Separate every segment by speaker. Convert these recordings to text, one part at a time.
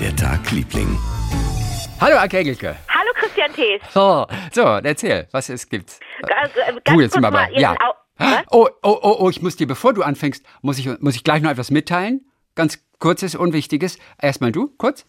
Speaker 1: der Tag, Liebling?
Speaker 2: Hallo, Anke Engelke.
Speaker 3: Hallo Christian Thees.
Speaker 2: So, so, erzähl, was es gibt.
Speaker 3: Ganz, äh, ganz
Speaker 2: Du jetzt
Speaker 3: kurz
Speaker 2: mal,
Speaker 3: mal,
Speaker 2: ja. Oh, oh, oh, oh, ich muss dir, bevor du anfängst, muss ich, muss ich gleich noch etwas mitteilen. Ganz kurzes, unwichtiges. Erstmal du, kurz.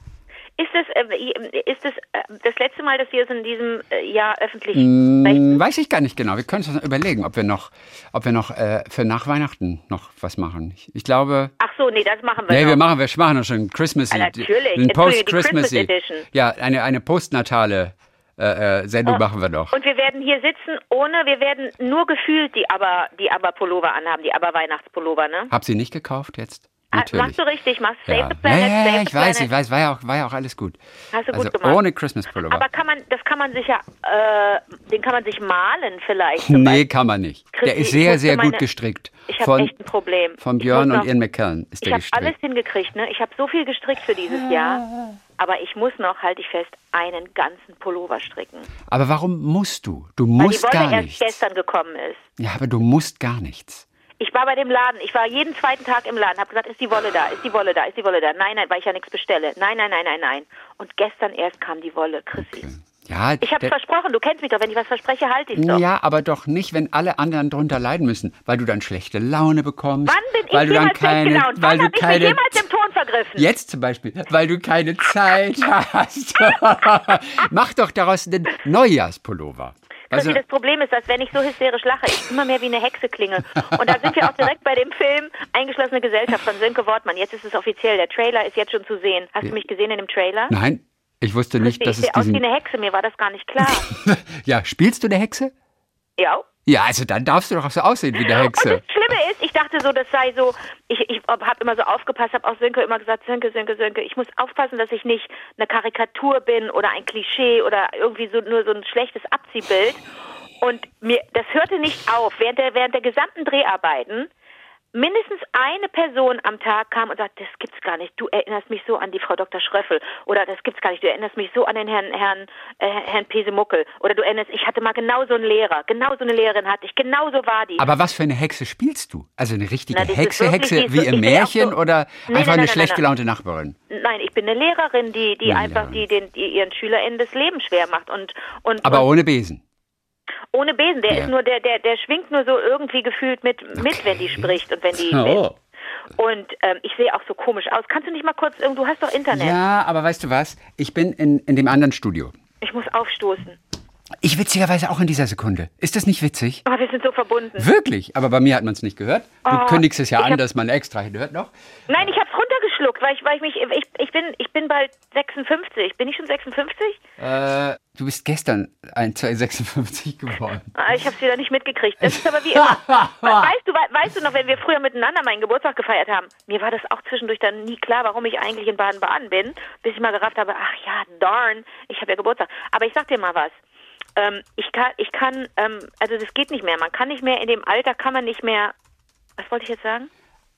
Speaker 3: Ist das, äh, ist das äh, das letzte Mal, dass wir es in diesem äh, Jahr öffentlich sprechen?
Speaker 2: weiß ich gar nicht genau. Wir können uns überlegen, ob wir noch, ob wir noch äh, für nach Weihnachten noch was machen. Ich, ich glaube,
Speaker 3: Ach so, nee, das machen wir
Speaker 2: nee,
Speaker 3: noch.
Speaker 2: wir machen, wir machen noch schon Christmas.
Speaker 3: Ah, natürlich.
Speaker 2: Ein Post-Christmas.
Speaker 3: Christmas Edition.
Speaker 2: Ja, eine, eine postnatale äh, Sendung machen wir noch.
Speaker 3: Und wir werden hier sitzen ohne, wir werden nur gefühlt die aber die aber Pullover anhaben, die aber Weihnachtspullover, ne?
Speaker 2: Hab sie nicht gekauft jetzt?
Speaker 3: Ah,
Speaker 2: Natürlich.
Speaker 3: Machst du richtig, machst Save
Speaker 2: ja.
Speaker 3: the Planet,
Speaker 2: ja, ja,
Speaker 3: Save
Speaker 2: ja,
Speaker 3: the
Speaker 2: ich weiß, ich weiß, war ja auch, war ja auch alles gut.
Speaker 3: Hast du gut
Speaker 2: also
Speaker 3: gemacht.
Speaker 2: ohne Christmas Pullover.
Speaker 3: Aber kann man, das kann man sich ja, äh, den kann man sich malen vielleicht.
Speaker 2: nee, kann man nicht. Der ist
Speaker 3: ich
Speaker 2: sehr, sehr gut
Speaker 3: meine-
Speaker 2: gestrickt.
Speaker 3: Ich habe
Speaker 2: Von,
Speaker 3: echt ein Problem.
Speaker 2: von
Speaker 3: Ich
Speaker 2: Björn
Speaker 3: muss
Speaker 2: und
Speaker 3: noch-
Speaker 2: Ian McKellen ist
Speaker 3: Ich
Speaker 2: der
Speaker 3: habe
Speaker 2: gestrickt.
Speaker 3: alles hingekriegt, ne? Ich habe so viel gestrickt für dieses Jahr, aber ich muss noch, halte ich fest, einen ganzen Pullover stricken.
Speaker 2: Aber warum musst du? Du
Speaker 3: Weil
Speaker 2: musst
Speaker 3: die Wolle
Speaker 2: gar
Speaker 3: erst
Speaker 2: nichts.
Speaker 3: gestern gekommen ist.
Speaker 2: Ja, aber du musst gar nichts.
Speaker 3: Ich war bei dem Laden, ich war jeden zweiten Tag im Laden, habe gesagt, ist die Wolle da, ist die Wolle da, ist die Wolle da. Nein, nein, weil ich ja nichts bestelle. Nein, nein, nein, nein, nein. Und gestern erst kam die Wolle, Chrissy.
Speaker 2: Ja,
Speaker 3: Ich habe versprochen, du kennst mich doch, wenn ich was verspreche, halte ich doch.
Speaker 2: ja, aber doch nicht, wenn alle anderen drunter leiden müssen, weil du dann schlechte Laune bekommst.
Speaker 3: Wann bin ich
Speaker 2: weil du dann
Speaker 3: jemals
Speaker 2: keine,
Speaker 3: gelaunt?
Speaker 2: weil
Speaker 3: Wann
Speaker 2: du
Speaker 3: habe ich mich jemals im Ton vergriffen?
Speaker 2: Jetzt zum Beispiel, weil du keine Zeit hast. Mach doch daraus einen Neujahrspullover. Also,
Speaker 3: das Problem ist, dass wenn ich so hysterisch lache, ich immer mehr wie eine Hexe klinge. Und da sind wir auch direkt bei dem Film Eingeschlossene Gesellschaft von Sönke Wortmann. Jetzt ist es offiziell, der Trailer ist jetzt schon zu sehen. Hast du mich gesehen in dem Trailer?
Speaker 2: nein, ich wusste nicht,
Speaker 3: Chrissy,
Speaker 2: dass
Speaker 3: ich
Speaker 2: es
Speaker 3: sehe aus wie
Speaker 2: diesen...
Speaker 3: eine Hexe, mir war das gar nicht klar.
Speaker 2: Ja, spielst du eine Hexe?
Speaker 3: ja.
Speaker 2: Ja, also dann darfst du doch auch so aussehen wie eine
Speaker 3: Und
Speaker 2: Hexe.
Speaker 3: das Schlimme ist, ich dachte so, das sei so, ich, ich habe immer so aufgepasst, habe auch Sönke immer gesagt, Sönke, Sönke, Sönke, ich muss aufpassen, dass ich nicht eine Karikatur bin oder ein Klischee oder irgendwie so nur so ein schlechtes Abziehbild. Und mir, das hörte nicht auf. Während der, während der gesamten Dreharbeiten mindestens eine Person am Tag kam und sagte, das gibt's gar nicht. Du erinnerst mich so an die Frau Dr. Schröffel oder das gibt's gar nicht. Du erinnerst mich so an den Herrn Herrn äh, Herrn Pesemuckel oder du erinnerst, ich hatte mal genau so einen Lehrer, genau so eine Lehrerin hatte ich, genau so war die.
Speaker 2: Aber was für eine Hexe spielst du? Also eine richtige
Speaker 3: Na,
Speaker 2: Hexe,
Speaker 3: wirklich
Speaker 2: Hexe
Speaker 3: so-
Speaker 2: wie im Märchen
Speaker 3: so-
Speaker 2: oder
Speaker 3: Nee,
Speaker 2: einfach
Speaker 3: nein,
Speaker 2: eine
Speaker 3: nein,
Speaker 2: schlecht
Speaker 3: nein,
Speaker 2: gelaunte Nachbarin?
Speaker 3: Nein, ich bin eine Lehrerin, die, die einfach,
Speaker 2: ja.
Speaker 3: die, den, die ihren SchülerInnen das Leben schwer macht und, und,
Speaker 2: Aber
Speaker 3: und
Speaker 2: ohne Besen.
Speaker 3: Ohne Besen. Der
Speaker 2: Ja.
Speaker 3: ist nur, der, der, der schwingt nur so irgendwie gefühlt mit, mit, wenn die spricht und wenn die.
Speaker 2: Oh.
Speaker 3: Und ähm, ich sehe auch so komisch aus. Kannst du nicht mal kurz, du hast doch Internet.
Speaker 2: Ja, aber weißt du was? Ich bin in, in dem anderen Studio.
Speaker 3: Ich muss aufstoßen.
Speaker 2: Ich witzigerweise auch in dieser Sekunde. Ist das nicht witzig?
Speaker 3: Aber wir sind so verbunden.
Speaker 2: Wirklich? Aber bei mir hat man es nicht gehört. Du
Speaker 3: Oh,
Speaker 2: kündigst es ja an,
Speaker 3: hab-
Speaker 2: dass man extra hört noch.
Speaker 3: Nein, ich hab's runtergeschluckt, weil ich, weil ich mich, ich, ich bin, ich bin bald 56. Bin ich schon 56?
Speaker 2: Äh, du bist gestern ein 256 geworden.
Speaker 3: Ah, Ich habe es wieder nicht mitgekriegt. Das ist aber wie immer. weißt, du, we- weißt du noch, wenn wir früher miteinander meinen Geburtstag gefeiert haben, mir war das auch zwischendurch dann nie klar, warum ich eigentlich in Baden-Baden bin, bis ich mal gerafft habe, ach ja, darn, ich habe ja Geburtstag. Aber ich sag dir mal was. Ähm, ich kann, ich kann, ähm, also das geht nicht mehr. Man kann nicht mehr in dem Alter, kann man nicht mehr. Was wollte ich jetzt sagen?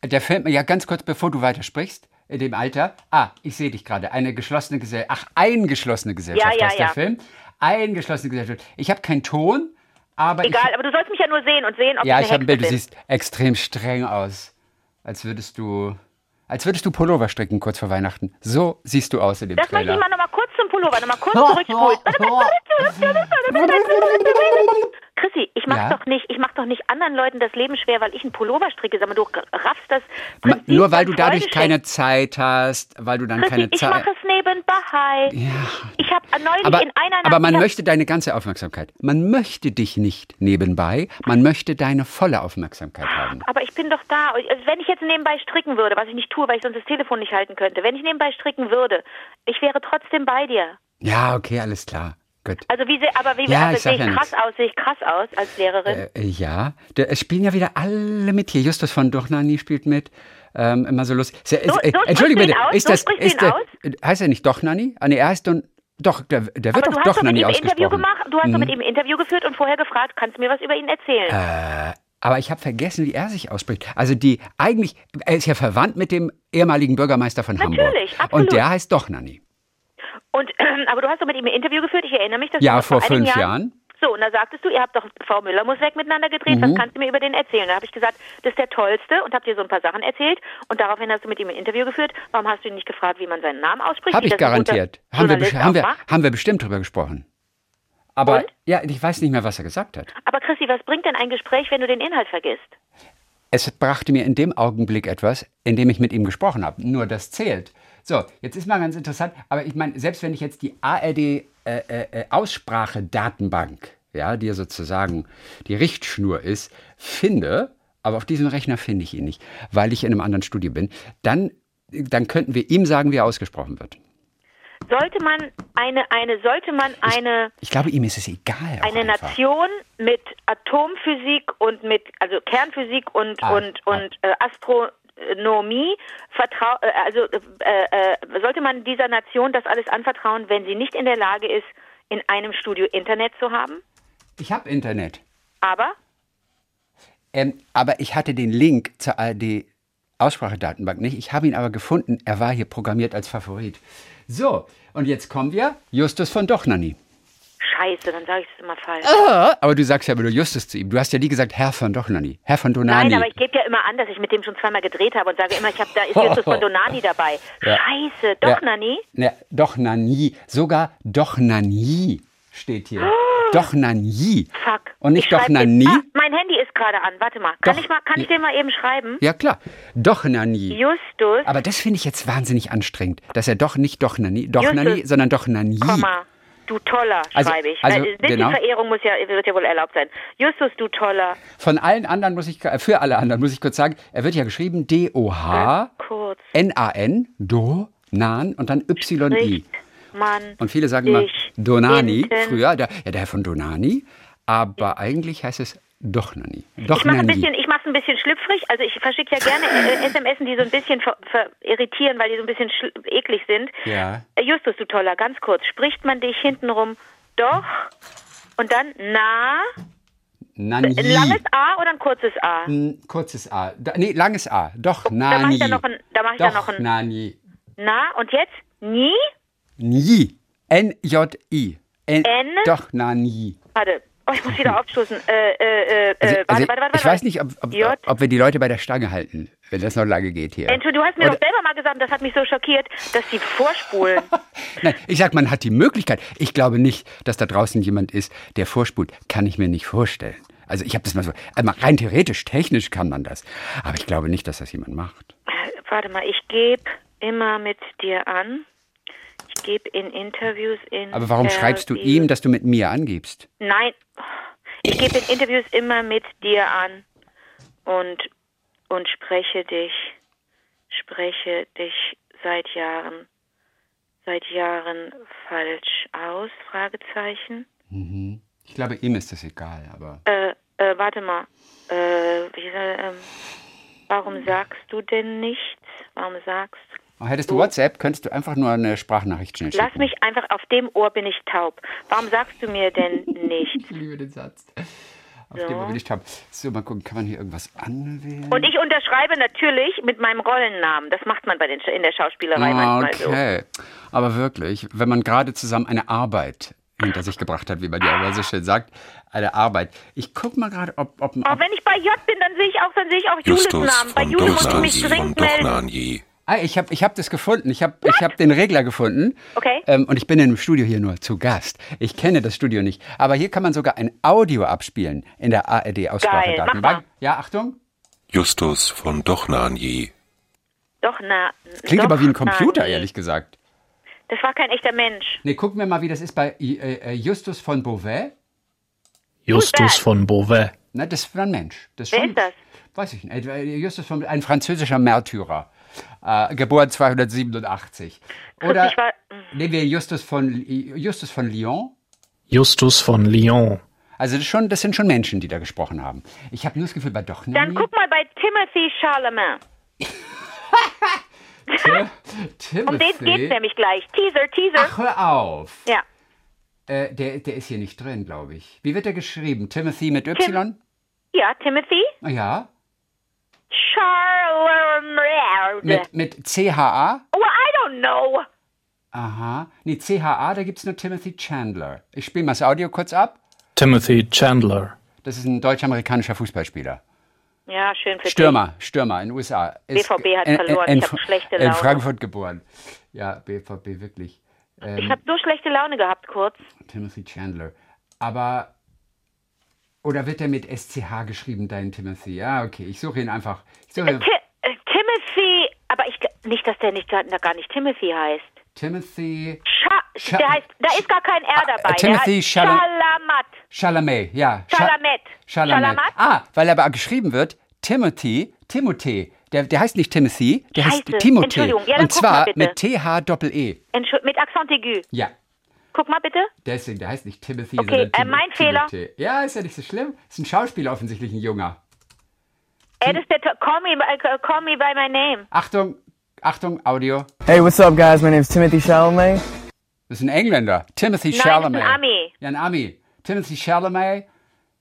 Speaker 2: Der fällt mir ja ganz kurz, bevor du weitersprichst, in dem Alter. Ah, ich sehe dich gerade. Eine geschlossene Gesellschaft. Ach, eingeschlossene Gesellschaft
Speaker 3: Ja, ja,
Speaker 2: heißt der
Speaker 3: ja.
Speaker 2: Film. Eingeschlossene Gesellschaft. Ich habe keinen Ton, aber
Speaker 3: Egal, aber du sollst mich ja nur sehen und sehen, ob
Speaker 2: ich. Ja,
Speaker 3: ich
Speaker 2: ich
Speaker 3: eine
Speaker 2: habe ein Bild. Du siehst extrem streng aus. Als würdest du. Als würdest du Pullover stricken kurz vor Weihnachten. So siehst du aus in dem
Speaker 3: Das möchte
Speaker 2: Trailer.
Speaker 3: ich mal nochmal kurz zum Pullover, nochmal kurz zurückspulen. Chrissy, ich mach
Speaker 2: Ja?
Speaker 3: doch nicht, ich mach doch nicht anderen Leuten das Leben schwer, weil ich einen Pullover stricke, sondern du raffst das Prinzip
Speaker 2: Nur weil du dadurch
Speaker 3: Freude
Speaker 2: keine. Zeit hast, weil du dann
Speaker 3: Chrissy,
Speaker 2: keine
Speaker 3: ich
Speaker 2: Zeit.
Speaker 3: mache es nebenbei. Ich habe neulich
Speaker 2: Aber,
Speaker 3: in einer
Speaker 2: aber man
Speaker 3: ich
Speaker 2: möchte deine ganze Aufmerksamkeit. Man möchte dich nicht nebenbei, man möchte deine volle Aufmerksamkeit haben.
Speaker 3: aber ich bin doch da. Also wenn ich jetzt nebenbei stricken würde, was ich nicht tue, weil ich sonst das Telefon nicht halten könnte, wenn ich nebenbei stricken würde, ich wäre trotzdem bei dir.
Speaker 2: Ja, okay, alles klar. Gut.
Speaker 3: Also wie se- aber wie
Speaker 2: Ja,
Speaker 3: also
Speaker 2: ich
Speaker 3: sehe ich
Speaker 2: ja
Speaker 3: krass
Speaker 2: nix.
Speaker 3: aus, sehe ich krass aus als Lehrerin.
Speaker 2: Äh, ja, da, es spielen ja wieder alle mit hier. Justus von Dochnani spielt mit. Ähm, immer so lustig.
Speaker 3: So- so
Speaker 2: äh,
Speaker 3: sprichst
Speaker 2: Entschuldige bitte,
Speaker 3: aus?
Speaker 2: ist
Speaker 3: So
Speaker 2: das, ist der, äh, heißt er nicht Dochnani? Ah, nee, er heißt doch, der, der wird
Speaker 3: Aber
Speaker 2: doch Dochnani ausgesprochen.
Speaker 3: gemacht, du hast doch mit ihm ein Interview geführt und vorher gefragt, kannst du mir was über ihn erzählen?
Speaker 2: Äh, aber ich habe vergessen, wie er sich ausspricht. Also die eigentlich, er ist ja verwandt mit dem ehemaligen Bürgermeister von Hamburg.
Speaker 3: Natürlich, absolut.
Speaker 2: Und der heißt Dochnani.
Speaker 3: Und aber du hast doch mit ihm ein Interview geführt, ich erinnere mich, dass
Speaker 2: Ja, vor
Speaker 3: einigen
Speaker 2: fünf Jahren.
Speaker 3: So, und da sagtest du, ihr habt doch Frau Müller muss weg miteinander gedreht,
Speaker 2: Mhm.
Speaker 3: was kannst du mir über den erzählen? Da habe ich gesagt, das ist der Tollste und hab dir so ein paar Sachen erzählt und daraufhin hast du mit ihm ein Interview geführt. Warum hast du ihn nicht gefragt, wie man seinen Namen ausspricht?
Speaker 2: Habe ich garantiert. Haben wir,
Speaker 3: Journalist
Speaker 2: haben, wir, haben wir bestimmt drüber gesprochen. Aber
Speaker 3: Und?
Speaker 2: ja, ich weiß nicht mehr, was er gesagt hat.
Speaker 3: Aber Christi, was bringt denn ein Gespräch, wenn du den Inhalt vergisst?
Speaker 2: Es brachte mir in dem Augenblick etwas, in dem ich mit ihm gesprochen habe. Nur das zählt. So, jetzt ist mal ganz interessant, aber ich meine, selbst wenn ich jetzt die ARD äh, äh, äh, ja, die ja sozusagen die Richtschnur ist, finde, aber auf diesem Rechner finde ich ihn nicht, weil ich in einem anderen Studio bin, dann, dann könnten wir ihm sagen, wie er ausgesprochen wird.
Speaker 3: Sollte man eine, eine, sollte man eine,
Speaker 2: Ich glaube, ihm ist es egal.
Speaker 3: eine. Nation mit Atomphysik und mit, also Kernphysik und,
Speaker 2: Ah,
Speaker 3: und,
Speaker 2: ah.
Speaker 3: und äh, Astronomie vertrau, äh, also äh, äh, sollte man dieser Nation das alles anvertrauen, wenn sie nicht in der Lage ist, in einem Studio Internet zu haben?
Speaker 2: Ich habe Internet.
Speaker 3: Aber
Speaker 2: Ähm, aber ich hatte den Link zur ARD Aussprachedatenbank nicht. Ich habe ihn aber gefunden. Er war hier programmiert als Favorit. So, und jetzt kommen wir. Justus von Dochnani.
Speaker 3: Scheiße, dann sage ich es immer falsch.
Speaker 2: Ah, aber du sagst ja immer nur Justus zu ihm. Du hast ja nie gesagt Herr von Dochnani. Herr von Donani.
Speaker 3: Nein, aber ich gebe ja immer an, dass ich mit dem schon zweimal gedreht habe und sage immer, ich habe da ist Justus von Donani dabei.
Speaker 2: Ja.
Speaker 3: Scheiße, doch
Speaker 2: Ja.
Speaker 3: Nani?
Speaker 2: Ne, Dochnani. Sogar Dochnani steht hier. Dochnani.
Speaker 3: Fuck.
Speaker 2: Und nicht Dochnani?
Speaker 3: Ah, mein Handy ist gerade an. Warte mal. Kann
Speaker 2: Doch.
Speaker 3: ich mal, kann ich den mal eben schreiben?
Speaker 2: Ja, klar. Dochnani.
Speaker 3: Justus,
Speaker 2: Aber das finde ich jetzt wahnsinnig anstrengend, dass er doch nicht Dochnani, Dochnani, sondern Dochnani.
Speaker 3: Komma. Du toller,
Speaker 2: Also-
Speaker 3: schreibe ich.
Speaker 2: also,
Speaker 3: Äh,
Speaker 2: genau.
Speaker 3: Verehrung muss ja, wird ja wohl erlaubt sein. Justus, du toller.
Speaker 2: Von allen anderen muss ich, äh, für alle anderen muss ich kurz sagen, er wird ja geschrieben D-O-H. N-A-N, Do, Nan und dann Y-I.
Speaker 3: Riecht man
Speaker 2: Und viele sagen immer Donani,
Speaker 3: hinten-
Speaker 2: früher, der, ja, der Herr von Donani, aber eigentlich heißt es Dochnani.
Speaker 3: Ich mache ein
Speaker 2: Dochnani.
Speaker 3: bisschen, ich mache ein bisschen schlüpfrig. Also ich verschicke ja gerne äh, SMS, die so ein bisschen ver, ver irritieren, weil die so ein bisschen schl- eklig sind.
Speaker 2: Ja.
Speaker 3: Äh, Justus, du toller, ganz kurz. Spricht man dich hintenrum doch und dann na?
Speaker 2: Nani.
Speaker 3: Ein langes A oder ein kurzes A?
Speaker 2: Ein kurzes A. Da, nee, langes A. Doch,
Speaker 3: Da mache
Speaker 2: Nani.
Speaker 3: ich ja noch ein, da mach ich ja
Speaker 2: Doch,
Speaker 3: noch ein
Speaker 2: Nani.
Speaker 3: na und jetzt nie?
Speaker 2: Ni. N-J-I. N.
Speaker 3: N?
Speaker 2: Doch, Nani.
Speaker 3: Warte. Oh, ich muss wieder aufstoßen. Äh, äh, äh,
Speaker 2: Also,
Speaker 3: äh, warte,
Speaker 2: also
Speaker 3: warte, warte,
Speaker 2: ich weiß nicht, ob, ob, ob wir die Leute bei der Stange halten, wenn das noch lange geht hier.
Speaker 3: Entschuldigung, du hast mir
Speaker 2: Oder-
Speaker 3: doch selber mal gesagt, das hat mich so schockiert, dass sie vorspulen.
Speaker 2: Nein, ich sag, man hat die Möglichkeit. Ich glaube nicht, dass da draußen jemand ist, der vorspult. Kann ich mir nicht vorstellen. Also ich habe das mal so, also mal rein theoretisch, technisch kann man das. Aber ich glaube nicht, dass das jemand macht.
Speaker 3: Äh, Warte mal, ich gebe immer mit dir an. Ich gebe in Interviews in.
Speaker 2: Aber warum schreibst du ihm, dass du mit mir angibst?
Speaker 3: Nein, ich gebe in Interviews immer mit dir an und und spreche dich, spreche dich seit Jahren, seit Jahren falsch aus? Fragezeichen.
Speaker 2: Ich glaube, ihm ist das egal, aber.
Speaker 3: Äh, äh, warte mal. Äh, wie ähm, warum sagst du denn nichts? Warum sagst
Speaker 2: Oh, hättest du WhatsApp, könntest du einfach nur eine Sprachnachricht schnell schicken.
Speaker 3: Lass mich einfach auf dem Ohr bin ich taub. Warum sagst du mir denn nichts?
Speaker 2: Ich liebe den Satz. Auf
Speaker 3: So.
Speaker 2: dem wir nicht haben. So, mal gucken, kann man hier irgendwas anwählen?
Speaker 3: Und ich unterschreibe natürlich mit meinem Rollennamen. Das macht man bei den, in der Schauspielerei
Speaker 2: Ah,
Speaker 3: manchmal so.
Speaker 2: okay. Aber wirklich, wenn man gerade zusammen eine Arbeit hinter sich gebracht hat, wie man ja immer so schön sagt, eine Arbeit. Ich guck mal gerade, ob, ob,
Speaker 3: Aber
Speaker 2: ob
Speaker 3: wenn ich bei J bin, dann sehe ich auch, dann sehe ich auch
Speaker 1: Justus
Speaker 3: Namen. Bei Jule muss ich mich dringend melden.
Speaker 2: Ah, ich habe ich hab das gefunden. Ich habe ich hab den Regler gefunden.
Speaker 3: Okay.
Speaker 2: Ähm, und ich bin in dem Studio hier nur zu Gast. Ich kenne das Studio nicht. Aber hier kann man sogar ein Audio abspielen in der
Speaker 3: Geil, mach
Speaker 2: ARD-Aussprachedatenbank.
Speaker 3: mal.
Speaker 2: Ja, Achtung.
Speaker 1: Justus von Dochnani.
Speaker 3: Doch, na.
Speaker 2: Klingt
Speaker 3: doch,
Speaker 2: aber wie ein Computer, ehrlich gesagt.
Speaker 3: Das war kein echter Mensch.
Speaker 2: Nee, gucken wir mal, wie das ist bei äh, äh, Justus von Beauvais.
Speaker 4: Justus von Beauvais.
Speaker 2: Na, das war ein Mensch. Das
Speaker 3: Wer
Speaker 2: schon-
Speaker 3: ist das?
Speaker 2: Weiß ich nicht. Äh, Justus von, ein französischer Märtyrer. Äh, geboren 287. Oder
Speaker 3: war-
Speaker 2: nehmen wir Justus von, Justus von Lyon.
Speaker 4: Justus von Lyon.
Speaker 2: Also das, schon, das sind schon Menschen, die da gesprochen haben. Ich habe nur das Gefühl, bei doch
Speaker 3: Dann guck mal bei Timothy Charlemagne. Um den geht's nämlich gleich. Teaser, Teaser.
Speaker 2: Ach, hör auf.
Speaker 3: Ja.
Speaker 2: Äh, der, der ist hier nicht drin, glaube ich. Wie wird der geschrieben? Timothy mit Y?
Speaker 3: Ja, Timothy
Speaker 2: Ah, Ja.
Speaker 3: Charlemagne.
Speaker 2: Mit, mit C-H-A?
Speaker 3: Oh, I don't know.
Speaker 2: Aha. Nee, C-H-A, da gibt es nur Timothy Chandler. Ich spiele mal das Audio kurz ab.
Speaker 4: Timothy Chandler,
Speaker 2: Das ist ein deutsch-amerikanischer Fußballspieler.
Speaker 3: Ja, schön für
Speaker 2: Stürmer, Stürmer in den USA. Ist
Speaker 3: BVB hat
Speaker 2: in-
Speaker 3: verloren.
Speaker 2: In,
Speaker 3: Ich hab schlechte
Speaker 2: in
Speaker 3: Laune.
Speaker 2: Frankfurt geboren. Ja, BVB wirklich.
Speaker 3: dich.
Speaker 2: Ähm,
Speaker 3: Ich habe so schlechte Laune gehabt kurz.
Speaker 2: Timothy Chandler. Aber. Oder wird er mit SCH geschrieben, dein Timothy? Ja, okay. Ich suche ihn einfach. Suche
Speaker 3: Ti äh, Timothy, aber ich nicht, dass der nicht gar gar nicht Timothy heißt.
Speaker 2: Timothy
Speaker 3: Scha
Speaker 2: Scha-
Speaker 3: der heißt, da ist gar kein R dabei.
Speaker 2: äh, Timothy
Speaker 3: der heißt
Speaker 2: Chalamet.
Speaker 3: Chalamet.
Speaker 2: Ja. Cha-
Speaker 3: Chalamet.
Speaker 2: Chalamet. Ah, weil er aber geschrieben wird Timothy, Timothy. Der, der heißt nicht Timothy, der heißt
Speaker 3: Scheiße.
Speaker 2: Timothy.
Speaker 3: Entschuldigung. Ja,
Speaker 2: Und zwar mit T-H-Doppel-E.
Speaker 3: Entschuld- Mit Akzent aigu.
Speaker 2: Ja.
Speaker 3: Guck mal bitte.
Speaker 2: Deswegen, der heißt nicht Timothy,
Speaker 3: Okay,
Speaker 2: sondern
Speaker 3: äh,
Speaker 2: Tim
Speaker 3: mein Fehler.
Speaker 2: Timothy. Ja, ist ja nicht so schlimm. Ist ein Schauspieler offensichtlich, ein Junger.
Speaker 3: Ey, das ist der call me, by- call me by my name.
Speaker 2: Achtung, Achtung, Audio.
Speaker 5: Hey, what's up, guys? My name's Timothy Chalamet.
Speaker 2: Das ist ein Engländer. Timothy
Speaker 3: Nein,
Speaker 2: Chalamet.
Speaker 3: ein Ami.
Speaker 2: Ja, ein Ami. Timothy Chalamet.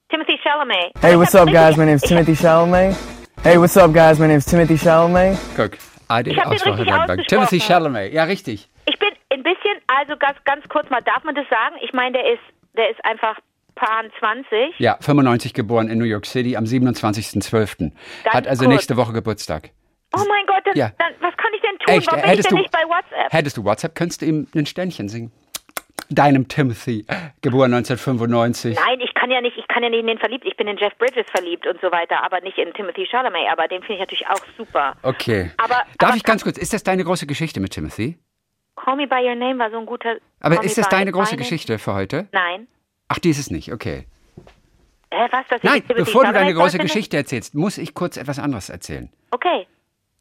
Speaker 3: Timothy Chalamet.
Speaker 5: Hey, what's up, guys? My name's
Speaker 3: ich-
Speaker 5: Timothy Chalamet. Hey, what's up, guys? My name's Timothy Chalamet.
Speaker 2: Guck.
Speaker 3: Hab den
Speaker 2: Aussprache. Timothy Chalamet. Ja, richtig.
Speaker 3: Ich bin ein bisschen, also ganz, ganz kurz mal, darf man das sagen? Ich meine, der ist, der ist einfach Pan 20.
Speaker 2: Ja, 95 geboren in New York City am 27.12. Hat also
Speaker 3: kurz.
Speaker 2: nächste Woche Geburtstag.
Speaker 3: Oh mein Gott, das,
Speaker 2: Ja.
Speaker 3: dann, was kann ich denn tun?
Speaker 2: Echt?
Speaker 3: Warum bin ich
Speaker 2: Hättest
Speaker 3: denn
Speaker 2: du,
Speaker 3: nicht bei WhatsApp?
Speaker 2: hättest du WhatsApp, könntest du ihm ein Ständchen singen. Deinem Timothy, geboren 1995.
Speaker 3: Nein, ich kann ja nicht, ich kann ja nicht in den verliebt. Ich bin in Jeff Bridges verliebt und so weiter, aber nicht in Timothy Chalamet. Aber den finde ich natürlich auch super.
Speaker 2: Okay.
Speaker 3: Aber-
Speaker 2: Darf
Speaker 3: aber-
Speaker 2: ich ganz kurz, ist das deine große Geschichte mit Timothy?
Speaker 3: Call Me By Your Name war so ein guter.
Speaker 2: Aber
Speaker 3: Call
Speaker 2: ist das deine große? Geschichte für heute?
Speaker 3: Nein.
Speaker 2: Ach, die ist es nicht, okay.
Speaker 3: Hä, was? Ich
Speaker 2: Nein, bevor du deine große? Geschichte erzählst, muss ich kurz etwas anderes erzählen.
Speaker 3: Okay,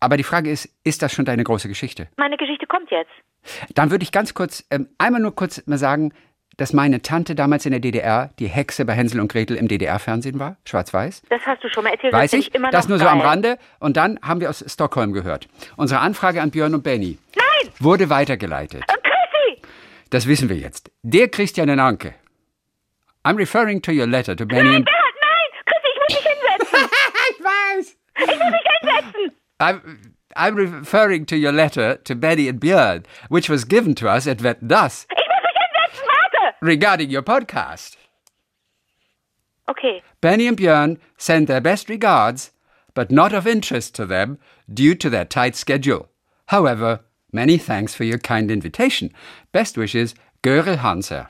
Speaker 2: Aber die Frage ist, ist das schon deine große Geschichte?
Speaker 3: meine Geschichte kommt jetzt.
Speaker 2: Dann würde ich ganz kurz, ähm, einmal nur kurz mal sagen, dass meine Tante damals in der DDR die Hexe bei Hänsel und Gretel im DDR-Fernsehen war, schwarz-weiß.
Speaker 3: Das hast du schon mal erzählt.
Speaker 2: Weiß
Speaker 3: das
Speaker 2: ich,
Speaker 3: finde immer
Speaker 2: das nur so
Speaker 3: geil.
Speaker 2: am Rande. Und dann haben wir aus Stockholm gehört. Unsere Anfrage an Björn und Benny
Speaker 3: Nein!
Speaker 2: wurde weitergeleitet.
Speaker 3: Und Chrissy!
Speaker 2: Das wissen wir jetzt. Der Christian Anke. I'm referring to your letter to Benny
Speaker 3: Nein,
Speaker 2: and...
Speaker 3: Nein! Chrissy, ich muss mich hinsetzen!
Speaker 2: ich weiß!
Speaker 3: Ich muss mich hinsetzen!
Speaker 2: I'm, I'm referring to your letter to Benny and Björn, which was given to us at Vet Das
Speaker 3: Ich muss mich hinsetzen, warte!
Speaker 2: regarding your podcast.
Speaker 3: Okay,
Speaker 2: Benny and Björn send their best regards, but not of interest to them due to their tight schedule. However, many thanks for your kind invitation. Best wishes, Görel Hanser.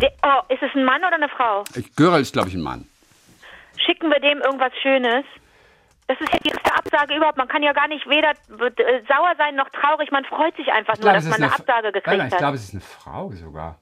Speaker 3: De oh, ist es ein Mann oder eine Frau?
Speaker 2: Görel ist, glaube ich, ein Mann.
Speaker 3: Schicken wir dem irgendwas Schönes? Das ist ja die erste Absage überhaupt. Man kann ja gar nicht weder äh, sauer sein noch traurig. Man freut sich einfach nur, dass man eine Absage gekriegt
Speaker 2: Nein, nein, ich
Speaker 3: hat.
Speaker 2: glaube, es ist eine Frau sogar.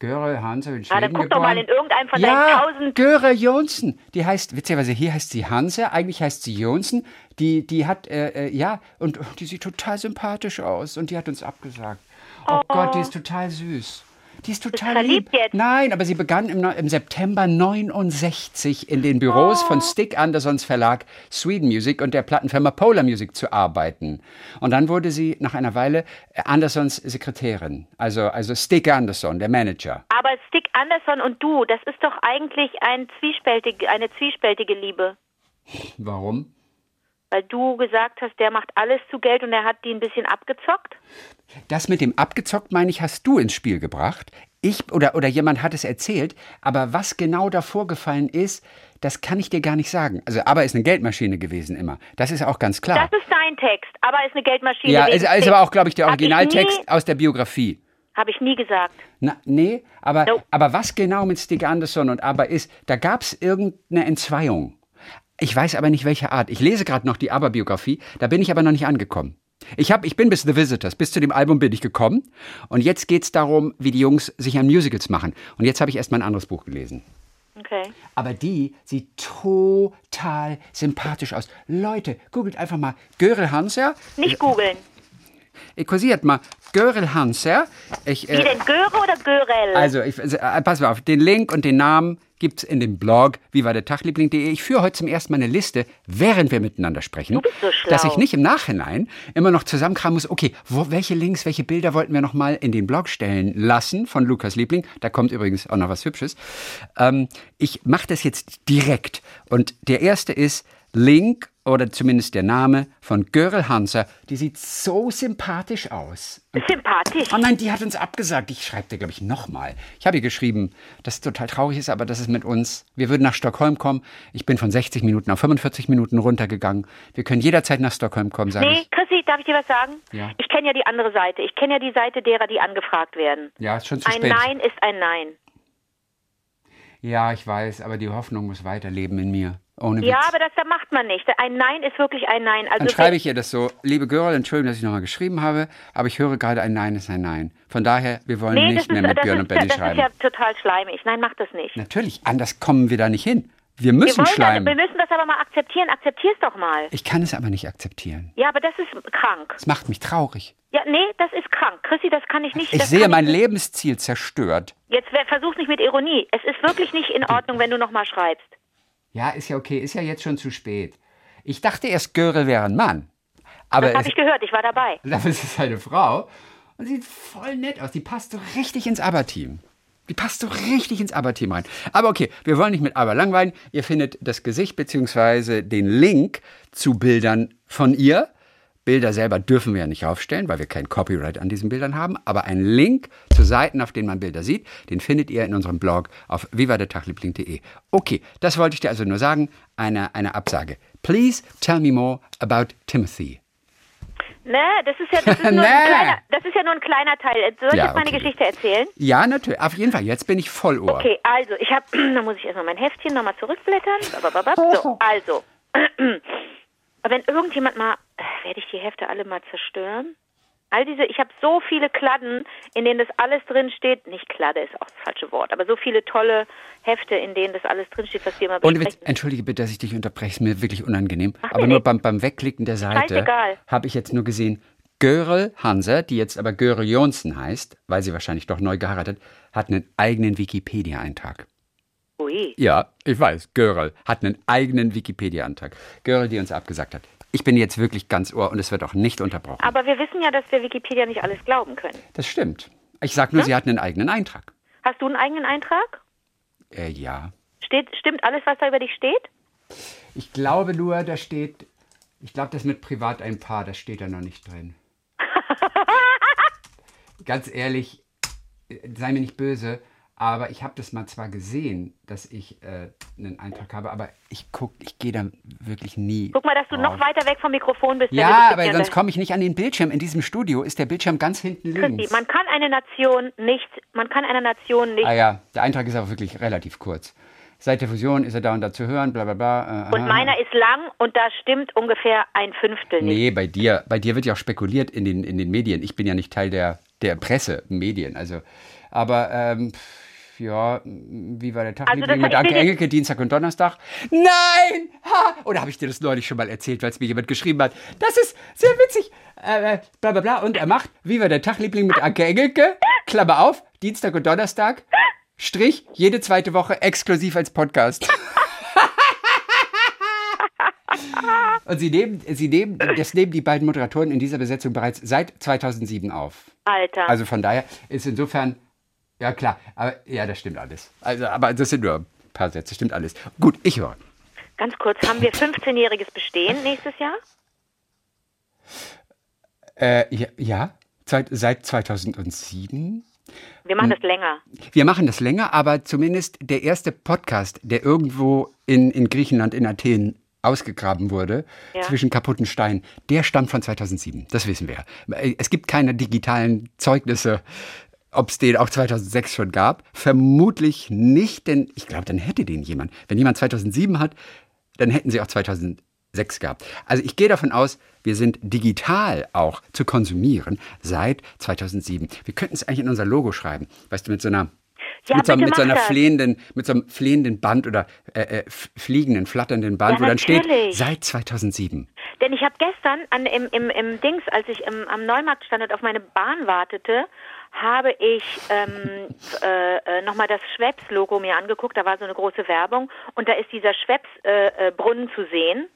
Speaker 2: Görel Hanser in
Speaker 3: Ah,
Speaker 2: Schweden
Speaker 3: dann guck doch
Speaker 2: geboren.
Speaker 3: mal in irgendeinem von
Speaker 2: ja,
Speaker 3: deinen tausend.
Speaker 2: Göre Jonsen. Die heißt, witzigerweise, hier heißt sie Hanse, eigentlich heißt sie Jonsen. Die, die hat, äh, äh, ja, und die sieht total sympathisch aus. Und die hat uns abgesagt. Oh, Gott, die ist total süß. Die ist total
Speaker 3: verliebt
Speaker 2: lieb.
Speaker 3: jetzt?
Speaker 2: Nein, aber sie begann im, im September 69 in den Büros
Speaker 3: Oh.
Speaker 2: von Stick Andersons Verlag Sweden Music und der Plattenfirma Polar Music zu arbeiten. Und dann wurde sie nach einer Weile äh, Andersons Sekretärin. Also, also Stick Anderson, der Manager.
Speaker 3: Aber Stick Anderson und du, das ist doch eigentlich ein zwiespältig, eine zwiespältige Liebe.
Speaker 2: Warum?
Speaker 3: Weil du gesagt hast, der macht alles zu Geld und er hat die ein bisschen abgezockt.
Speaker 2: Das mit dem abgezockt, meine ich, hast du ins Spiel gebracht. Ich oder, oder jemand hat es erzählt, aber was genau da vorgefallen ist, das kann ich dir gar nicht sagen. Also, aber ist eine Geldmaschine gewesen immer. Das ist auch ganz klar.
Speaker 3: Das ist dein Text, aber ist eine Geldmaschine.
Speaker 2: ja, ist, ist aber auch, glaube ich, der
Speaker 3: ich
Speaker 2: Originaltext
Speaker 3: nie-
Speaker 2: aus der Biografie.
Speaker 3: Habe ich nie gesagt.
Speaker 2: Na, nee, aber,
Speaker 3: Nope.
Speaker 2: aber was genau mit Stig Anderson und Aber ist, da gab es irgendeine Entzweiung. Ich weiß aber nicht, welche Art. Ich lese gerade noch die Aber-Biografie, da bin ich aber noch nicht angekommen. Ich, hab, ich bin bis The Visitors, bis zu dem Album bin ich gekommen. Und jetzt geht es darum, wie die Jungs sich an Musicals machen. Und jetzt habe ich erst mal ein anderes Buch gelesen.
Speaker 3: Okay.
Speaker 2: Aber die sieht total sympathisch aus. Leute, googelt einfach mal Görel Hanser.
Speaker 3: Nicht googeln.
Speaker 2: Ich kursiert mal Görel Hanser. Ich,
Speaker 3: Wie denn, Göre oder Görel?
Speaker 2: also, ich, äh, pass mal auf, den Link und den Namen gibt's in dem Blog wie war der Tagliebling.de. Ich führe heute zum ersten Mal eine Liste, während wir miteinander sprechen,
Speaker 3: Du bist so schlau.
Speaker 2: dass ich nicht im Nachhinein immer noch zusammenkramen muss, okay, wo, welche Links, welche Bilder wollten wir noch mal in den Blog stellen lassen von Lukas Liebling. Da kommt übrigens auch noch was Hübsches. Ähm, ich mache das jetzt direkt und der erste ist Link oder zumindest der Name von Görel Hanser. Die sieht so sympathisch aus.
Speaker 3: Sympathisch.
Speaker 2: Oh nein, die hat uns abgesagt. Ich schreibe dir, glaube ich, nochmal. Ich habe ihr geschrieben, dass es total traurig ist, aber das ist mit uns. Wir würden nach Stockholm kommen. Ich bin von 60 Minuten auf 45 Minuten runtergegangen. Wir können jederzeit nach Stockholm kommen, sage
Speaker 3: Nee,
Speaker 2: ich.
Speaker 3: Chrissy, darf ich dir was sagen?
Speaker 2: Ja.
Speaker 3: Ich kenne ja die andere Seite. Ich kenne ja die Seite derer, die angefragt werden.
Speaker 2: Ja, ist schon zu
Speaker 3: Ein
Speaker 2: spät.
Speaker 3: Nein ist ein Nein.
Speaker 2: Ja, ich weiß, aber die Hoffnung muss weiterleben in mir. Ohne
Speaker 3: Ja,
Speaker 2: Witz.
Speaker 3: aber das da macht man nicht. Ein Nein ist wirklich ein Nein. Also
Speaker 2: Dann schreibe ich ihr das so. Liebe Girl, Entschuldigung, dass ich nochmal geschrieben habe, aber ich höre gerade, ein Nein ist ein Nein. Von daher, wir wollen
Speaker 3: nee, das,
Speaker 2: nicht mehr
Speaker 3: ist,
Speaker 2: mit
Speaker 3: das,
Speaker 2: Björn
Speaker 3: ist,
Speaker 2: und
Speaker 3: das
Speaker 2: schreiben.
Speaker 3: ist ja total schleimig. Nein, mach das nicht.
Speaker 2: Natürlich, anders kommen wir da nicht hin. Wir
Speaker 3: Wir,
Speaker 2: müssen
Speaker 3: das,
Speaker 2: schleimen.
Speaker 3: wir müssen das aber mal akzeptieren. Akzeptier's doch mal.
Speaker 2: Ich kann es aber nicht akzeptieren.
Speaker 3: Ja, aber das ist krank.
Speaker 2: Es macht mich traurig.
Speaker 3: Ja, nee, das ist krank. Chrissy, das kann ich nicht.
Speaker 2: Ich
Speaker 3: das
Speaker 2: sehe mein
Speaker 3: ich.
Speaker 2: Lebensziel zerstört.
Speaker 3: Jetzt versuch's nicht mit Ironie. Es ist wirklich nicht in Ordnung, wenn du nochmal schreibst.
Speaker 2: Ja, ist ja okay, ist ja jetzt schon zu spät. Ich dachte erst, Görel wäre ein Mann. Aber
Speaker 3: Das habe ich gehört. Ich war dabei.
Speaker 2: dafür ist es eine Frau. Und sieht voll nett aus. Die passt so richtig ins Aber-Team. Die passt so richtig ins Aber-Team rein. Aber okay, wir wollen nicht mit Aber langweilen. Ihr findet das Gesicht bzw. den Link zu Bildern von ihr. Bilder selber dürfen wir ja nicht aufstellen, weil wir kein Copyright an diesen Bildern haben. Aber einen Link zu Seiten, auf denen man Bilder sieht, den findet ihr in unserem Blog auf vivadetagliebling.de. Okay, das wollte ich dir also nur sagen. Eine, eine Absage. Please tell me more about Timothy.
Speaker 3: Ne, das ist ja, das ist nur,
Speaker 2: Nee.
Speaker 3: ein, kleiner, das ist ja nur ein kleiner Teil. Soll ich
Speaker 2: Ja,
Speaker 3: jetzt meine
Speaker 2: okay.
Speaker 3: Geschichte erzählen?
Speaker 2: Ja, natürlich. Auf jeden Fall. Jetzt bin ich voll Ohr.
Speaker 3: Okay, also ich habe, da muss ich erstmal mein Heftchen nochmal zurückblättern. So, also, wenn irgendjemand mal, äh, werde ich die Hefte alle mal zerstören? All diese, ich habe so viele Kladden, in denen das alles drin steht. Nicht Kladde ist auch das falsche Wort, aber so viele tolle Hefte, in denen das alles drin steht, was wir mal besprechen.
Speaker 2: entschuldige bitte, dass ich dich unterbreche, ist mir wirklich unangenehm.
Speaker 3: Mach
Speaker 2: aber nur beim, beim Wegklicken der Seite habe ich jetzt nur gesehen, Görel Hanser, die jetzt aber Görel Jonsen heißt, weil sie wahrscheinlich doch neu geheiratet, hat einen eigenen Wikipedia-Eintrag.
Speaker 3: Ui.
Speaker 2: Ja, ich weiß, Görel hat einen eigenen Wikipedia-Eintrag. Görel, die uns abgesagt hat. Ich bin jetzt wirklich ganz ohr und es wird auch nicht unterbrochen.
Speaker 3: Aber wir wissen ja, dass wir Wikipedia nicht alles glauben können.
Speaker 2: Das stimmt. Ich sag nur, sie hat einen eigenen Eintrag.
Speaker 3: Hast du einen eigenen Eintrag?
Speaker 2: Äh, ja.
Speaker 3: Steht, stimmt alles, was da über dich steht?
Speaker 2: Ich glaube nur, da steht, ich glaube, das mit privat ein Paar, das steht da noch nicht drin. Ganz ehrlich, äh, sei mir nicht böse, aber ich habe das mal zwar gesehen, dass ich äh, einen Eintrag habe, aber ich guck, ich gehe da wirklich nie.
Speaker 3: Guck mal, dass du
Speaker 2: drauf.
Speaker 3: noch weiter weg vom Mikrofon bist.
Speaker 2: Ja, aber sonst komme ich nicht an den Bildschirm. In diesem Studio ist der Bildschirm ganz hinten
Speaker 3: Christi,
Speaker 2: links.
Speaker 3: man kann eine Nation nicht, man kann einer Nation nicht.
Speaker 2: Ah ja, der Eintrag ist aber wirklich relativ kurz. Seit der Fusion ist er da und da zu hören, bla bla bla. äh,
Speaker 3: und meiner ist lang und da stimmt ungefähr ein Fünftel nicht.
Speaker 2: Nee, bei dir, bei dir wird ja auch spekuliert in den, in den Medien. Ich bin ja nicht Teil der, der Presse, Medien. Also, aber ähm, ja, wie war der Tag?
Speaker 3: Also
Speaker 2: mit Anke Engelke, Dienstag und Donnerstag? Nein! Ha! Oder habe ich dir das neulich schon mal erzählt, weil es mir jemand geschrieben hat? Das ist sehr witzig. Äh, bla bla bla. Und er macht, wie war der Tag, Liebling, mit Anke Engelke? Klammer auf, Dienstag und Donnerstag. Strich, jede zweite Woche exklusiv als Podcast. Und sie nehmen, sie nehmen, das nehmen die beiden Moderatoren in dieser Besetzung bereits seit 2007 auf.
Speaker 3: Alter.
Speaker 2: Also von daher ist insofern, ja klar, aber ja, das stimmt alles. Also, aber das sind nur ein paar Sätze, stimmt alles. Gut, ich höre.
Speaker 3: Ganz kurz, haben wir 15-jähriges Bestehen nächstes Jahr?
Speaker 2: Äh, ja, ja seit, seit 2007.
Speaker 3: Wir
Speaker 2: Hm.
Speaker 3: machen das länger.
Speaker 2: Wir machen das länger, aber zumindest der erste Podcast, der irgendwo in, in Griechenland, in Athen ausgegraben wurde,
Speaker 3: Ja.
Speaker 2: zwischen kaputten Steinen, der stammt von 2007. Das wissen wir. Es gibt keine digitalen Zeugnisse, ob es den auch 2006 schon gab. Vermutlich nicht, denn ich glaube, dann hätte den jemand. Wenn jemand 2007 hat, dann hätten sie auch 2006 gehabt. Also ich gehe davon aus, wir sind digital auch zu konsumieren seit 2007. Wir könnten es eigentlich in unser Logo schreiben. Weißt du, mit so einer
Speaker 3: Ja,
Speaker 2: mit so, mit so einer flehenden, mit so einem flehenden Band oder äh, äh, fliegenden, flatternden Band,
Speaker 3: Ja,
Speaker 2: wo dann steht seit 2007.
Speaker 3: Denn ich habe gestern an, im, im, im Dings, als ich im, am Neumarkt stand und auf meine Bahn wartete, habe ich ähm, äh, äh, nochmal das Schweppes-Logo mir angeguckt. Da war so eine große Werbung und da ist dieser Schweppes-Brunnen äh, Brunnen zu sehen.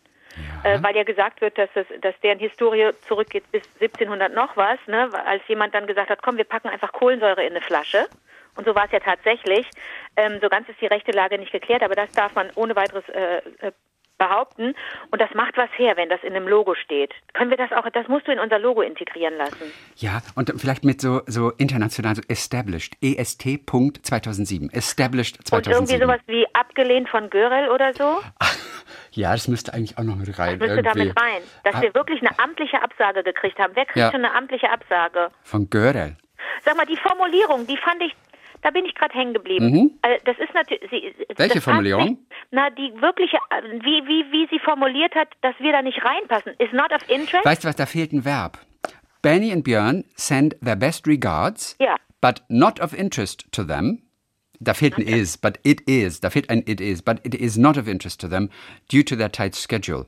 Speaker 3: Äh, weil ja gesagt wird, dass, das, dass deren Historie zurückgeht bis 1700 noch was, ne? als jemand dann gesagt hat, komm, wir packen einfach Kohlensäure in eine Flasche. Und so war es ja tatsächlich. Ähm, so ganz ist die rechte Lage nicht geklärt, aber das darf man ohne weiteres äh, äh, behaupten. Und das macht was her, wenn das in einem Logo steht. Können wir das auch, das musst du in unser Logo integrieren lassen.
Speaker 2: Ja, und vielleicht mit so, so international, so established. E EST.2007. Established
Speaker 3: Und
Speaker 2: 2007.
Speaker 3: irgendwie sowas wie abgelehnt von Görel oder so.
Speaker 2: Ja, das müsste eigentlich auch noch mit rein.
Speaker 3: Das müsste
Speaker 2: irgendwie.
Speaker 3: damit rein. Dass
Speaker 2: Ah,
Speaker 3: wir wirklich eine amtliche Absage gekriegt haben. Wer kriegt
Speaker 2: Ja.
Speaker 3: schon eine amtliche Absage?
Speaker 2: Von Görel.
Speaker 3: Sag mal, die Formulierung, die fand ich, da bin ich gerade hängen geblieben. Äh, Das ist natürlich. Sie,
Speaker 2: Mhm. Welche Formulierung?
Speaker 3: nicht- Na, die wirkliche, äh, wie, wie, wie sie formuliert hat, dass wir da nicht reinpassen. Is not of interest?
Speaker 2: Weißt du was, da fehlt ein Verb. Benny und Björn send their best regards,
Speaker 3: Ja.
Speaker 2: but not of interest to them. Da fehlt ein is, but it is. Da fehlt ein it is, but it is not of interest to them due to their tight schedule.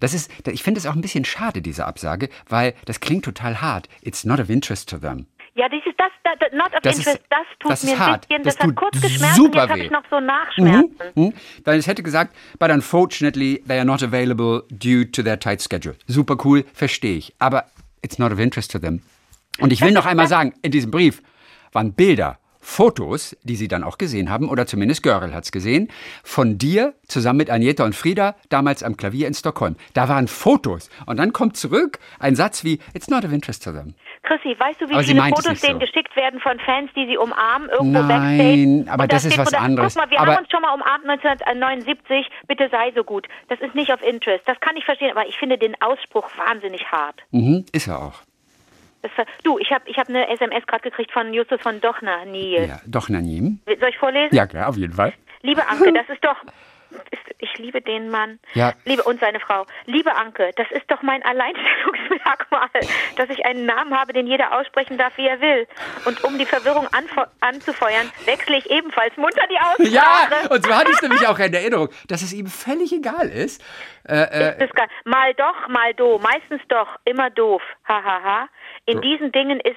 Speaker 2: Das ist, ich finde es auch ein bisschen schade, diese Absage, weil das klingt total hart. It's not of interest to them.
Speaker 3: Ja, das, das, das not of
Speaker 2: Das ist-
Speaker 3: interest, das tut
Speaker 2: das ist
Speaker 3: mir ein
Speaker 2: hart.
Speaker 3: bisschen,
Speaker 2: Das
Speaker 3: das, hat
Speaker 2: tut
Speaker 3: kurz geschmerzt
Speaker 2: super
Speaker 3: und jetzt
Speaker 2: weh.
Speaker 3: ich noch so Nachschmerzen.
Speaker 2: Hm? Weil es hätte gesagt, but unfortunately they are not available due to their tight schedule. Super cool, verstehe ich. Aber it's not of interest to them. Und ich will noch einmal sagen, in diesem Brief waren Bilder, Fotos, die Sie dann auch gesehen haben, oder zumindest Görel hat es gesehen, von dir zusammen mit Agneta und Frieda damals am Klavier in Stockholm. Da waren Fotos. Und dann kommt zurück ein Satz wie, it's not of interest to them.
Speaker 3: Chrissy, weißt du, wie viele Fotos denen
Speaker 2: so.
Speaker 3: geschickt werden von Fans, die sie umarmen, irgendwo
Speaker 2: Nein,
Speaker 3: Backstage?
Speaker 2: aber
Speaker 3: Und da
Speaker 2: das ist was
Speaker 3: oder,
Speaker 2: anderes.
Speaker 3: Guck mal, wir
Speaker 2: Aber-
Speaker 3: haben uns schon mal umarmt 1979, bitte sei so gut. Das ist nicht of interest. Das kann ich verstehen, aber ich finde den Ausspruch wahnsinnig hart.
Speaker 2: Mhm, ist er auch.
Speaker 3: Du, ich habe ich hab eine SMS gerade gekriegt von Justus von Dochner, Niel.
Speaker 2: Ja, doch, Nanim.
Speaker 3: Soll ich vorlesen?
Speaker 2: Ja, klar, auf jeden Fall.
Speaker 3: Liebe Anke, das ist doch. Ist, ich liebe den Mann.
Speaker 2: Ja.
Speaker 3: Liebe und seine Frau. Liebe Anke, das ist doch mein Alleinstellungsmerkmal, dass ich einen Namen habe, den jeder aussprechen darf, wie er will. Und um die Verwirrung anzufeuern, wechsle ich ebenfalls munter die Aussprache.
Speaker 2: Ja, und so hatte ich nämlich auch in Erinnerung, dass es ihm völlig egal ist. Äh,
Speaker 3: Ist es geil. Mal doch, mal do. Meistens doch, immer doof. Hahaha. Ha, ha. In
Speaker 2: So.
Speaker 3: diesen Dingen ist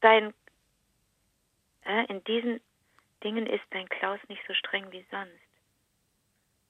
Speaker 3: dein. Äh, in diesen Dingen ist dein Klaus nicht so streng wie sonst.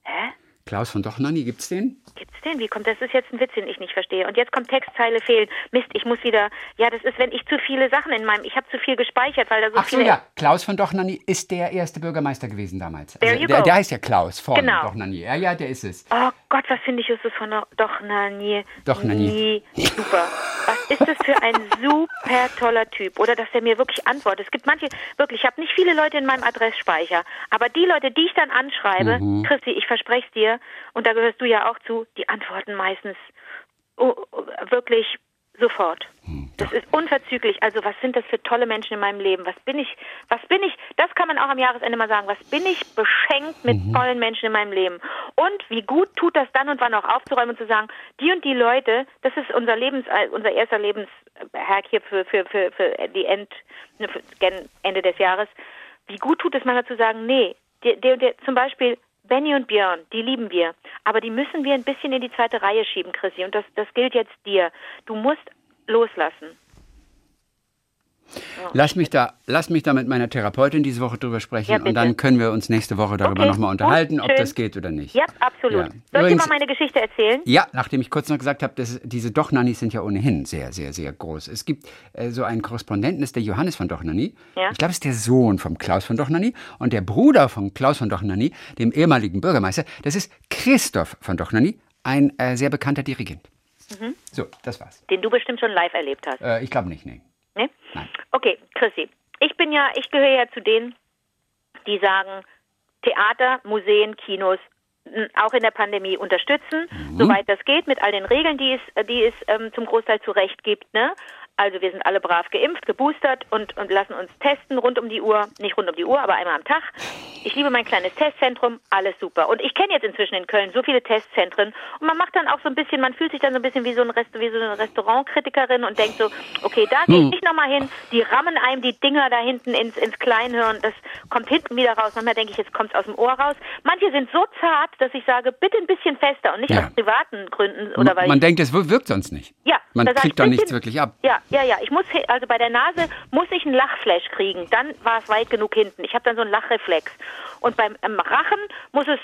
Speaker 3: Hä?
Speaker 2: Klaus von Dochnani, gibt's den?
Speaker 3: Gibt's den? Wie kommt das? ist jetzt ein Witz, den ich nicht verstehe. Und jetzt kommt Textzeile fehlen. Mist, ich muss wieder. Ja, das ist, wenn ich zu viele Sachen in meinem. Ich habe zu viel gespeichert, weil da so
Speaker 2: Ach so,
Speaker 3: viele.
Speaker 2: ja. Klaus von Dochnani ist der erste Bürgermeister gewesen damals.
Speaker 3: There
Speaker 2: Also,
Speaker 3: you
Speaker 2: der,
Speaker 3: go.
Speaker 2: der heißt ja Klaus von
Speaker 3: Genau.
Speaker 2: Dochnani. Ja, ja, der ist es.
Speaker 3: Oh Gott, was finde ich Justus von Do- doch na nie.
Speaker 2: Doch, na, nie.
Speaker 3: Nie. Super. Was ist das für ein super toller Typ? Oder dass der mir wirklich antwortet. Es gibt manche, wirklich, ich habe nicht viele Leute in meinem Adressspeicher, aber die Leute, die ich dann anschreibe,
Speaker 2: Mhm.
Speaker 3: Christi, ich verspreche es dir, und da gehörst du ja auch zu, die antworten meistens oh, oh, wirklich sofort.
Speaker 2: Hm,
Speaker 3: Das ist unverzüglich. Also was sind das für tolle Menschen in meinem Leben? Was bin ich, was bin ich, das kann man auch am Jahresende mal sagen, was bin ich beschenkt mit
Speaker 2: Mhm.
Speaker 3: tollen Menschen in meinem Leben? Und wie gut tut das dann und wann auch aufzuräumen und zu sagen, die und die Leute, das ist unser Lebens, äh, unser erster Lebenshack hier für, für, für, für die End, ne, für Ende des Jahres. Wie gut tut es manchmal zu sagen, nee, der, der, der, zum Beispiel Benny und Björn, die lieben wir, aber die müssen wir ein bisschen in die zweite Reihe schieben, Chrissy. Und das, das gilt jetzt dir. Du musst loslassen.
Speaker 2: Lass mich, da, lass mich da mit meiner Therapeutin diese Woche drüber sprechen
Speaker 3: Ja,
Speaker 2: und dann können wir uns nächste Woche darüber
Speaker 3: Okay,
Speaker 2: nochmal unterhalten, ob das geht oder nicht.
Speaker 3: Ja, absolut.
Speaker 2: Ja.
Speaker 3: Soll ich dir
Speaker 2: Übrigens-
Speaker 3: mal meine Geschichte erzählen?
Speaker 2: Ja, nachdem ich kurz noch gesagt habe, dass diese Dochnannis sind ja ohnehin sehr, sehr, sehr groß. Es gibt äh, so einen Korrespondenten, ist der Johannes von Dochnanny.
Speaker 3: Ja.
Speaker 2: Ich glaube, es ist der Sohn von Klaus von Dochnanny. Und der Bruder von Klaus von Dochnanny, dem ehemaligen Bürgermeister, das ist Christoph von Dochnanny, ein äh, sehr bekannter Dirigent.
Speaker 3: Mhm.
Speaker 2: So, das war's.
Speaker 3: Den du bestimmt schon live erlebt hast.
Speaker 2: Äh, ich glaube nicht, nee.
Speaker 3: Ne?
Speaker 2: Nein.
Speaker 3: Okay, Chrissy. Ich bin ja, ich gehöre ja zu denen, die sagen, Theater, Museen, Kinos auch in der Pandemie unterstützen,
Speaker 2: Mhm.
Speaker 3: soweit das geht, mit all den Regeln, die es, die es ähm, zum Großteil zu Recht gibt. Ne? Also wir sind alle brav geimpft, geboostert und, und lassen uns testen rund um die Uhr. Nicht rund um die Uhr, aber einmal am Tag. Ich liebe mein kleines Testzentrum, alles super. Und ich kenne jetzt inzwischen in Köln so viele Testzentren und man macht dann auch so ein bisschen, man fühlt sich dann so ein bisschen wie so, ein Rest, wie so eine Restaurantkritikerin und denkt so, okay, da gehe ich nicht nochmal hin. Die rammen einem die Dinger da hinten ins, ins Kleinhirn, das kommt hinten wieder raus. Manchmal denke ich, jetzt kommt es aus dem Ohr raus. Manche sind so zart, dass ich sage, bitte ein bisschen fester und nicht
Speaker 2: Ja.
Speaker 3: aus privaten Gründen oder weil
Speaker 2: man denkt, es wir- wirkt sonst nicht.
Speaker 3: ja,
Speaker 2: Man
Speaker 3: da
Speaker 2: kriegt
Speaker 3: bisschen-
Speaker 2: nichts wirklich ab.
Speaker 3: Ja, ja, ja. Ich muss also bei der Nase muss ich einen Lachflash kriegen. Dann war es weit genug hinten. Ich habe dann so einen Lachreflex. Und beim Rachen muss es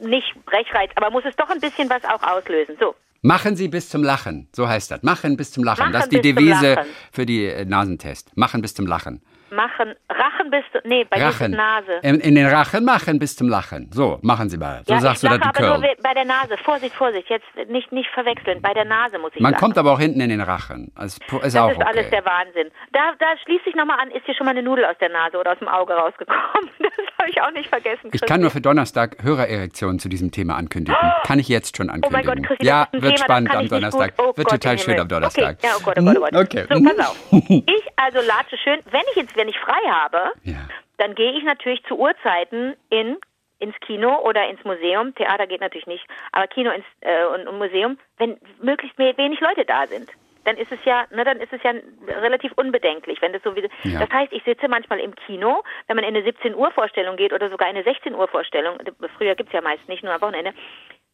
Speaker 3: nicht Brechreiz, aber muss es doch ein bisschen was auch auslösen. So.
Speaker 2: Machen Sie bis zum Lachen, so heißt das. Machen bis zum Lachen.
Speaker 3: Machen
Speaker 2: das ist die Devise für die äh, Nasentest. Machen bis zum Lachen.
Speaker 3: Machen, Rachen bis, zu- nee, bei
Speaker 2: Rachen.
Speaker 3: Nase.
Speaker 2: In, in den Rachen machen bis zum Lachen. So, machen Sie mal. So
Speaker 3: ja,
Speaker 2: sagst
Speaker 3: ich
Speaker 2: du
Speaker 3: lache
Speaker 2: das, du
Speaker 3: aber nur
Speaker 2: Curl.
Speaker 3: bei der Nase. Vorsicht, Vorsicht, jetzt nicht, nicht verwechseln. Bei der Nase muss ich
Speaker 2: Man
Speaker 3: lachen.
Speaker 2: kommt aber auch hinten in den Rachen. Also, ist
Speaker 3: das
Speaker 2: auch
Speaker 3: ist
Speaker 2: okay.
Speaker 3: alles der Wahnsinn. Da, da schließe ich nochmal an, ist dir schon mal eine Nudel aus der Nase oder aus dem Auge rausgekommen? Das habe ich auch nicht vergessen.
Speaker 2: Ich
Speaker 3: Christi.
Speaker 2: kann nur für Donnerstag Hörererektionen zu diesem Thema ankündigen. Kann ich jetzt schon
Speaker 3: Oh
Speaker 2: ankündigen.
Speaker 3: mein Gott, Christi,
Speaker 2: ja,
Speaker 3: das
Speaker 2: wird
Speaker 3: Thema,
Speaker 2: spannend
Speaker 3: das
Speaker 2: am
Speaker 3: ich
Speaker 2: Donnerstag.
Speaker 3: Oh
Speaker 2: wird
Speaker 3: Gott
Speaker 2: total schön am Donnerstag.
Speaker 3: Okay, ja, oh Gott, oh Gott, oh Gott.
Speaker 2: Okay.
Speaker 3: So, pass auf. Ich also latsche schön, wenn ich jetzt, wenn ich frei habe,
Speaker 2: Ja.
Speaker 3: dann gehe ich natürlich zu Uhrzeiten in ins Kino oder ins Museum. Theater geht natürlich nicht, aber Kino ins, äh, und, und Museum, wenn möglichst we- wenig Leute da sind. Dann ist es ja, ne, dann ist es ja relativ unbedenklich, wenn das so wie.
Speaker 2: Ja.
Speaker 3: Das heißt, ich sitze manchmal im Kino, wenn man in eine 17 Uhr Vorstellung geht oder sogar eine 16 Uhr Vorstellung. Früher gibt's ja meist nicht nur am Wochenende.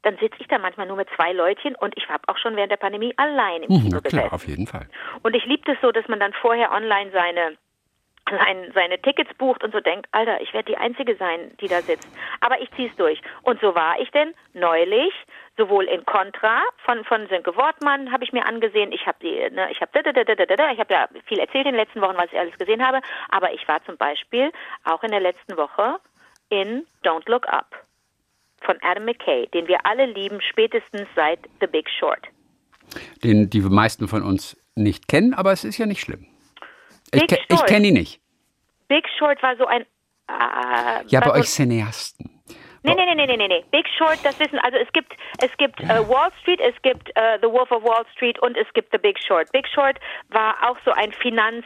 Speaker 3: Dann sitze ich da manchmal nur mit zwei Leutchen und ich habe auch schon während der Pandemie allein im
Speaker 2: Mhm,
Speaker 3: Kino gesessen.
Speaker 2: klar, auf jeden Fall.
Speaker 3: Und ich liebe das so, dass man dann vorher online seine sein, seine Tickets bucht und so denkt, Alter, ich werde die Einzige sein, die da sitzt. Aber ich zieh's durch. Und so war ich denn neulich, sowohl in Contra von, von Sönke Wortmann habe ich mir angesehen. Ich habe die, ne, ich habe ich habe ja viel erzählt in den letzten Wochen, was ich alles gesehen habe. Aber ich war zum Beispiel auch in der letzten Woche in Don't Look Up von Adam McKay, den wir alle lieben, spätestens seit The Big Short.
Speaker 2: Den die meisten von uns nicht kennen, aber es ist ja nicht schlimm. Ich, ke ich kenne ihn nicht.
Speaker 3: Big Short war so ein äh,
Speaker 2: Ja, bei
Speaker 3: so
Speaker 2: euch Cineasten.
Speaker 3: Nee, nee, nee, nee, nee, nee, nee. Big Short, das wissen, also es gibt, es gibt äh, Wall Street, es gibt äh, The Wolf of Wall Street und es gibt The Big Short. Big Short war auch so ein Finanz,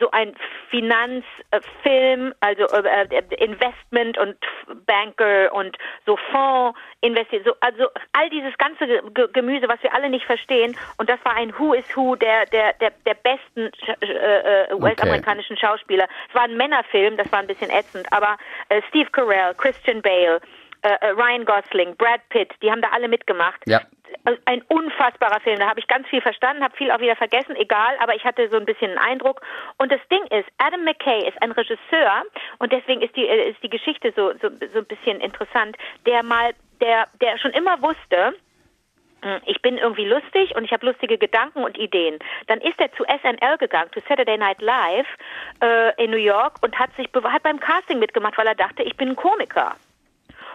Speaker 3: so ein Finanzfilm, also äh, äh, Investment und Banker und so Fonds, investi so, also all dieses ganze Ge- Ge- Gemüse, was wir alle nicht verstehen. Und das war ein Who is Who der, der, der, der besten äh, äh, US-amerikanischen Schauspieler. Es war ein Männerfilm, das war ein bisschen ätzend, aber äh, Steve Carell, Christian Bale, äh, äh, Ryan Gosling, Brad Pitt, die haben da alle mitgemacht.
Speaker 2: Ja.
Speaker 3: Ein unfassbarer Film. Da habe ich ganz viel verstanden, habe viel auch wieder vergessen, egal, aber ich hatte so ein bisschen einen Eindruck. Und das Ding ist, Adam McKay ist ein Regisseur und deswegen ist die, äh, ist die Geschichte so, so, so ein bisschen interessant, der mal, der, der schon immer wusste, hm, ich bin irgendwie lustig und ich habe lustige Gedanken und Ideen. Dann ist er zu SNL gegangen, zu Saturday Night Live äh, in New York und hat sich hat beim Casting mitgemacht, weil er dachte, ich bin ein Komiker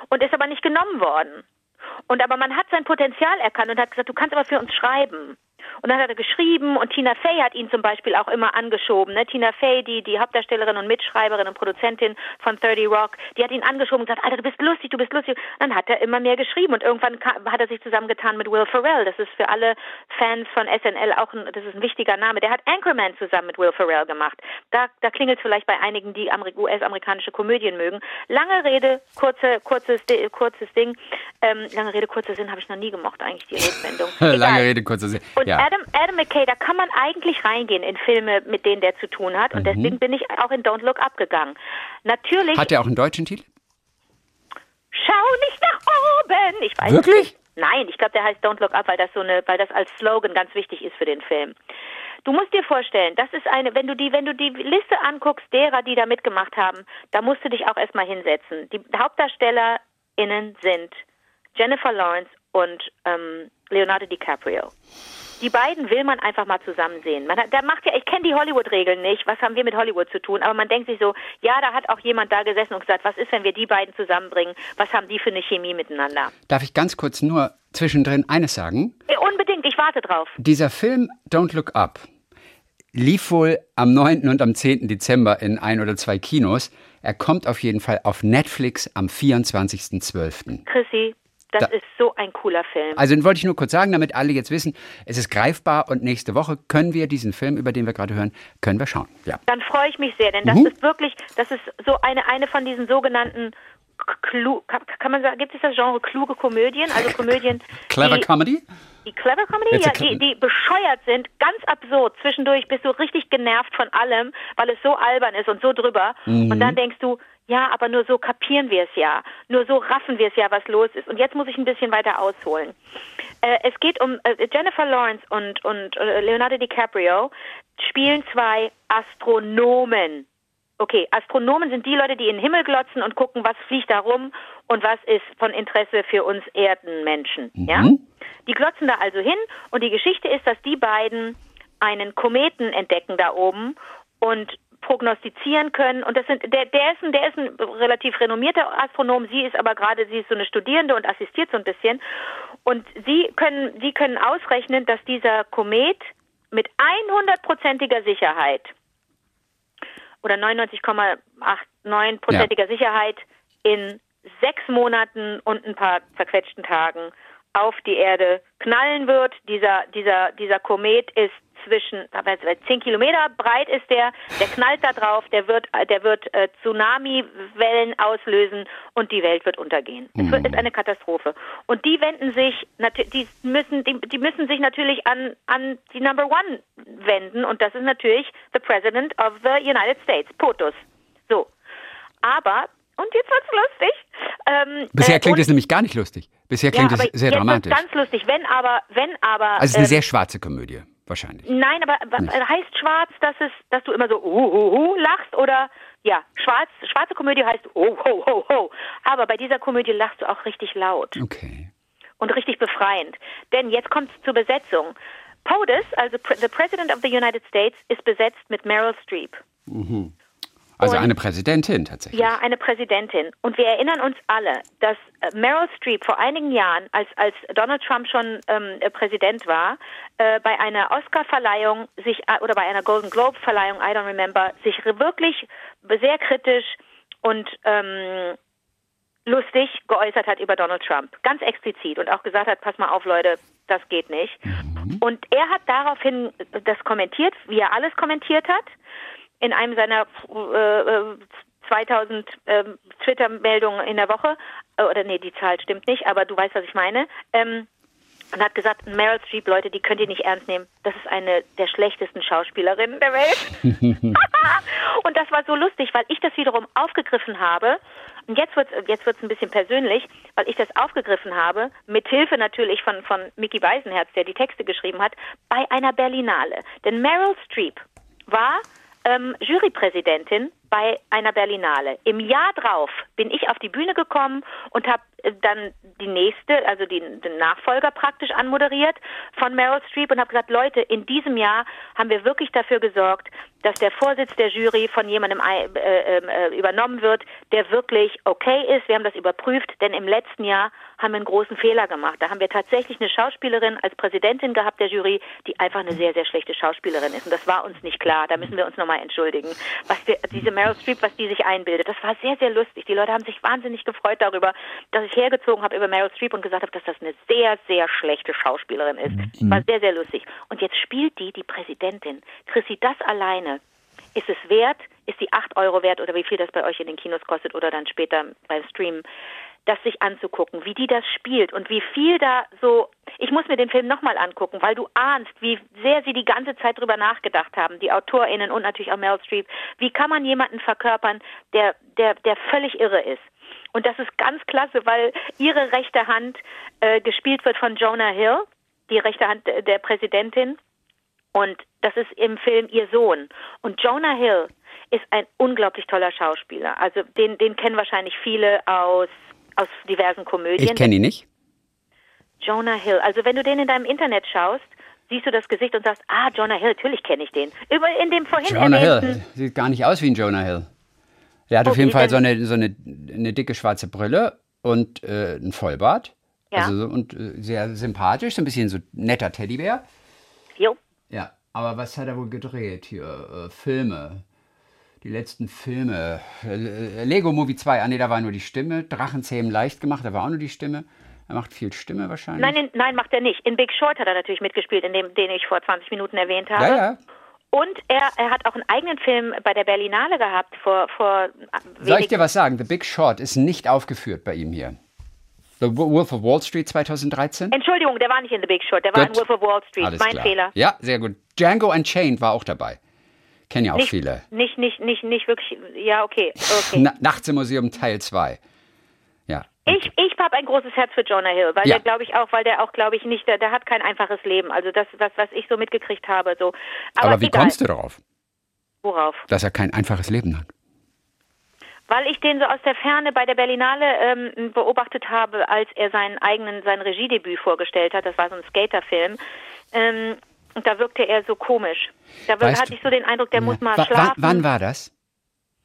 Speaker 3: und ist aber nicht genommen worden. Und aber man hat sein Potenzial erkannt und hat gesagt, du kannst aber für uns schreiben. Und dann hat er geschrieben und Tina Fey hat ihn zum Beispiel auch immer angeschoben. Ne? Tina Fey, die, die Hauptdarstellerin und Mitschreiberin und Produzentin von 30 Rock, die hat ihn angeschoben und gesagt, Alter, du bist lustig, du bist lustig. Und dann hat er immer mehr geschrieben und irgendwann ka- hat er sich zusammengetan mit Will Ferrell. Das ist für alle Fans von SNL auch ein, das ist ein wichtiger Name. Der hat Anchorman zusammen mit Will Ferrell gemacht. Da, da klingelt es vielleicht bei einigen, die Ameri- US-amerikanische Komödien mögen. Lange Rede, kurze, kurzes, kurzes Ding. Ähm, lange Rede, kurzer Sinn habe ich noch nie gemocht, eigentlich die Redewendung.
Speaker 2: Lange. Rede, kurzer Sinn.
Speaker 3: Und
Speaker 2: Ja.
Speaker 3: Adam, Adam McKay, da kann man eigentlich reingehen in Filme, mit denen der zu tun hat. Und deswegen bin ich auch in Don't Look Up gegangen. Natürlich,
Speaker 2: Mhm. Hat er auch einen deutschen Titel?
Speaker 3: schau nicht nach oben. Ich weiß
Speaker 2: Wirklich?
Speaker 3: nicht. Nein, ich glaube, der heißt Don't Look Up, weil das so eine, weil das als Slogan ganz wichtig ist für den Film. Du musst dir vorstellen, das ist eine, wenn du die, wenn du die Liste anguckst, derer, die da mitgemacht haben, da musst du dich auch erstmal hinsetzen. Die HauptdarstellerInnen sind Jennifer Lawrence und ähm, Leonardo DiCaprio. Die beiden will man einfach mal zusammen sehen. Man hat, da macht ja, ich kenne die Hollywood-Regeln nicht, was haben wir mit Hollywood zu tun, aber man denkt sich so, ja, da hat auch jemand da gesessen und gesagt, was ist, wenn wir die beiden zusammenbringen, was haben die für eine Chemie miteinander?
Speaker 2: Darf ich ganz kurz nur zwischendrin eines sagen?
Speaker 3: Äh, Unbedingt, ich warte drauf.
Speaker 2: Dieser Film Don't Look Up lief wohl am 9. und am 10. Dezember in ein oder zwei Kinos. Er kommt auf jeden Fall auf Netflix am 24.12.
Speaker 3: Chrissy, das
Speaker 2: Da-
Speaker 3: ist so ein cooler Film.
Speaker 2: Also den wollte ich nur kurz sagen, damit alle jetzt wissen, es ist greifbar und nächste Woche können wir diesen Film, über den wir gerade hören, können wir schauen. Ja.
Speaker 3: Dann freue ich mich sehr, denn das
Speaker 2: Mhm.
Speaker 3: ist wirklich, das ist so eine, eine von diesen sogenannten Klu kann, man sagen, gibt es das Genre kluge Komödien? Also Komödien,
Speaker 2: Clever
Speaker 3: die,
Speaker 2: Comedy?
Speaker 3: Die Clever Comedy, ja, die, die bescheuert sind, ganz absurd. Zwischendurch bist du richtig genervt von allem, weil es so albern ist und so drüber.
Speaker 2: Mhm.
Speaker 3: Und dann denkst du, ja, aber nur so kapieren wir es ja. Nur so raffen wir es ja, was los ist. Und jetzt muss ich ein bisschen weiter ausholen. Äh, es geht um äh, Jennifer Lawrence und, und äh, Leonardo DiCaprio spielen zwei Astronomen. Okay, Astronomen sind die Leute, die in den Himmel glotzen und gucken, was fliegt da rum und was ist von Interesse für uns Erdenmenschen. Ja? Die glotzen da also hin und die Geschichte ist, dass die beiden einen Kometen entdecken da oben und prognostizieren können. Und das sind, der, der ist ein, der ist ein relativ renommierter Astronom. Sie ist aber gerade, sie ist so eine Studierende und assistiert so ein bisschen. Und sie können, sie können ausrechnen, dass dieser Komet mit 100%iger Sicherheit oder 99,89%iger Sicherheit in sechs Monaten und ein paar zerquetschten Tagen auf die Erde knallen wird. Dieser, dieser, dieser Komet ist zwischen, zehn Kilometer breit ist der, der knallt da drauf, der wird, der wird äh, Tsunami-Wellen auslösen und die Welt wird untergehen. Es wird, ist eine Katastrophe. Und die wenden sich, die müssen, die, die müssen sich natürlich an, an die Number One wenden und das ist natürlich the President of the United States, POTUS. So. Aber und jetzt wird's lustig.
Speaker 2: Ähm, Bisher äh, klingt es nämlich gar nicht lustig. Bisher klingt ja, es sehr dramatisch.
Speaker 3: Ganz lustig. Wenn aber, wenn aber.
Speaker 2: Also es ist eine ähm, sehr schwarze Komödie wahrscheinlich.
Speaker 3: Nein, aber nicht. heißt schwarz, dass es, dass du immer so uh, uh, uh, lachst oder ja, schwarz, schwarze Komödie heißt oh, ho, ho, ho. Aber bei dieser Komödie lachst du auch richtig laut.
Speaker 2: Okay.
Speaker 3: Und richtig befreiend. Denn jetzt kommt es zur Besetzung. POTUS, also the President of the United States, ist besetzt mit Meryl Streep.
Speaker 2: Mhm. Also und, eine Präsidentin tatsächlich.
Speaker 3: Ja, eine Präsidentin. Und wir erinnern uns alle, dass äh, Meryl Streep vor einigen Jahren, als, als Donald Trump schon ähm, äh, Präsident war, äh, bei einer Oscar-Verleihung sich äh, oder bei einer Golden Globe-Verleihung, I don't remember, sich wirklich sehr kritisch und ähm, lustig geäußert hat über Donald Trump. Ganz explizit und auch gesagt hat, pass mal auf, Leute, das geht nicht. Mhm. Und er hat daraufhin das kommentiert, wie er alles kommentiert hat in einem seiner äh, 2000 äh, Twitter-Meldungen in der Woche, äh, oder nee, die Zahl stimmt nicht, aber du weißt, was ich meine, ähm, und hat gesagt, Meryl Streep, Leute, die könnt ihr nicht ernst nehmen. Das ist eine der schlechtesten Schauspielerinnen der Welt. und das war so lustig, weil ich das wiederum aufgegriffen habe. Und jetzt wird es jetzt wird's ein bisschen persönlich, weil ich das aufgegriffen habe, mit Hilfe natürlich von, von Mickey Weisenherz, der die Texte geschrieben hat, bei einer Berlinale. Denn Meryl Streep war ähm, Jurypräsidentin bei einer Berlinale. Im Jahr drauf bin ich auf die Bühne gekommen und habe äh, dann die nächste, also die, den Nachfolger praktisch anmoderiert von Meryl Streep und habe gesagt, Leute, in diesem Jahr haben wir wirklich dafür gesorgt, dass der Vorsitz der Jury von jemandem äh, ähm, äh, übernommen wird, der wirklich okay ist. Wir haben das überprüft, denn im letzten Jahr haben wir einen großen Fehler gemacht. Da haben wir tatsächlich eine Schauspielerin als Präsidentin gehabt der Jury, die einfach eine sehr, sehr schlechte Schauspielerin ist. Und das war uns nicht klar. Da müssen wir uns nochmal entschuldigen. Was wir, diese Meryl Streep, was die sich einbildet, das war sehr, sehr lustig. Die Leute haben sich wahnsinnig gefreut darüber, dass ich hergezogen habe über Meryl Streep und gesagt habe, dass das eine sehr, sehr schlechte Schauspielerin ist. Mhm. War sehr, sehr lustig. Und jetzt spielt die die Präsidentin. Chrissy, das alleine ist es wert, ist die 8 Euro wert oder wie viel das bei euch in den Kinos kostet oder dann später beim Stream das sich anzugucken, wie die das spielt und wie viel da so. Ich muss mir den Film nochmal angucken, weil du ahnst, wie sehr sie die ganze Zeit drüber nachgedacht haben, die AutorInnen und natürlich auch Meryl Streep. Wie kann man jemanden verkörpern, der, der, der völlig irre ist? Und das ist ganz klasse, weil ihre rechte Hand äh, gespielt wird von Jonah Hill, die rechte Hand der Präsidentin. Und das ist im Film ihr Sohn. Und Jonah Hill ist ein unglaublich toller Schauspieler. Also den, den kennen wahrscheinlich viele aus aus diversen Komödien.
Speaker 2: Ich kenne ihn nicht.
Speaker 3: Jonah Hill. Also wenn du den in deinem Internet schaust, siehst du das Gesicht und sagst, ah, Jonah Hill, natürlich kenne ich den. Über in dem vorhin
Speaker 2: Jonah Hill sieht gar nicht aus wie ein Jonah Hill. Der hat oh, auf jeden Fall so eine, so eine, eine dicke schwarze Brille und äh, ein Vollbart. Ja. Also, und äh, sehr sympathisch, so ein bisschen so netter Teddybär.
Speaker 3: Jo.
Speaker 2: Ja, aber was hat er wohl gedreht hier? Äh, Filme die letzten Filme. Äh, Lego Movie 2, ah nee, da war nur die Stimme. Drachenzähmen leicht gemacht, da war auch nur die Stimme. Er macht viel Stimme wahrscheinlich.
Speaker 3: Nein, in, nein, macht er nicht. In Big Short hat er natürlich mitgespielt, in dem, den ich vor 20 Minuten erwähnt habe.
Speaker 2: Ja, ja.
Speaker 3: Und er, er hat auch einen eigenen Film bei der Berlinale gehabt vor, vor
Speaker 2: Soll ich dir was sagen? The Big Short ist nicht aufgeführt bei ihm hier. The Wolf of Wall Street 2013?
Speaker 3: Entschuldigung, der war nicht in The Big Short, der war in Wolf of Wall Street.
Speaker 2: Alles
Speaker 3: mein
Speaker 2: klar.
Speaker 3: Fehler.
Speaker 2: Ja, sehr gut. Django Unchained war auch dabei. Kennen ja auch
Speaker 3: nicht,
Speaker 2: viele.
Speaker 3: Nicht, nicht, nicht, nicht wirklich. Ja, okay. okay. Na,
Speaker 2: Nachts im Museum Teil 2. Ja.
Speaker 3: Ich, ich habe ein großes Herz für Jonah Hill, weil ja. der glaube ich auch, weil der auch glaube ich nicht, der, der hat kein einfaches Leben. Also das, das, was ich so mitgekriegt habe, so.
Speaker 2: Aber, Aber wie egal. kommst du darauf?
Speaker 3: Worauf?
Speaker 2: Dass er kein einfaches Leben hat.
Speaker 3: Weil ich den so aus der Ferne bei der Berlinale ähm, beobachtet habe, als er seinen eigenen, sein Regiedebüt vorgestellt hat. Das war so ein Skaterfilm. Ähm, Und da wirkte er so komisch. Da
Speaker 2: Weißt
Speaker 3: hatte
Speaker 2: du-
Speaker 3: ich so den Eindruck, der
Speaker 2: Ja.
Speaker 3: muss mal schlafen.
Speaker 2: Wann, wann war das?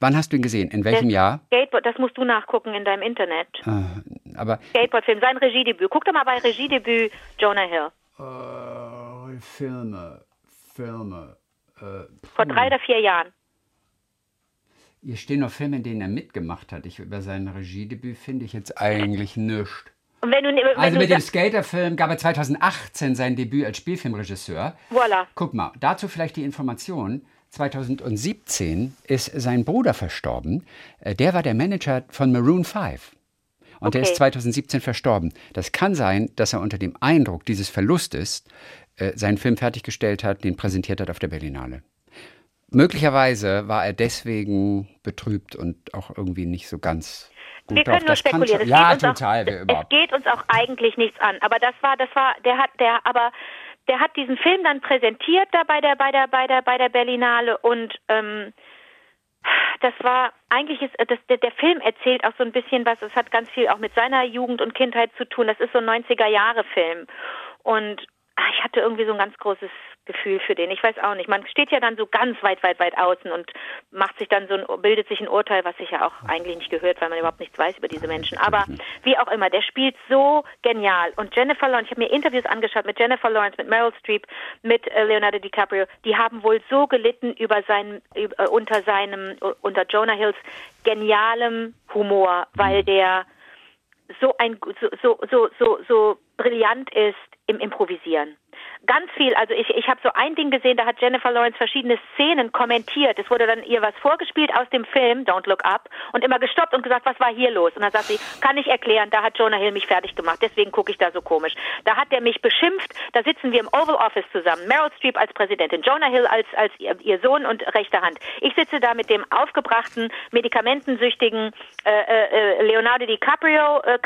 Speaker 2: Wann hast du ihn gesehen? In welchem
Speaker 3: Der
Speaker 2: Jahr?
Speaker 3: Skateboard, das musst du nachgucken in deinem Internet.
Speaker 2: Äh, aber
Speaker 3: Skateboard-Film, sein Regiedebüt. Guck doch mal bei Regiedebüt Jonah Hill.
Speaker 2: äh, Filme, Filme. Äh,
Speaker 3: Vor drei oder vier Jahren.
Speaker 2: hier stehen noch Filme, in denen er mitgemacht hat. Ich, über sein Regiedebüt finde ich jetzt eigentlich nichts.
Speaker 3: Und wenn du, wenn
Speaker 2: Also mit dem Skaterfilm gab er 2018 sein Debüt als Spielfilmregisseur.
Speaker 3: Voilà.
Speaker 2: Guck mal, dazu vielleicht die Information. 2017 ist sein Bruder verstorben. Äh, Der war der Manager von Maroon 5. Und der
Speaker 3: Okay.
Speaker 2: ist 2017 verstorben. Das kann sein, dass er unter dem Eindruck dieses Verlustes äh, seinen Film fertiggestellt hat, den präsentiert hat auf der Berlinale. Möglicherweise war er deswegen betrübt und auch irgendwie nicht so ganz gut
Speaker 3: wir können nur spekulieren.
Speaker 2: Ja, total.
Speaker 3: Auch, es geht uns auch eigentlich nichts an. Aber das war, das war, der hat, der, aber der hat diesen Film dann präsentiert da bei der, bei der, bei der, bei der Berlinale und ähm, das war eigentlich ist das, der, der Film erzählt auch so ein bisschen was. Es hat ganz viel auch mit seiner Jugend und Kindheit zu tun. Das ist so ein 90er Jahre Film und ah, ich hatte irgendwie so ein ganz großes Gefühl für den. Ich weiß auch nicht. Man steht ja dann so ganz weit, weit, weit außen und macht sich dann so ein, bildet sich ein Urteil, was sich ja auch eigentlich nicht gehört, weil man überhaupt nichts weiß über diese Menschen. Aber wie auch immer, der spielt so genial. Und Jennifer Lawrence, ich habe mir Interviews angeschaut mit Jennifer Lawrence, mit Meryl Streep, mit äh, Leonardo DiCaprio. Die haben wohl so gelitten über seinen, über, äh, unter seinem, unter Jonah Hills genialem Humor, weil der so ein so so so so, so brillant ist im Improvisieren. Ganz viel, also ich, ich habe so ein Ding gesehen, da hat Jennifer Lawrence verschiedene Szenen kommentiert. Es wurde dann ihr was vorgespielt aus dem Film, Don't Look Up, und immer gestoppt und gesagt, was war hier los? Und dann sagt sie, kann ich erklären, da hat Jonah Hill mich fertig gemacht, deswegen gucke ich da so komisch. Da hat er mich beschimpft, da sitzen wir im Oval Office zusammen, Meryl Streep als Präsidentin, Jonah Hill als, als ihr, ihr Sohn und rechte Hand. Ich sitze da mit dem aufgebrachten, medikamentensüchtigen äh, äh, Leonardo DiCaprio äh.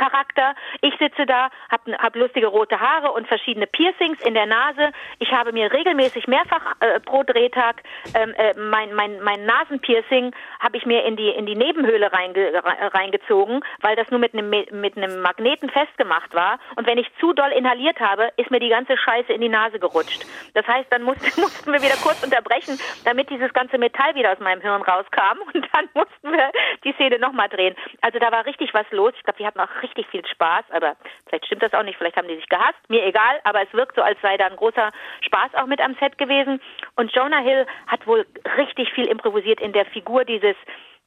Speaker 3: Ich sitze da, habe hab lustige rote Haare und verschiedene Piercings in der Nase. Ich habe mir regelmäßig mehrfach äh, pro Drehtag ähm, äh, mein, mein, mein Nasenpiercing habe ich mir in die in die Nebenhöhle reinge, re- reingezogen, weil das nur mit einem mit einem Magneten festgemacht war. Und wenn ich zu doll inhaliert habe, ist mir die ganze Scheiße in die Nase gerutscht. Das heißt, dann mussten, mussten wir wieder kurz unterbrechen, damit dieses ganze Metall wieder aus meinem Hirn rauskam. Und dann mussten wir die Szene nochmal drehen. Also da war richtig was los. Ich glaube, die hatten auch richtig viel Spaß. Aber vielleicht stimmt das auch nicht. Vielleicht haben die sich gehasst. Mir egal. Aber es wirkt so, als sei da ein großer Spaß auch mit am Set gewesen. Und Jonah Hill hat wohl richtig viel improvisiert in der Figur dieses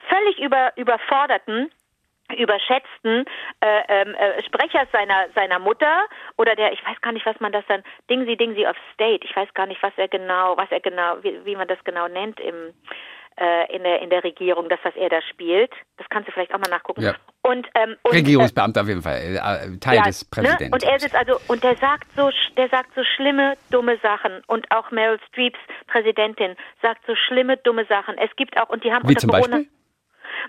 Speaker 3: völlig über, überforderten, überschätzten äh, ähm, äh, Sprechers seiner seiner Mutter oder der ich weiß gar nicht was man das dann Dingsy Dingsy of State ich weiß gar nicht was er genau was er genau wie, wie man das genau nennt im äh, in der in der Regierung das was er da spielt das kannst du vielleicht auch mal nachgucken
Speaker 2: Ja.
Speaker 3: und, ähm, und äh,
Speaker 2: Regierungsbeamter auf jeden Fall, äh, Teil
Speaker 3: ja,
Speaker 2: des Präsidenten.
Speaker 3: Ne? Und er sitzt also und der sagt so der sagt so schlimme dumme Sachen und auch Meryl Streeps Präsidentin sagt so schlimme dumme Sachen. Es gibt auch und die haben
Speaker 2: Wie
Speaker 3: unter
Speaker 2: zum
Speaker 3: Corona
Speaker 2: Beispiel?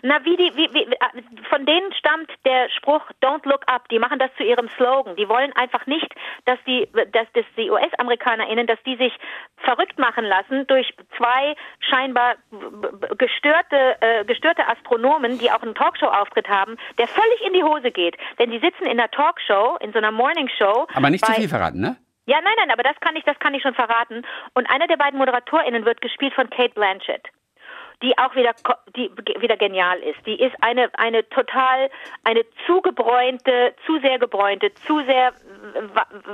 Speaker 3: Na, wie die, wie, wie, äh, von denen stammt der Spruch Don't look up. Die machen das zu ihrem Slogan. Die wollen einfach nicht, dass die, dass das die US-AmerikanerInnen, dass die sich verrückt machen lassen durch zwei scheinbar gestörte, äh, gestörte Astronomen, die auch einen Talkshow-Auftritt haben, der völlig in die Hose geht. Denn die sitzen in einer Talkshow, in so einer Morningshow.
Speaker 2: Aber nicht zu viel verraten, ne?
Speaker 3: ja, nein, nein, aber das kann ich, das kann ich schon verraten. Und einer der beiden ModeratorInnen wird gespielt von Kate Blanchett, die auch wieder, die wieder genial ist. Die ist eine, eine total, eine zu gebräunte, zu sehr gebräunte, zu sehr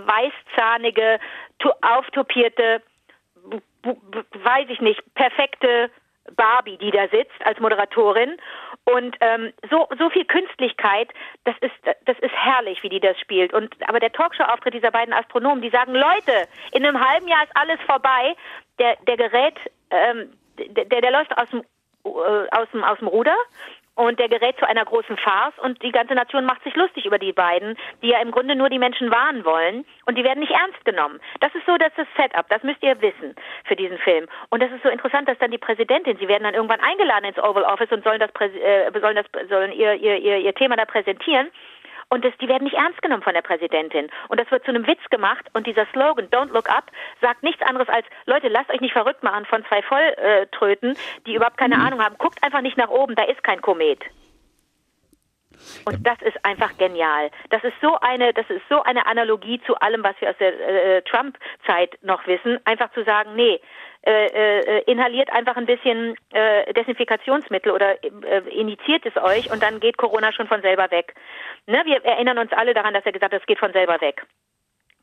Speaker 3: weißzahnige, auftopierte, weiß ich nicht, perfekte Barbie, die da sitzt als Moderatorin. Und ähm, so, so viel Künstlichkeit, das ist, das ist herrlich, wie die das spielt. Und aber der Talkshow-Auftritt dieser beiden Astronomen, die sagen, Leute, in einem halben Jahr ist alles vorbei. Der, der Gerät, ähm, der, der, läuft aus dem, äh, aus dem, aus dem Ruder und der gerät zu einer großen Farce und die ganze Nation macht sich lustig über die beiden, die ja im Grunde nur die Menschen warnen wollen und die werden nicht ernst genommen. Das ist so das ist das Setup, das müsst ihr wissen für diesen Film. Und das ist so interessant, dass dann die Präsidentin, sie werden dann irgendwann eingeladen ins Oval Office und sollen das äh, sollen das sollen ihr, ihr ihr ihr Thema da präsentieren. Und das, die werden nicht ernst genommen von der Präsidentin. Und das wird zu einem Witz gemacht. Und dieser Slogan, Don't Look Up, sagt nichts anderes als, Leute, lasst euch nicht verrückt machen von zwei Volltröten, die überhaupt keine Ahnung haben. Guckt einfach nicht nach oben, da ist kein Komet. Und das ist einfach genial. Das ist so eine, das ist so eine Analogie zu allem, was wir aus der äh, Trump-Zeit noch wissen. Einfach zu sagen, nee, äh, äh, inhaliert einfach ein bisschen äh, Desinfikationsmittel oder äh, initiiert es euch und dann geht Corona schon von selber weg. Ne? Wir erinnern uns alle daran, dass er gesagt hat, es geht von selber weg.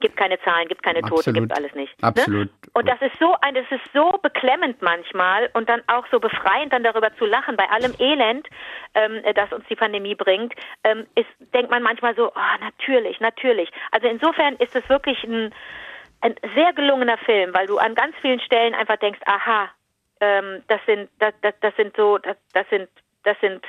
Speaker 3: Gibt keine Zahlen, gibt keine Tote,
Speaker 2: Absolut.
Speaker 3: gibt alles nicht.
Speaker 2: Absolut.
Speaker 3: Ne? Und das ist so ein, das ist so beklemmend manchmal und dann auch so befreiend, dann darüber zu lachen bei allem Elend, ähm, das uns die Pandemie bringt, ähm, ist, denkt man manchmal so, oh, natürlich, natürlich. Also insofern ist es wirklich ein, ein sehr gelungener Film, weil du an ganz vielen Stellen einfach denkst, aha, ähm, das sind, das, das, das sind so, das, das sind, das sind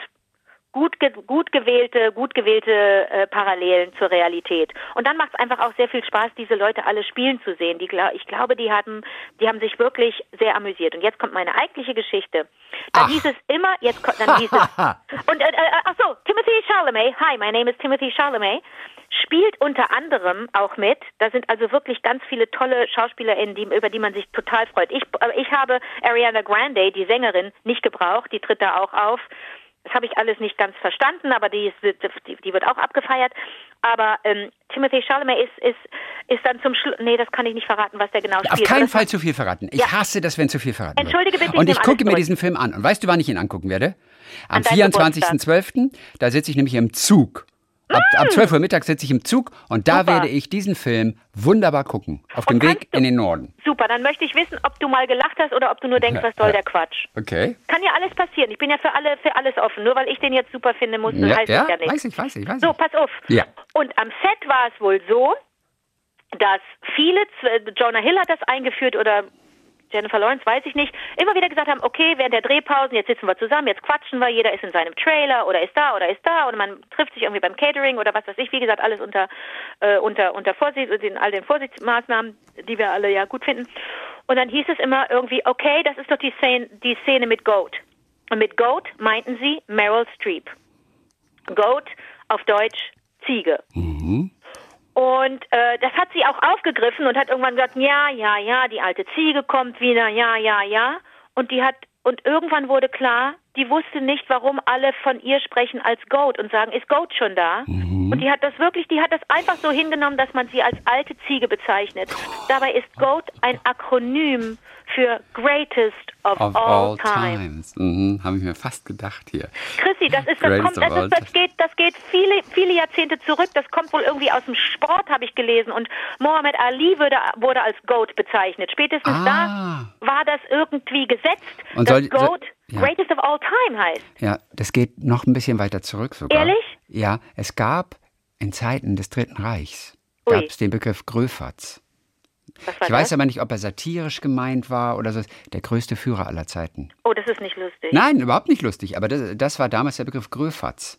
Speaker 3: gut, ge gut gewählte, gut gewählte äh, Parallelen zur Realität. Und dann macht es einfach auch sehr viel Spaß, diese Leute alle spielen zu sehen. Die, ich glaube, die hatten, die haben sich wirklich sehr amüsiert. Und jetzt kommt meine eigentliche Geschichte. Dann
Speaker 2: Ach.
Speaker 3: hieß es immer, jetzt dann hieß es und äh, äh, ach so, Timothy Chalamet. Hi, my name is Timothy Chalamet. Spielt unter anderem auch mit. Da sind also wirklich ganz viele tolle SchauspielerInnen, die, über die man sich total freut. Ich, äh, ich habe Ariana Grande, die Sängerin, nicht gebraucht. Die tritt da auch auf. Das habe ich alles nicht ganz verstanden, aber die, ist, die, die wird auch abgefeiert. Aber ähm, Timothy Chalamet ist, ist, ist dann zum Schluss. Nee, das kann ich nicht verraten, was der genau spielt.
Speaker 2: Auf keinen Fall zu viel verraten. Ich
Speaker 3: Ja.
Speaker 2: hasse das, wenn zu viel verraten
Speaker 3: Entschuldige
Speaker 2: wird.
Speaker 3: bitte, ich
Speaker 2: Und ich
Speaker 3: nehme
Speaker 2: gucke mir
Speaker 3: zurück.
Speaker 2: diesen Film an. Und weißt du, wann ich ihn angucken werde? Am
Speaker 3: An deinem
Speaker 2: 24.12. Da sitze ich nämlich im Zug. Ab, ab 12 Uhr mittags sitze ich im Zug und da
Speaker 3: Super.
Speaker 2: werde ich diesen Film wunderbar gucken. Auf dem Weg in den Norden.
Speaker 3: Super, dann möchte ich wissen, ob du mal gelacht hast oder ob du nur denkst, was soll der Quatsch.
Speaker 2: Okay?
Speaker 3: Kann ja alles passieren. Ich bin ja für alle für alles offen. Nur weil ich den jetzt super finde, muss
Speaker 2: Ja,
Speaker 3: heißt
Speaker 2: ja,
Speaker 3: das ja nichts.
Speaker 2: weiß ich, weiß ich, weiß
Speaker 3: So,
Speaker 2: ich.
Speaker 3: pass auf.
Speaker 2: Ja.
Speaker 3: Und am Set war es wohl so, dass viele, Jonah Hill hat das eingeführt oder Jennifer Lawrence, weiß ich nicht, immer wieder gesagt haben, okay, während der Drehpausen, jetzt sitzen wir zusammen, jetzt quatschen wir, jeder ist in seinem Trailer oder ist da oder ist da oder man trifft sich irgendwie beim Catering oder was weiß ich, wie gesagt, alles unter, äh, unter, unter Vorsicht, den, all den Vorsichtsmaßnahmen, die wir alle ja gut finden. Und dann hieß es immer irgendwie, okay, das ist doch die Szene, die Szene mit Goat. Und mit Goat meinten sie Meryl Streep. Goat auf Deutsch Ziege. Und äh, das hat sie auch aufgegriffen und hat irgendwann gesagt, ja, ja, ja, die alte Ziege kommt wieder, ja, ja, ja. Und die hat und irgendwann wurde klar, die wusste nicht, warum alle von ihr sprechen als Goat und sagen, ist Goat schon da? Und die hat das wirklich, die hat das einfach so hingenommen, dass man sie als alte Ziege bezeichnet. Dabei ist Goat ein Akronym für Greatest of,
Speaker 2: Of
Speaker 3: all,
Speaker 2: all
Speaker 3: time.
Speaker 2: times. Mhm, Habe ich mir fast gedacht hier.
Speaker 3: Chrissy, das ist, das kommt, das, ist, das geht, das geht viele, viele Jahrzehnte zurück. Das kommt wohl irgendwie aus dem Sport, habe ich gelesen. Und Muhammad Ali würde, wurde als Goat bezeichnet. Spätestens
Speaker 2: Ah.
Speaker 3: da war das irgendwie gesetzt,
Speaker 2: Und
Speaker 3: dass
Speaker 2: soll-
Speaker 3: Goat
Speaker 2: ja.
Speaker 3: Greatest of all time heißt.
Speaker 2: Ja, das geht noch ein bisschen weiter zurück sogar.
Speaker 3: Ehrlich?
Speaker 2: Ja, es gab in Zeiten des Dritten Reichs gab es den Begriff Gröfatz. Ich weiß
Speaker 3: das?
Speaker 2: aber nicht, ob er satirisch gemeint war oder so. Der größte Führer aller Zeiten.
Speaker 3: Oh, das ist nicht lustig.
Speaker 2: Nein, überhaupt nicht lustig, aber das, das war damals der Begriff Gröfatz.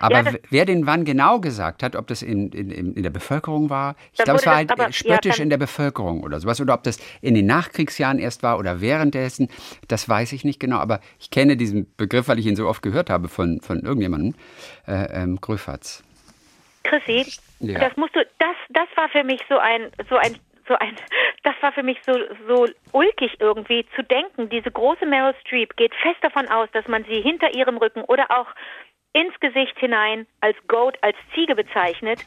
Speaker 2: Aber
Speaker 3: Ja,
Speaker 2: wer den wann genau gesagt hat, ob das in, in, in der Bevölkerung war, ich glaube, es war halt
Speaker 3: aber-
Speaker 2: äh, spöttisch
Speaker 3: ja,
Speaker 2: in der Bevölkerung oder sowas, oder ob das in den Nachkriegsjahren erst war oder währenddessen, das weiß ich nicht genau, aber ich kenne diesen Begriff, weil ich ihn so oft gehört habe von, von irgendjemandem, äh, ähm, Gröfatz.
Speaker 3: Chrissy,
Speaker 2: Ja.
Speaker 3: das musst du, das, das war für mich so ein, so ein, so ein, das war für mich so, so ulkig irgendwie zu denken. Diese große Meryl Streep geht fest davon aus, dass man sie hinter ihrem Rücken oder auch ins Gesicht hinein als Goat, als Ziege bezeichnet.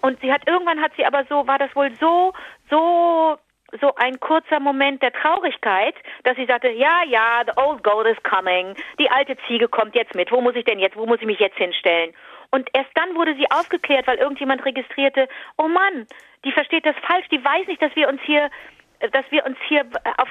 Speaker 3: Und sie hat irgendwann hat sie aber so, war das wohl so, so so ein kurzer Moment der Traurigkeit, dass sie sagte, ja, ja, the old goat is coming, die alte Ziege kommt jetzt mit, wo muss ich denn jetzt, wo muss ich mich jetzt hinstellen? Und erst dann wurde sie aufgeklärt, weil irgendjemand registrierte, oh Mann, die versteht das falsch, die weiß nicht, dass wir uns hier dass wir uns hier auf,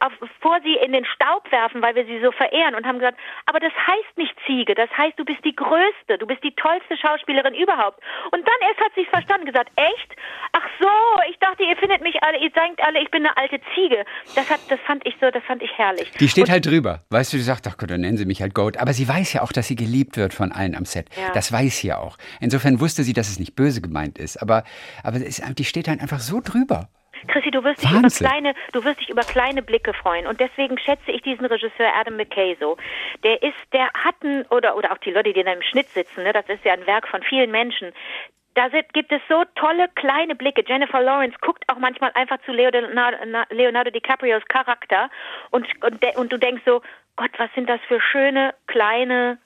Speaker 3: auf, vor sie in den Staub werfen, weil wir sie so verehren und haben gesagt, aber das heißt nicht Ziege, das heißt, du bist die Größte, du bist die tollste Schauspielerin überhaupt. Und dann erst hat sie es verstanden, gesagt, echt? Ach so, ich dachte, ihr findet mich alle, ihr denkt alle, ich bin eine alte Ziege. Das hat, das fand ich so, das fand ich herrlich.
Speaker 2: Die steht
Speaker 3: und,
Speaker 2: halt drüber. Weißt du, die sagt, ach Gott, dann nennen sie mich halt Goat. Aber sie weiß ja auch, dass sie geliebt wird von allen am Set.
Speaker 3: Ja.
Speaker 2: Das weiß sie ja auch. Insofern wusste sie, dass es nicht böse gemeint ist. Aber, aber es die steht halt einfach so drüber.
Speaker 3: Chrissy, du wirst dich über kleine, du wirst dich über kleine Blicke freuen und deswegen schätze ich diesen Regisseur Adam McKay so. Der ist, der hatten oder oder auch die Leute, die da im Schnitt sitzen, ne, das ist ja ein Werk von vielen Menschen. Da sind, gibt es so tolle kleine Blicke. Jennifer Lawrence guckt auch manchmal einfach zu Leonardo, Leonardo DiCaprios Charakter und und, de, und du denkst so, Gott, was sind das für schöne kleine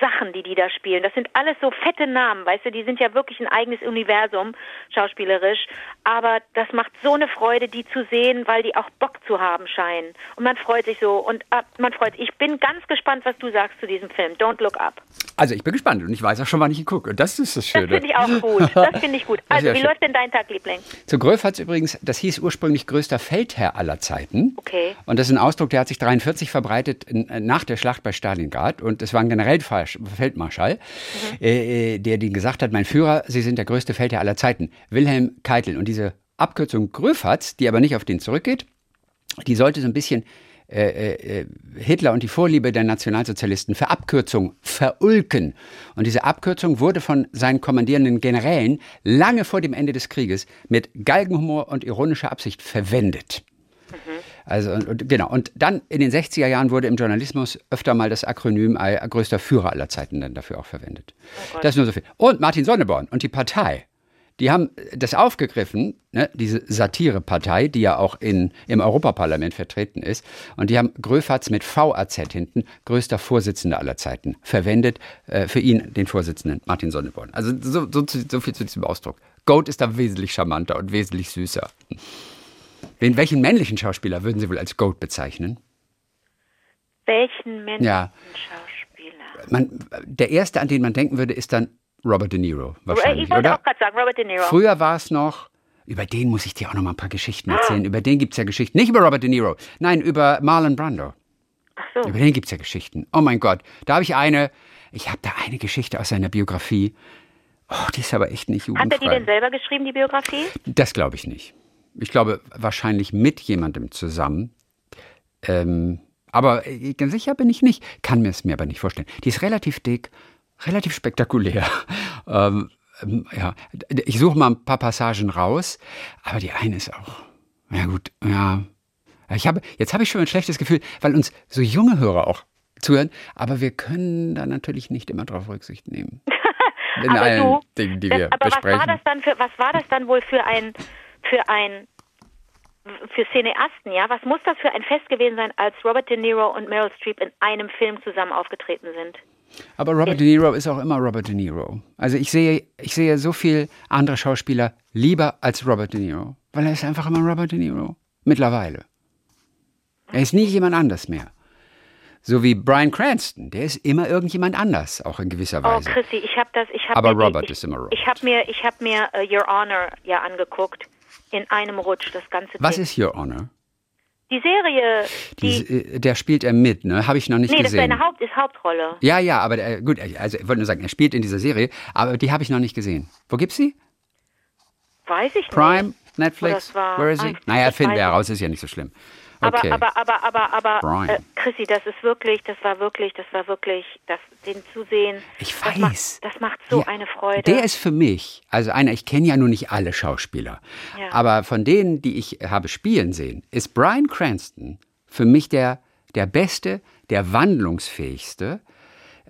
Speaker 3: Sachen, die die da spielen. Das sind alles so fette Namen, weißt du, die sind ja wirklich ein eigenes Universum, schauspielerisch. Aber das macht so eine Freude, die zu sehen, weil die auch Bock zu haben scheinen. Und man freut sich so und äh, man freut sich. Ich bin ganz gespannt, was du sagst zu diesem Film. Don't Look Up.
Speaker 2: Also ich bin gespannt und ich weiß auch schon, wann ich ihn gucke. Und das ist das
Speaker 3: Das
Speaker 2: Schöne.
Speaker 3: finde ich auch gut. Das finde ich gut.
Speaker 2: Das
Speaker 3: Also,
Speaker 2: ja
Speaker 3: wie
Speaker 2: schön.
Speaker 3: läuft denn dein Tag, Liebling?
Speaker 2: Zu Gröfatz übrigens, das hieß ursprünglich größter Feldherr aller Zeiten.
Speaker 3: Okay.
Speaker 2: Und das ist ein Ausdruck, der hat sich 43 verbreitet äh, nach der Schlacht bei Stalingrad. Und es war ein Generalfeldmarschall, äh, äh, der den gesagt hat, mein Führer, Sie sind der größte Feldherr aller Zeiten, Wilhelm Keitel. Und diese Abkürzung Gröfatz, die aber nicht auf den zurückgeht, die sollte so ein bisschen äh, äh, Hitler und die Vorliebe der Nationalsozialisten für Abkürzung verulken. Und diese Abkürzung wurde von seinen kommandierenden Generälen lange vor dem Ende des Krieges mit Galgenhumor und ironischer Absicht verwendet. Also und, und, genau. Und dann in den 60er Jahren wurde im Journalismus öfter mal das Akronym größter Führer aller Zeiten dann dafür auch verwendet. das ist nur so viel. Und Martin Sonneborn und die Partei, die haben das aufgegriffen, ne, diese Satirepartei, die ja auch in, im Europaparlament vertreten ist. Und die haben Gröfatz mit VAZ hinten, größter Vorsitzender aller Zeiten, verwendet äh, für ihn, den Vorsitzenden Martin Sonneborn. Also so, so, so viel zu diesem Ausdruck. Goat ist da wesentlich charmanter und wesentlich süßer. Wen, welchen männlichen Schauspieler würden Sie wohl als Goat bezeichnen?
Speaker 3: Welchen Menschen
Speaker 2: Ja.
Speaker 3: Schauspieler?
Speaker 2: Man, der erste, an den man denken würde, ist dann Robert De Niro. Wahrscheinlich,
Speaker 3: ich wollte
Speaker 2: oder?
Speaker 3: auch gerade sagen, Robert De Niro.
Speaker 2: Früher war es noch, über den muss ich dir auch noch mal ein paar Geschichten erzählen. Über den gibt es ja Geschichten. Nicht über Robert De Niro, nein, über Marlon Brando.
Speaker 3: Ach so.
Speaker 2: Über den gibt es ja Geschichten. Oh mein Gott, da habe ich eine, ich habe da eine Geschichte aus seiner Biografie. Oh, die ist aber echt nicht
Speaker 3: Hat er die
Speaker 2: jugendfrei.
Speaker 3: denn selber geschrieben, die Biografie?
Speaker 2: Das glaube ich nicht. Ich glaube wahrscheinlich mit jemandem zusammen. Ähm, aber äh, ganz sicher bin ich nicht. Kann mir es mir aber nicht vorstellen. Die ist relativ dick, relativ spektakulär. ähm, ähm, ja, ich suche mal ein paar Passagen raus, aber die eine ist auch. Ja gut, ja. Ich habe, jetzt habe ich schon ein schlechtes Gefühl, weil uns so junge Hörer auch zuhören, aber wir können da natürlich nicht immer drauf Rücksicht nehmen. In
Speaker 3: aber
Speaker 2: allen
Speaker 3: du,
Speaker 2: Dingen, die
Speaker 3: das,
Speaker 2: wir
Speaker 3: aber
Speaker 2: besprechen.
Speaker 3: was war das dann für, was war das dann wohl für ein, für ein, für Cineasten, ja? Was muss das für ein Fest gewesen sein, als Robert De Niro und Meryl Streep in einem Film zusammen aufgetreten sind?
Speaker 2: Aber Robert De Niro ist auch immer Robert De Niro. Also ich sehe, ich sehe so viel andere Schauspieler lieber als Robert De Niro, weil er ist einfach immer Robert De Niro. Mittlerweile. Er ist nie jemand anders mehr. So wie Brian Cranston, der ist immer irgendjemand anders, auch in gewisser
Speaker 3: Oh,
Speaker 2: Weise.
Speaker 3: Chrissy, ich habe das, ich habe
Speaker 2: Aber
Speaker 3: mir,
Speaker 2: Robert
Speaker 3: ich,
Speaker 2: ist immer Robert.
Speaker 3: Ich habe mir, ich habe mir uh, Your Honor ja angeguckt in einem Rutsch das ganze.
Speaker 2: Was
Speaker 3: Ding.
Speaker 2: ist Your Honor?
Speaker 3: die Serie? Die,
Speaker 2: Die, äh, der spielt er mit, ne? Habe ich noch nicht
Speaker 3: nee, das ist
Speaker 2: gesehen.
Speaker 3: seine Haupt, ist Hauptrolle.
Speaker 2: ja, ja, aber äh, gut, also ich wollte nur sagen, er spielt in dieser Serie, aber die habe ich noch nicht gesehen. Wo gibt's sie?
Speaker 3: Weiß ich
Speaker 2: Prime,
Speaker 3: nicht.
Speaker 2: Netflix,
Speaker 3: das war-
Speaker 2: where is he? Naja, wir
Speaker 3: es.
Speaker 2: heraus, ist ja nicht so schlimm.
Speaker 3: Aber,
Speaker 2: Okay.
Speaker 3: aber, aber, aber, aber, äh, Chrissy, das ist wirklich, das war wirklich, das war wirklich, das, den zu sehen.
Speaker 2: Ich
Speaker 3: das
Speaker 2: weiß.
Speaker 3: Macht, das macht so
Speaker 2: Ja,
Speaker 3: eine Freude.
Speaker 2: Der ist für mich, also einer, ich kenne ja nur nicht alle Schauspieler,
Speaker 3: Ja.
Speaker 2: aber von denen, die ich habe spielen sehen, ist Brian Cranston für mich der, der beste, der wandlungsfähigste,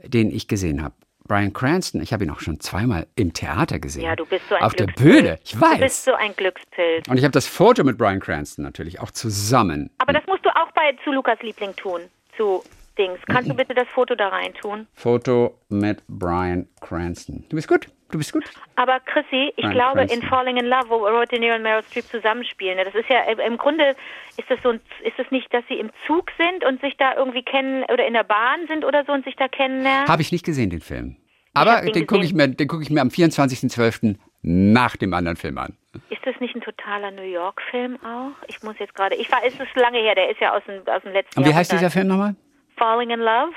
Speaker 2: den ich gesehen habe. Brian Cranston, ich habe ihn auch schon zweimal im Theater gesehen.
Speaker 3: ja, du bist so ein
Speaker 2: Auf der
Speaker 3: Glückspilz.
Speaker 2: Bühne, ich
Speaker 3: Du bist
Speaker 2: weiß.
Speaker 3: so ein Glückspilz.
Speaker 2: Und ich habe das Foto mit Brian Cranston natürlich auch zusammen.
Speaker 3: Aber das musst du auch bei zu Lukas Liebling tun, zu Dings. Kannst du bitte das Foto da rein tun?
Speaker 2: Foto mit Brian Cranston. Du bist gut, du bist gut.
Speaker 3: Aber Chrissy, ich
Speaker 2: Brian
Speaker 3: glaube
Speaker 2: Cranston.
Speaker 3: in Falling in Love, wo Robert De Niro und Meryl Streep zusammenspielen, ne, das ist ja äh, im Grunde ist das so ein, ist es nicht, dass sie im Zug sind und sich da irgendwie kennen oder in der Bahn sind oder so und sich da kennenlernen?
Speaker 2: Habe ich nicht gesehen, den Film. Aber
Speaker 3: den
Speaker 2: den gucke ich, mir- den guck ich mir am 24.12. nach dem anderen Film an.
Speaker 3: Ist das nicht ein totaler New York-Film auch? Ich muss jetzt gerade, ich war, es ist lange her, der ist ja aus dem, aus dem letzten
Speaker 2: Und wie heißt dieser. Film nochmal?
Speaker 3: Falling in Love?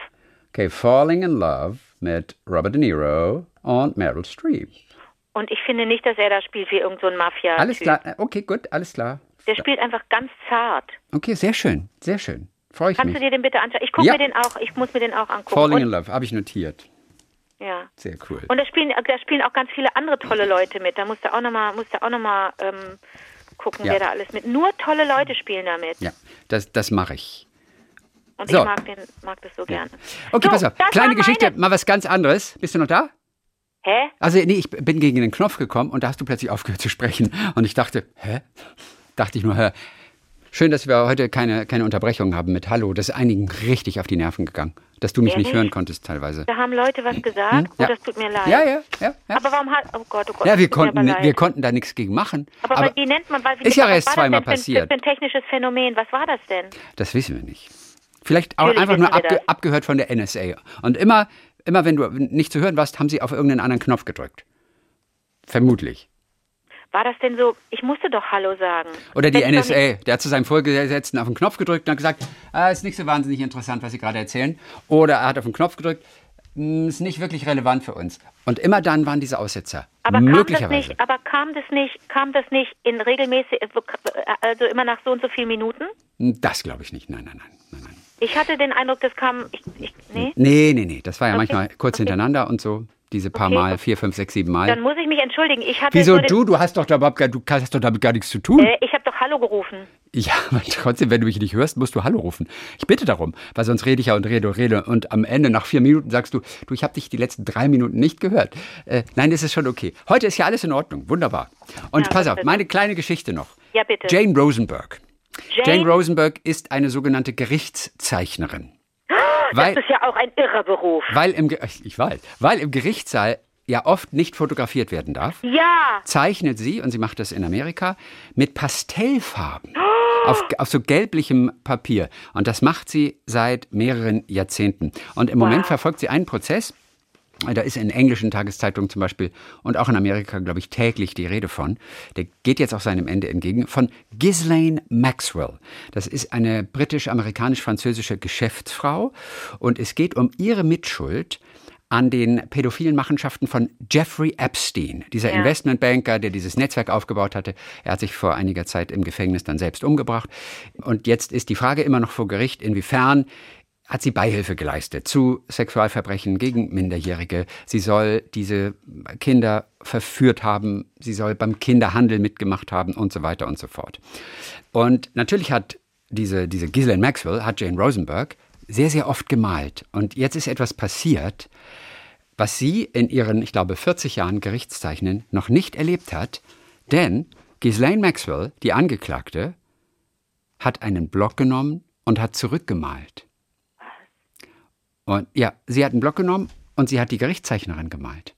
Speaker 2: Okay, Falling in Love mit Robert De Niro und Meryl Streep.
Speaker 3: Und ich finde nicht, dass er da spielt wie irgend so ein mafia -Typ.
Speaker 2: Alles klar, äh, okay, gut, alles klar.
Speaker 3: Der spielt einfach ganz zart.
Speaker 2: Okay, sehr schön, sehr schön. Freue ich
Speaker 3: Kannst du
Speaker 2: mich.
Speaker 3: dir den bitte anschauen? Ich gucke
Speaker 2: Ja.
Speaker 3: mir den auch, ich muss mir den auch angucken.
Speaker 2: Falling
Speaker 3: und,
Speaker 2: in Love, habe ich notiert.
Speaker 3: Ja.
Speaker 2: Sehr cool.
Speaker 3: Und da spielen, da spielen auch ganz viele andere tolle Leute mit. Da musst du auch nochmal, musst du auch noch mal, ähm, gucken,
Speaker 2: Ja.
Speaker 3: wer da alles mit. Nur tolle Leute spielen damit.
Speaker 2: Ja, das, das mache ich.
Speaker 3: Und
Speaker 2: So.
Speaker 3: ich mag, den, mag das so gerne.
Speaker 2: Okay,
Speaker 3: so,
Speaker 2: pass auf.
Speaker 3: das
Speaker 2: Kleine Geschichte,
Speaker 3: Meine.
Speaker 2: mal was ganz anderes. Bist du noch da?
Speaker 3: Hä?
Speaker 2: Also, nee, ich bin gegen den Knopf gekommen und da hast du plötzlich aufgehört zu sprechen. Und ich dachte, hä? Dachte ich nur, hä? Schön, dass wir heute keine, keine Unterbrechung haben mit Hallo. Das ist einigen richtig auf die Nerven gegangen, dass du mich nicht
Speaker 3: Ehrlich?
Speaker 2: hören konntest teilweise.
Speaker 3: Da haben Leute was gesagt.
Speaker 2: Hm?
Speaker 3: Oh,
Speaker 2: Ja.
Speaker 3: das tut mir leid.
Speaker 2: Ja, ja, ja. ja.
Speaker 3: Aber warum hat. Oh Gott, oh Gott.
Speaker 2: Ja,
Speaker 3: das
Speaker 2: wir konnten, wir konnten da nichts gegen machen.
Speaker 3: aber,
Speaker 2: Aber
Speaker 3: wie nennt man. Weil,
Speaker 2: ist ja erst
Speaker 3: das
Speaker 2: zweimal passiert.
Speaker 3: Für ein technisches Phänomen. Was war das denn?
Speaker 2: das wissen wir nicht. Vielleicht auch
Speaker 3: Natürlich
Speaker 2: einfach nur abge abgehört von der NSA. Und immer, immer, wenn du nicht zu hören warst, haben sie auf irgendeinen anderen Knopf gedrückt. Vermutlich.
Speaker 3: War das denn so? Ich musste doch Hallo sagen.
Speaker 2: Oder die NSA, der hat zu seinem Vorgesetzten auf den Knopf gedrückt und hat gesagt, ah, ist nicht so wahnsinnig interessant, was Sie gerade erzählen. Oder er hat auf den Knopf gedrückt, "Hm, ist nicht wirklich relevant für uns. Und immer dann waren diese Aussetzer.
Speaker 3: Aber kam, das
Speaker 2: Möglicherweise.
Speaker 3: nicht, aber kam das nicht, kam das nicht in regelmäßig, also immer nach so und so vielen Minuten?
Speaker 2: Das glaube ich nicht. Nein, nein, nein, nein, nein.
Speaker 3: Ich hatte den Eindruck, das kam, ich, ich, nee?
Speaker 2: Nee, nee, nee. Das war ja
Speaker 3: Okay,
Speaker 2: manchmal kurz
Speaker 3: okay.
Speaker 2: hintereinander und so. Diese paar
Speaker 3: Okay.
Speaker 2: Mal, vier, fünf, sechs, sieben Mal.
Speaker 3: Dann muss ich mich entschuldigen. Ich hatte
Speaker 2: Wieso du? Du hast doch, überhaupt gar, du hast doch damit gar nichts zu tun.
Speaker 3: Äh, ich habe doch Hallo gerufen.
Speaker 2: Ja, aber trotzdem, wenn du mich nicht hörst, musst du Hallo rufen. Ich bitte darum, weil sonst rede ich ja und rede und rede und am Ende nach vier Minuten sagst du, du, ich habe dich die letzten drei Minuten nicht gehört. Äh, nein, das ist schon okay. Heute ist ja alles in Ordnung, wunderbar. Und
Speaker 3: Ja,
Speaker 2: pass auf, meine kleine Geschichte noch.
Speaker 3: Ja, bitte.
Speaker 2: Jane Rosenberg.
Speaker 3: Jane?
Speaker 2: Jane Rosenberg ist eine sogenannte Gerichtszeichnerin. Weil,
Speaker 3: Das ist ja auch ein irrer Beruf.
Speaker 2: weil im, ich weiß, weil im Gerichtssaal ja oft nicht fotografiert werden darf
Speaker 3: Ja,
Speaker 2: zeichnet sie, und sie macht das in Amerika, mit Pastellfarben. Auf, auf so gelblichem Papier. Und das macht sie seit mehreren Jahrzehnten. Und im Moment verfolgt sie einen Prozess. Da ist in englischen Tageszeitungen zum Beispiel und auch in Amerika, glaube ich, täglich die Rede von. Der geht jetzt auch seinem Ende entgegen. Von Ghislaine Maxwell. Das ist eine britisch-amerikanisch-französische Geschäftsfrau. Und es geht um ihre Mitschuld an den pädophilen Machenschaften von Jeffrey Epstein, dieser
Speaker 3: Ja.
Speaker 2: Investmentbanker, der dieses Netzwerk aufgebaut hatte. Er hat sich vor einiger Zeit im Gefängnis dann selbst umgebracht. Und jetzt ist die Frage immer noch vor Gericht, inwiefern hat sie Beihilfe geleistet zu Sexualverbrechen gegen Minderjährige. Sie soll diese Kinder verführt haben, sie soll beim Kinderhandel mitgemacht haben und so weiter und so fort. Und natürlich hat diese, diese Ghislaine Maxwell, hat Jane Rosenberg sehr, sehr oft gemalt. Und jetzt ist etwas passiert, was sie in ihren, ich glaube, 40 Jahren Gerichtszeichnen noch nicht erlebt hat. Denn Ghislaine Maxwell, die Angeklagte, hat einen Block genommen und hat zurückgemalt. Und ja, sie hat einen Block genommen und sie hat die Gerichtszeichnerin gemalt.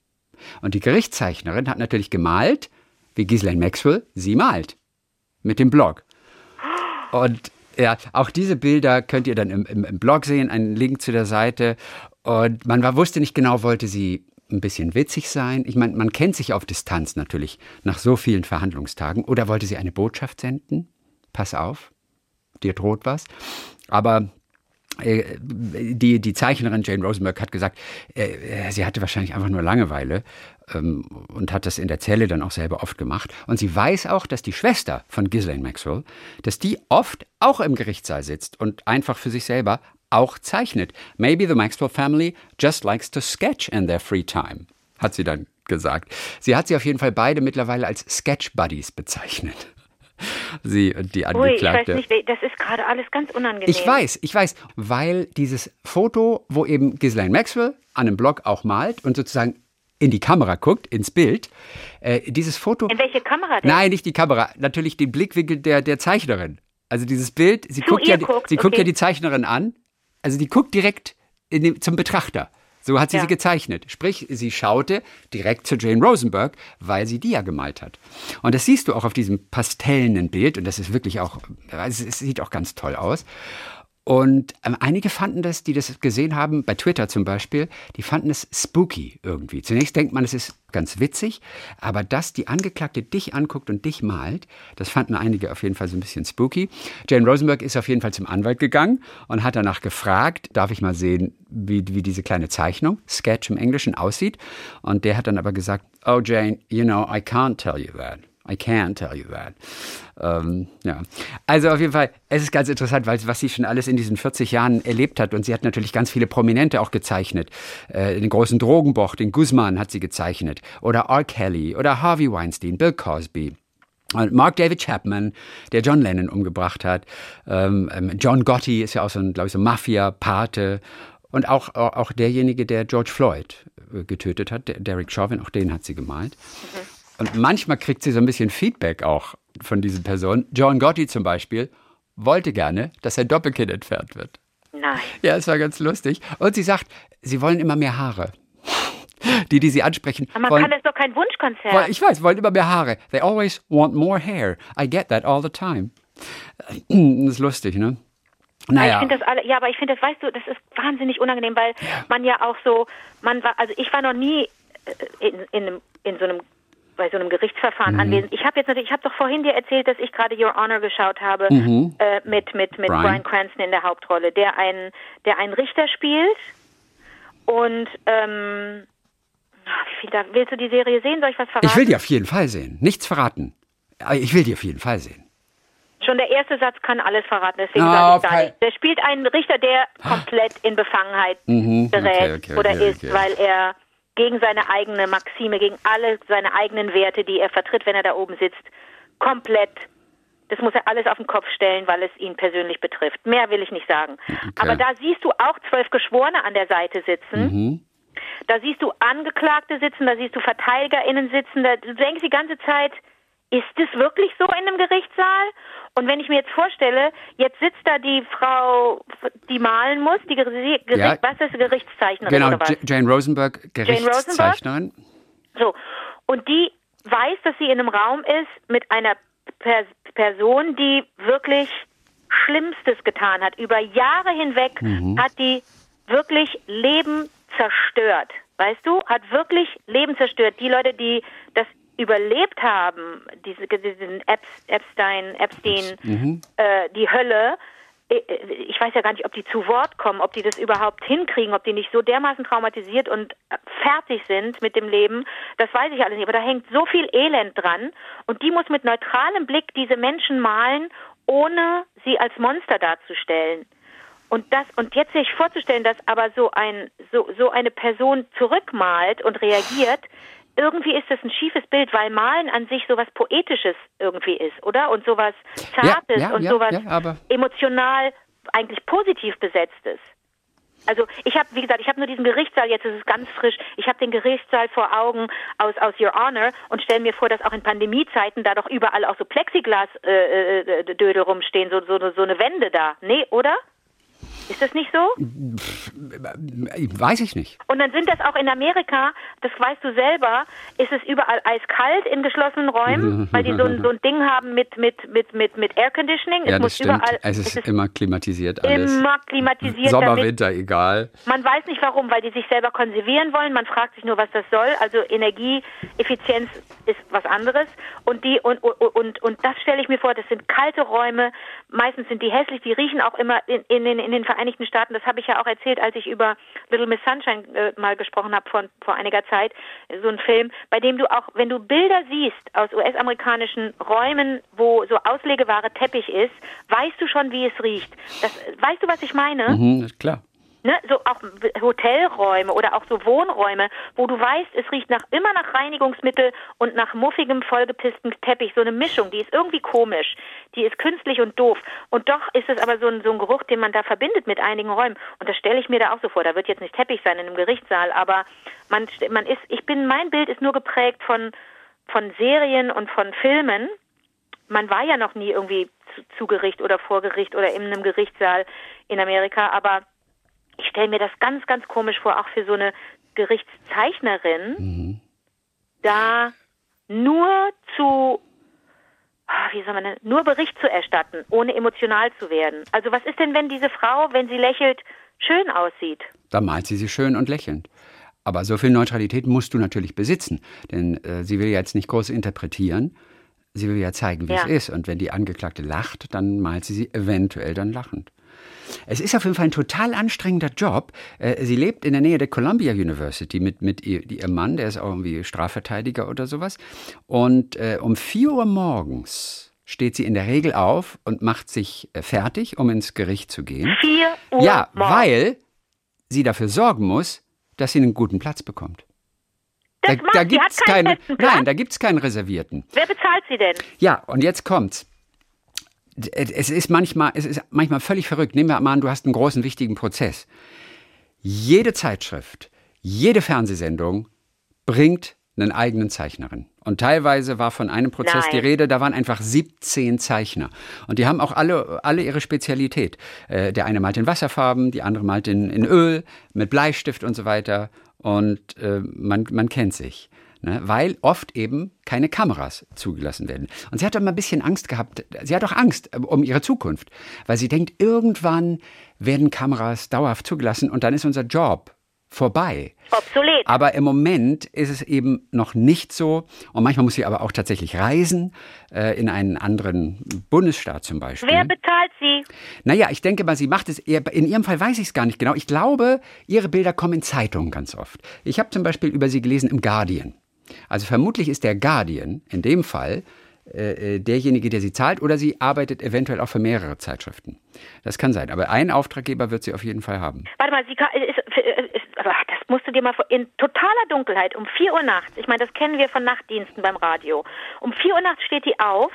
Speaker 2: Und die Gerichtszeichnerin hat natürlich gemalt, wie Ghislaine Maxwell sie malt. Mit dem Block. Und ja, auch diese Bilder könnt ihr dann im, im, im Blog sehen, einen Link zu der Seite. Und man war, wusste nicht genau, wollte sie ein bisschen witzig sein. Ich meine, man kennt sich auf Distanz natürlich nach so vielen Verhandlungstagen. Oder wollte sie eine Botschaft senden? Pass auf, dir droht was. Aber die, die Zeichnerin Jane Rosenberg hat gesagt, äh, sie hatte wahrscheinlich einfach nur Langeweile ähm, und hat das in der Zelle dann auch selber oft gemacht. Und sie weiß auch, dass die Schwester von Ghislaine Maxwell, dass die oft auch im Gerichtssaal sitzt und einfach für sich selber auch zeichnet. Maybe the Maxwell family just likes to sketch in their free time, hat sie dann gesagt. Sie hat sie auf jeden Fall beide mittlerweile als Sketch Buddies bezeichnet. Sie und die
Speaker 3: ui, ich weiß
Speaker 2: Angeklagte.
Speaker 3: nicht, das ist gerade alles ganz unangenehm.
Speaker 2: Ich weiß, ich weiß, weil dieses Foto, wo eben Ghislaine Maxwell an einem Blog auch malt und sozusagen in die Kamera guckt, ins Bild, äh, dieses Foto.
Speaker 3: In welche Kamera denn?
Speaker 2: Nein, nicht die Kamera, natürlich den Blickwinkel der, der Zeichnerin. Also dieses Bild, sie,
Speaker 3: Zu
Speaker 2: guckt ja,
Speaker 3: guckt,
Speaker 2: sie guckt
Speaker 3: okay.
Speaker 2: ja die Zeichnerin an, also die guckt direkt dem, zum Betrachter. So hat sie
Speaker 3: Ja.
Speaker 2: sie gezeichnet. Sprich, sie schaute direkt zu Jane Rosenberg, weil sie die ja gemalt hat. Und das siehst du auch auf diesem pastellenen Bild. Und das ist wirklich auch, es sieht auch ganz toll aus. Und ähm, einige fanden das, die das gesehen haben, bei Twitter zum Beispiel, die fanden es spooky irgendwie. Zunächst denkt man, es ist ganz witzig, aber dass die Angeklagte dich anguckt und dich malt, das fanden einige auf jeden Fall so ein bisschen spooky. Jane Rosenberg ist auf jeden Fall zum Anwalt gegangen und hat danach gefragt, darf ich mal sehen, wie, wie diese kleine Zeichnung, Sketch im Englischen, aussieht. Und der hat dann aber gesagt, oh Jane, you know, I can't tell you that. I can't tell you that. Ähm, ja. Also auf jeden Fall, es ist ganz interessant, weil was sie schon alles in diesen 40 Jahren erlebt hat. Und sie hat natürlich ganz viele Prominente auch gezeichnet. Äh, den großen Drogenboch, den Guzman hat sie gezeichnet. Oder R. Kelly oder Harvey Weinstein, Bill Cosby. Und Mark David Chapman, der John Lennon umgebracht hat. Ähm, ähm, John Gotti ist ja auch so ein, glaube ich, so Mafia-Pate. Und auch, auch derjenige, der George Floyd äh, getötet hat, der Derek Chauvin, auch den hat sie gemalt. Und manchmal kriegt sie so ein bisschen Feedback auch von diesen Personen. John Gotti zum Beispiel wollte gerne, dass sein Doppelkinn entfernt wird.
Speaker 3: Nein.
Speaker 2: Ja, es war ganz lustig. Und sie sagt, sie wollen immer mehr Haare. Die, die sie ansprechen,
Speaker 3: Aber man
Speaker 2: wollen,
Speaker 3: kann das doch kein Wunschkonzert.
Speaker 2: ich weiß, wollen immer mehr Haare. They always want more hair. I get that all the time. Das ist lustig, ne? Naja.
Speaker 3: Ich finde das alle, ja, aber ich finde das, weißt du, das ist wahnsinnig unangenehm, weil man ja auch so, man war, also ich war noch nie äh, in, in, in so einem bei so einem Gerichtsverfahren
Speaker 2: Mhm.
Speaker 3: anwesend. Ich habe jetzt natürlich, ich habe doch vorhin dir erzählt, dass ich gerade Your Honor geschaut habe äh, mit mit mit
Speaker 2: Mhm. Brian.
Speaker 3: Brian. Cranston in der Hauptrolle, der einen der einen Richter spielt und ähm, ah, wie viel da willst du die Serie sehen? Soll ich was verraten?
Speaker 2: Ich will die auf jeden Fall sehen. Nichts verraten. Ich will die auf jeden Fall sehen.
Speaker 3: Schon der erste Satz kann alles verraten, deswegen
Speaker 2: Ah,
Speaker 3: sage ich da nicht. Der spielt einen Richter, der komplett in Befangenheit
Speaker 2: Mhm,
Speaker 3: gerät
Speaker 2: okay, okay,
Speaker 3: oder
Speaker 2: okay,
Speaker 3: ist, weil er gegen seine eigene Maxime, gegen alle seine eigenen Werte, die er vertritt, wenn er da oben sitzt, komplett, das muss er alles auf den Kopf stellen, weil es ihn persönlich betrifft. Mehr will ich nicht sagen. Aber da siehst du auch zwölf Geschworene an der Seite sitzen.
Speaker 2: Mhm.
Speaker 3: Da siehst du Angeklagte sitzen, da siehst du VerteidigerInnen sitzen. Da, du denkst die ganze Zeit, ist es wirklich so in einem Gerichtssaal? Und wenn ich mir jetzt vorstelle, jetzt sitzt da die Frau, die malen muss, die Geri- Gericht,
Speaker 2: Ja.
Speaker 3: was ist Gerichtszeichnerin
Speaker 2: Genau,
Speaker 3: oder was?
Speaker 2: Jane Rosenberg,
Speaker 3: Rosenberg?
Speaker 2: Gerichtszeichnerin.
Speaker 3: So. Und die weiß, dass sie in einem Raum ist mit einer Pers Person, die wirklich Schlimmstes getan hat. Über Jahre hinweg hat die wirklich Leben zerstört. Weißt du? Hat wirklich Leben zerstört. Die Leute, die das überlebt haben, diese, diesen Epstein, Epstein, äh, die Hölle, äh, ich weiß ja gar nicht, ob die zu Wort kommen, ob die das überhaupt hinkriegen, ob die nicht so dermaßen traumatisiert und äh, fertig sind mit dem Leben, das weiß ich alles nicht. Aber da hängt so viel Elend dran und die muss mit neutralem Blick diese Menschen malen, ohne sie als Monster darzustellen. Und das und jetzt sich vorzustellen, dass aber so ein so so eine Person zurückmalt und reagiert, irgendwie ist das ein schiefes Bild, weil Malen an sich sowas Poetisches irgendwie ist, oder? Und sowas Zartes
Speaker 2: ja,
Speaker 3: und
Speaker 2: ja,
Speaker 3: sowas
Speaker 2: ja, aber-
Speaker 3: emotional eigentlich positiv besetztes. Also ich habe, wie gesagt, ich habe nur diesen Gerichtssaal, jetzt ist es ganz frisch, ich habe den Gerichtssaal vor Augen aus, aus Your Honor und stelle mir vor, dass auch in Pandemiezeiten da doch überall auch so Plexiglas-Döde äh, äh, Döde rumstehen, so, so, so eine Wände da. Nee, oder? Ist das nicht so?
Speaker 2: Weiß ich nicht.
Speaker 3: Und dann sind das auch in Amerika, das weißt du selber, ist es überall eiskalt in geschlossenen Räumen, weil die so ein, so ein Ding haben mit, mit, mit, mit, mit Air Conditioning.
Speaker 2: Ja,
Speaker 3: es
Speaker 2: das stimmt.
Speaker 3: überall,
Speaker 2: Es ist immer klimatisiert alles.
Speaker 3: immer klimatisiert.
Speaker 2: Sommer, Winter, egal.
Speaker 3: man weiß nicht warum, weil die sich selber konservieren wollen. Man fragt sich nur, was das soll. Also Energieeffizienz ist was anderes. Und die und und und, und das stelle ich mir vor. Das sind kalte Räume. Meistens sind die hässlich. Die riechen auch immer in, in, den- in den Vereinigten Staaten. Das habe ich ja auch erzählt, als ich über Little Miss Sunshine äh, mal gesprochen habe vor vor einiger Zeit. So ein Film, bei dem du auch, wenn du Bilder siehst aus US-amerikanischen Räumen, wo so Auslegeware Teppich ist, weißt du schon, wie es riecht. Das, weißt du, was ich meine?
Speaker 2: Mhm, ist klar.
Speaker 3: Ne, so auch Hotelräume oder auch so Wohnräume, wo du weißt, es riecht nach immer nach Reinigungsmittel und nach muffigem, vollgepissten Teppich. So eine Mischung, die ist irgendwie komisch. Die ist künstlich und doof. Und doch ist es aber so ein, so ein Geruch, den man da verbindet mit einigen Räumen. Und das stelle ich mir da auch so vor. Da wird jetzt nicht Teppich sein in einem Gerichtssaal, aber man, man ist, ich bin, mein Bild ist nur geprägt von, von Serien und von Filmen man war ja noch nie irgendwie zu, zu Gericht oder vor Gericht oder in einem Gerichtssaal in Amerika, aber ich stelle mir das ganz, ganz komisch vor, auch für so eine Gerichtszeichnerin, da nur zu, ah, wie soll man denn, nur Bericht zu erstatten, ohne emotional zu werden. Also was ist denn, wenn diese Frau, wenn sie lächelt, schön aussieht?
Speaker 2: Da malt sie sich schön und lächelnd. Aber so viel Neutralität musst du natürlich besitzen. Denn äh, sie will ja jetzt nicht groß interpretieren. Sie will ja zeigen, wie
Speaker 3: Ja.
Speaker 2: es ist. Und wenn die Angeklagte lacht, dann malt sie sie eventuell dann lachend. Es ist auf jeden Fall ein total anstrengender Job. Äh, Sie lebt in der Nähe der Columbia University mit, mit ihr, ihrem Mann, der ist auch irgendwie Strafverteidiger oder sowas. Und äh, um 4 Uhr morgens steht sie in der Regel auf und macht sich äh, fertig, um ins Gericht zu gehen.
Speaker 3: Vier Uhr
Speaker 2: Ja,
Speaker 3: morgens.
Speaker 2: weil sie dafür sorgen muss, dass sie einen guten Platz bekommt.
Speaker 3: Das
Speaker 2: da
Speaker 3: macht,
Speaker 2: da gibt's
Speaker 3: keinen
Speaker 2: keinen, nein, da gibt's keinen Reservierten.
Speaker 3: Wer bezahlt sie denn?
Speaker 2: Ja, und jetzt kommt's. Es ist manchmal, es ist manchmal völlig verrückt. Nehmen wir mal an, du hast einen großen, wichtigen Prozess. Jede Zeitschrift, jede Fernsehsendung bringt einen eigenen Zeichnerin Und teilweise war von einem Prozess die
Speaker 3: Nein.
Speaker 2: Rede, da waren einfach 17 Zeichner. Und die haben auch alle, alle ihre Spezialität. Äh, der eine malt in Wasserfarben, die andere malt in, in Öl, mit Bleistift und so weiter. Und äh, man, man kennt sich. Ne? Weil oft eben keine Kameras zugelassen werden. Und sie hat doch mal ein bisschen Angst gehabt. Sie hat auch Angst äh, um ihre Zukunft. Weil sie denkt, irgendwann werden Kameras dauerhaft zugelassen und dann ist unser Job vorbei.
Speaker 3: Obsolet.
Speaker 2: Aber im Moment ist es eben noch nicht so. Und manchmal muss sie aber auch tatsächlich reisen, äh, in einen anderen Bundesstaat zum Beispiel.
Speaker 3: Wer bezahlt sie?
Speaker 2: Naja, ich denke mal, sie macht es eher, in ihrem Fall weiß ich es gar nicht genau. Ich glaube, ihre Bilder kommen in Zeitungen ganz oft. Ich habe zum Beispiel über sie gelesen im Guardian. Also vermutlich ist der Guardian in dem Fall äh, äh, derjenige, der sie zahlt, oder sie arbeitet eventuell auch für mehrere Zeitschriften. Das kann sein. Aber einen Auftraggeber wird sie auf jeden Fall haben.
Speaker 3: Warte mal, sie kann, ist, ist, das musst du dir mal vor, in totaler Dunkelheit um 4 Uhr nachts, ich meine, das kennen wir von Nachtdiensten beim Radio, um 4 Uhr nachts steht die auf,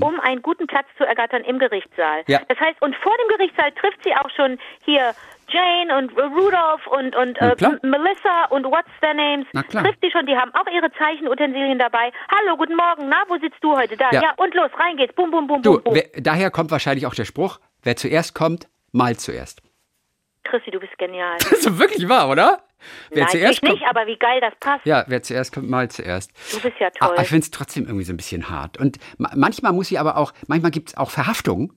Speaker 3: um einen guten Platz zu ergattern im Gerichtssaal.
Speaker 2: Ja.
Speaker 3: Das heißt, und vor dem Gerichtssaal trifft sie auch schon hier Jane und Rudolph und, und äh, Melissa und what's their names.
Speaker 2: Na klar.
Speaker 3: Trifft sie schon, die haben auch ihre Zeichenutensilien dabei. Hallo, guten Morgen, na, wo sitzt du heute? Da,
Speaker 2: Ja.
Speaker 3: ja, und los, rein geht's, bum, bum, bum,
Speaker 2: Du,
Speaker 3: bum,
Speaker 2: wer, daher kommt wahrscheinlich auch der Spruch, wer zuerst kommt, malt zuerst.
Speaker 3: Chrissy, du bist genial.
Speaker 2: Das ist wirklich wahr, oder? Wer
Speaker 3: Nein,
Speaker 2: zuerst
Speaker 3: ich
Speaker 2: kommt,
Speaker 3: nicht, aber wie geil das passt.
Speaker 2: Ja, wer zuerst kommt, mal zuerst.
Speaker 3: Du bist ja
Speaker 2: Ah,
Speaker 3: toll.
Speaker 2: ich finde es trotzdem irgendwie so ein bisschen hart. Und ma manchmal muss sie aber auch, manchmal gibt es auch Verhaftungen,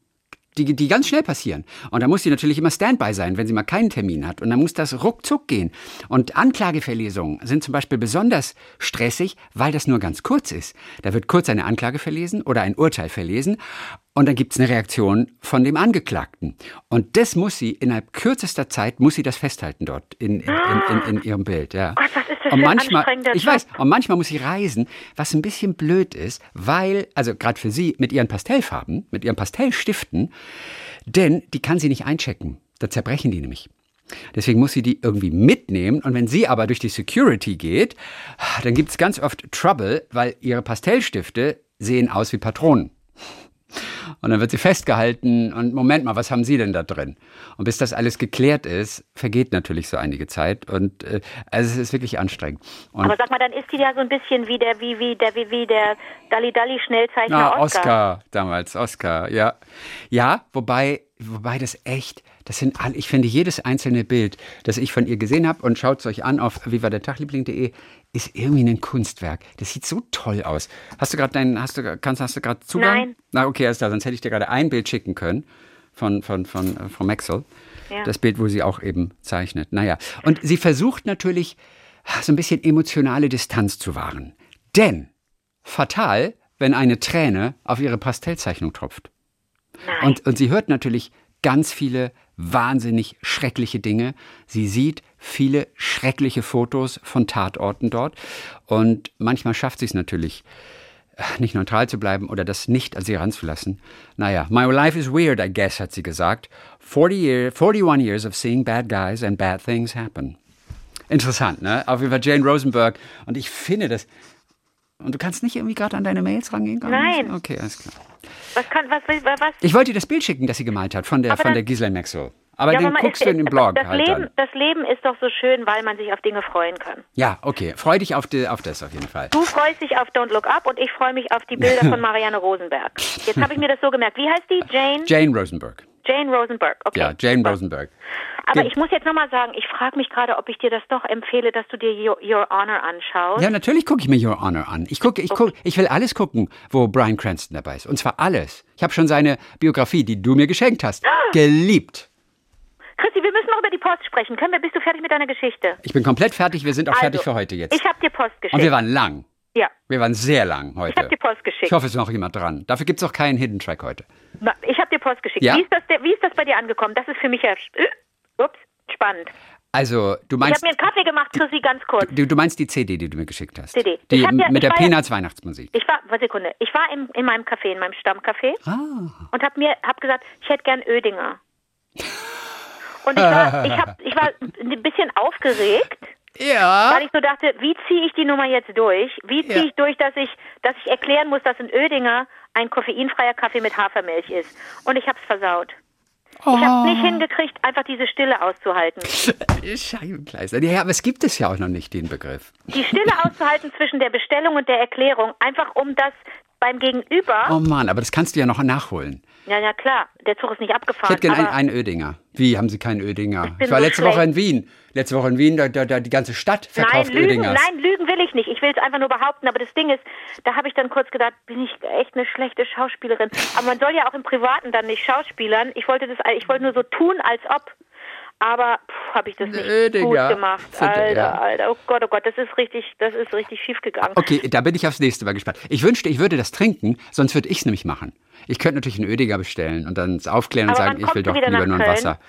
Speaker 2: die, die ganz schnell passieren. Und da muss sie natürlich immer Standby sein, wenn sie mal keinen Termin hat. Und dann muss das ruckzuck gehen. Und Anklageverlesungen sind zum Beispiel besonders stressig, weil das nur ganz kurz ist. Da wird kurz eine Anklage verlesen oder ein Urteil verlesen. Und dann gibt es eine Reaktion von dem Angeklagten. Und das muss sie innerhalb kürzester Zeit, muss sie das festhalten dort in, in, in, in, ihrem Bild. Ja.
Speaker 3: Gott, was ist das
Speaker 2: und manchmal, ich weiß, und manchmal muss sie reisen, was ein bisschen blöd ist, weil, also gerade für sie mit ihren Pastellfarben, mit ihren Pastellstiften, denn die kann sie nicht einchecken. Da zerbrechen die nämlich. Deswegen muss sie die irgendwie mitnehmen. Und wenn sie aber durch die Security geht, dann gibt es ganz oft Trouble, weil ihre Pastellstifte sehen aus wie Patronen. Und dann wird sie festgehalten und Moment mal, was haben Sie denn da drin? Und bis das alles geklärt ist, vergeht natürlich so einige Zeit und äh, also es ist wirklich anstrengend. Und
Speaker 3: aber sag mal, dann ist die ja so ein bisschen wie der, wie, wie der, wie, wie der Dalli Dalli Schnellzeichner
Speaker 2: Na,
Speaker 3: Oscar.
Speaker 2: Oscar damals, Oscar, ja. Ja, wobei, wobei das echt, das sind alle, ich finde jedes einzelne Bild, das ich von ihr gesehen habe und schaut es euch an auf vivadertagliebling.de, ist irgendwie ein Kunstwerk. Das sieht so toll aus. Hast du gerade deinen, hast du, kannst, hast du gerade Zugang?
Speaker 3: Nein.
Speaker 2: Na, okay, alles klar, sonst hätte ich dir gerade ein Bild schicken können von, von, von äh, Frau Maxwell.
Speaker 3: Ja.
Speaker 2: Das Bild, wo sie auch eben zeichnet. Naja, und sie versucht natürlich, so ein bisschen emotionale Distanz zu wahren. Denn fatal, wenn eine Träne auf ihre Pastellzeichnung tropft.
Speaker 3: Nein.
Speaker 2: Und, und sie hört natürlich ganz viele wahnsinnig schreckliche Dinge. Sie sieht viele schreckliche Fotos von Tatorten dort. Und manchmal schafft sie es natürlich, nicht neutral zu bleiben oder das nicht an sie heranzulassen. Naja, my life is weird, I guess, hat sie gesagt. 40 year, 41 years of seeing bad guys and bad things happen. Interessant, ne? Auf jeden Fall Jane Rosenberg. Und ich finde das. Und du kannst nicht irgendwie gerade an deine Mails rangehen?
Speaker 3: Nein.
Speaker 2: Okay, alles klar.
Speaker 3: Was kann, was, was?
Speaker 2: Ich wollte dir das Bild schicken, das sie gemalt hat, von der,
Speaker 3: Aber
Speaker 2: von der Gisela Maxwell. Aber
Speaker 3: Ja,
Speaker 2: den
Speaker 3: aber
Speaker 2: guckst
Speaker 3: ist-
Speaker 2: du in dem Blog
Speaker 3: das
Speaker 2: halt
Speaker 3: Leben,
Speaker 2: an.
Speaker 3: Das Leben ist doch so schön, weil man sich auf Dinge freuen kann.
Speaker 2: Ja, okay. Freu dich auf, die, auf das auf jeden Fall.
Speaker 3: Du freust dich auf Don't Look Up und ich freue mich auf die Bilder von Marianne Rosenberg. Jetzt habe ich mir das so gemerkt. Wie heißt die? Jane?
Speaker 2: Jane Rosenberg.
Speaker 3: Jane Rosenberg. Okay.
Speaker 2: Ja, Jane. Rosenberg.
Speaker 3: Aber ich muss jetzt nochmal sagen, ich frage mich gerade, ob ich dir das doch empfehle, dass du dir Your, Your Honor anschaust.
Speaker 2: Ja, natürlich gucke ich mir Your Honor an. Ich gucke, ich gucke, ich will alles gucken, wo Brian Cranston dabei ist. Und zwar alles. Ich habe schon seine Biografie, die du mir geschenkt hast, geliebt.
Speaker 3: Christi, wir müssen noch über die Post sprechen. Können wir, bist du fertig mit deiner Geschichte?
Speaker 2: Ich bin komplett fertig. Wir sind auch fertig für heute jetzt.
Speaker 3: Also, Ich habe dir Post geschickt.
Speaker 2: Und wir waren lang.
Speaker 3: ja,
Speaker 2: Wir waren sehr lang heute.
Speaker 3: ich habe dir Post geschickt.
Speaker 2: Ich hoffe, es ist noch jemand dran. Dafür gibt es auch keinen Hidden Track heute.
Speaker 3: Ich habe dir Post geschickt.
Speaker 2: Ja?
Speaker 3: Wie, ist das, wie ist das bei dir angekommen? Das ist für mich ja äh, ups, spannend.
Speaker 2: Also, du
Speaker 3: Ich
Speaker 2: meinst,
Speaker 3: habe mir einen Kaffee gemacht, Chrissy, ganz kurz.
Speaker 2: du, du meinst die CD, die du mir geschickt hast.
Speaker 3: CD.
Speaker 2: Die
Speaker 3: Ich ja-
Speaker 2: mit
Speaker 3: ich
Speaker 2: der Peanuts Weihnachtsmusik.
Speaker 3: Ich war, warte Sekunde, ich war im, in meinem Café, in meinem Stammcafé
Speaker 2: Ah.
Speaker 3: und habe mir, hab gesagt, ich hätte gern Ödinger. Und ich war, ich, hab, ich war ein bisschen aufgeregt,
Speaker 2: Ja.
Speaker 3: weil ich so dachte, wie ziehe ich die Nummer jetzt durch? Wie ziehe
Speaker 2: Ja.
Speaker 3: ich durch, dass ich, dass ich erklären muss, dass ein Ödinger ein koffeinfreier Kaffee mit Hafermilch ist? Und ich habe es versaut. Ich habe nicht hingekriegt, einfach diese Stille auszuhalten.
Speaker 2: Scheibenkleister. Ja, aber es gibt es ja auch noch nicht, den Begriff.
Speaker 3: Die Stille auszuhalten zwischen der Bestellung und der Erklärung, einfach um das beim Gegenüber.
Speaker 2: Oh Mann, aber das kannst du ja noch nachholen.
Speaker 3: Ja, ja, klar. Der Zug ist nicht
Speaker 2: Ich
Speaker 3: abgefahren.
Speaker 2: hätte gerne einen, Ödinger. Wie, haben Sie keinen Ödinger? Ich,
Speaker 3: bin
Speaker 2: war letzte Woche
Speaker 3: schlecht.
Speaker 2: in Wien. Letzte Woche in Wien, da, da, da die ganze Stadt
Speaker 3: Nein,
Speaker 2: verkauft
Speaker 3: lügen,
Speaker 2: Ödingers.
Speaker 3: nein, lügen will ich nicht. Ich will es einfach nur behaupten. Aber das Ding ist, da habe ich dann kurz gedacht, bin ich echt eine schlechte Schauspielerin. Aber man soll ja auch im Privaten dann nicht schauspielern. Ich wollte das, ich wollte nur so tun, als ob. Aber habe ich das nicht
Speaker 2: Oedinger.
Speaker 3: gut gemacht. Alter,
Speaker 2: ja.
Speaker 3: Alter, oh Gott, oh Gott, das ist richtig, das ist richtig schief gegangen.
Speaker 2: Okay, da bin ich aufs nächste Mal gespannt. Ich wünschte, ich würde das trinken, sonst würde ich es nämlich machen. Ich könnte natürlich einen Ödiger bestellen und dann es aufklären und
Speaker 3: Aber
Speaker 2: sagen, ich will doch lieber nur ein
Speaker 3: Köln?
Speaker 2: Wasser.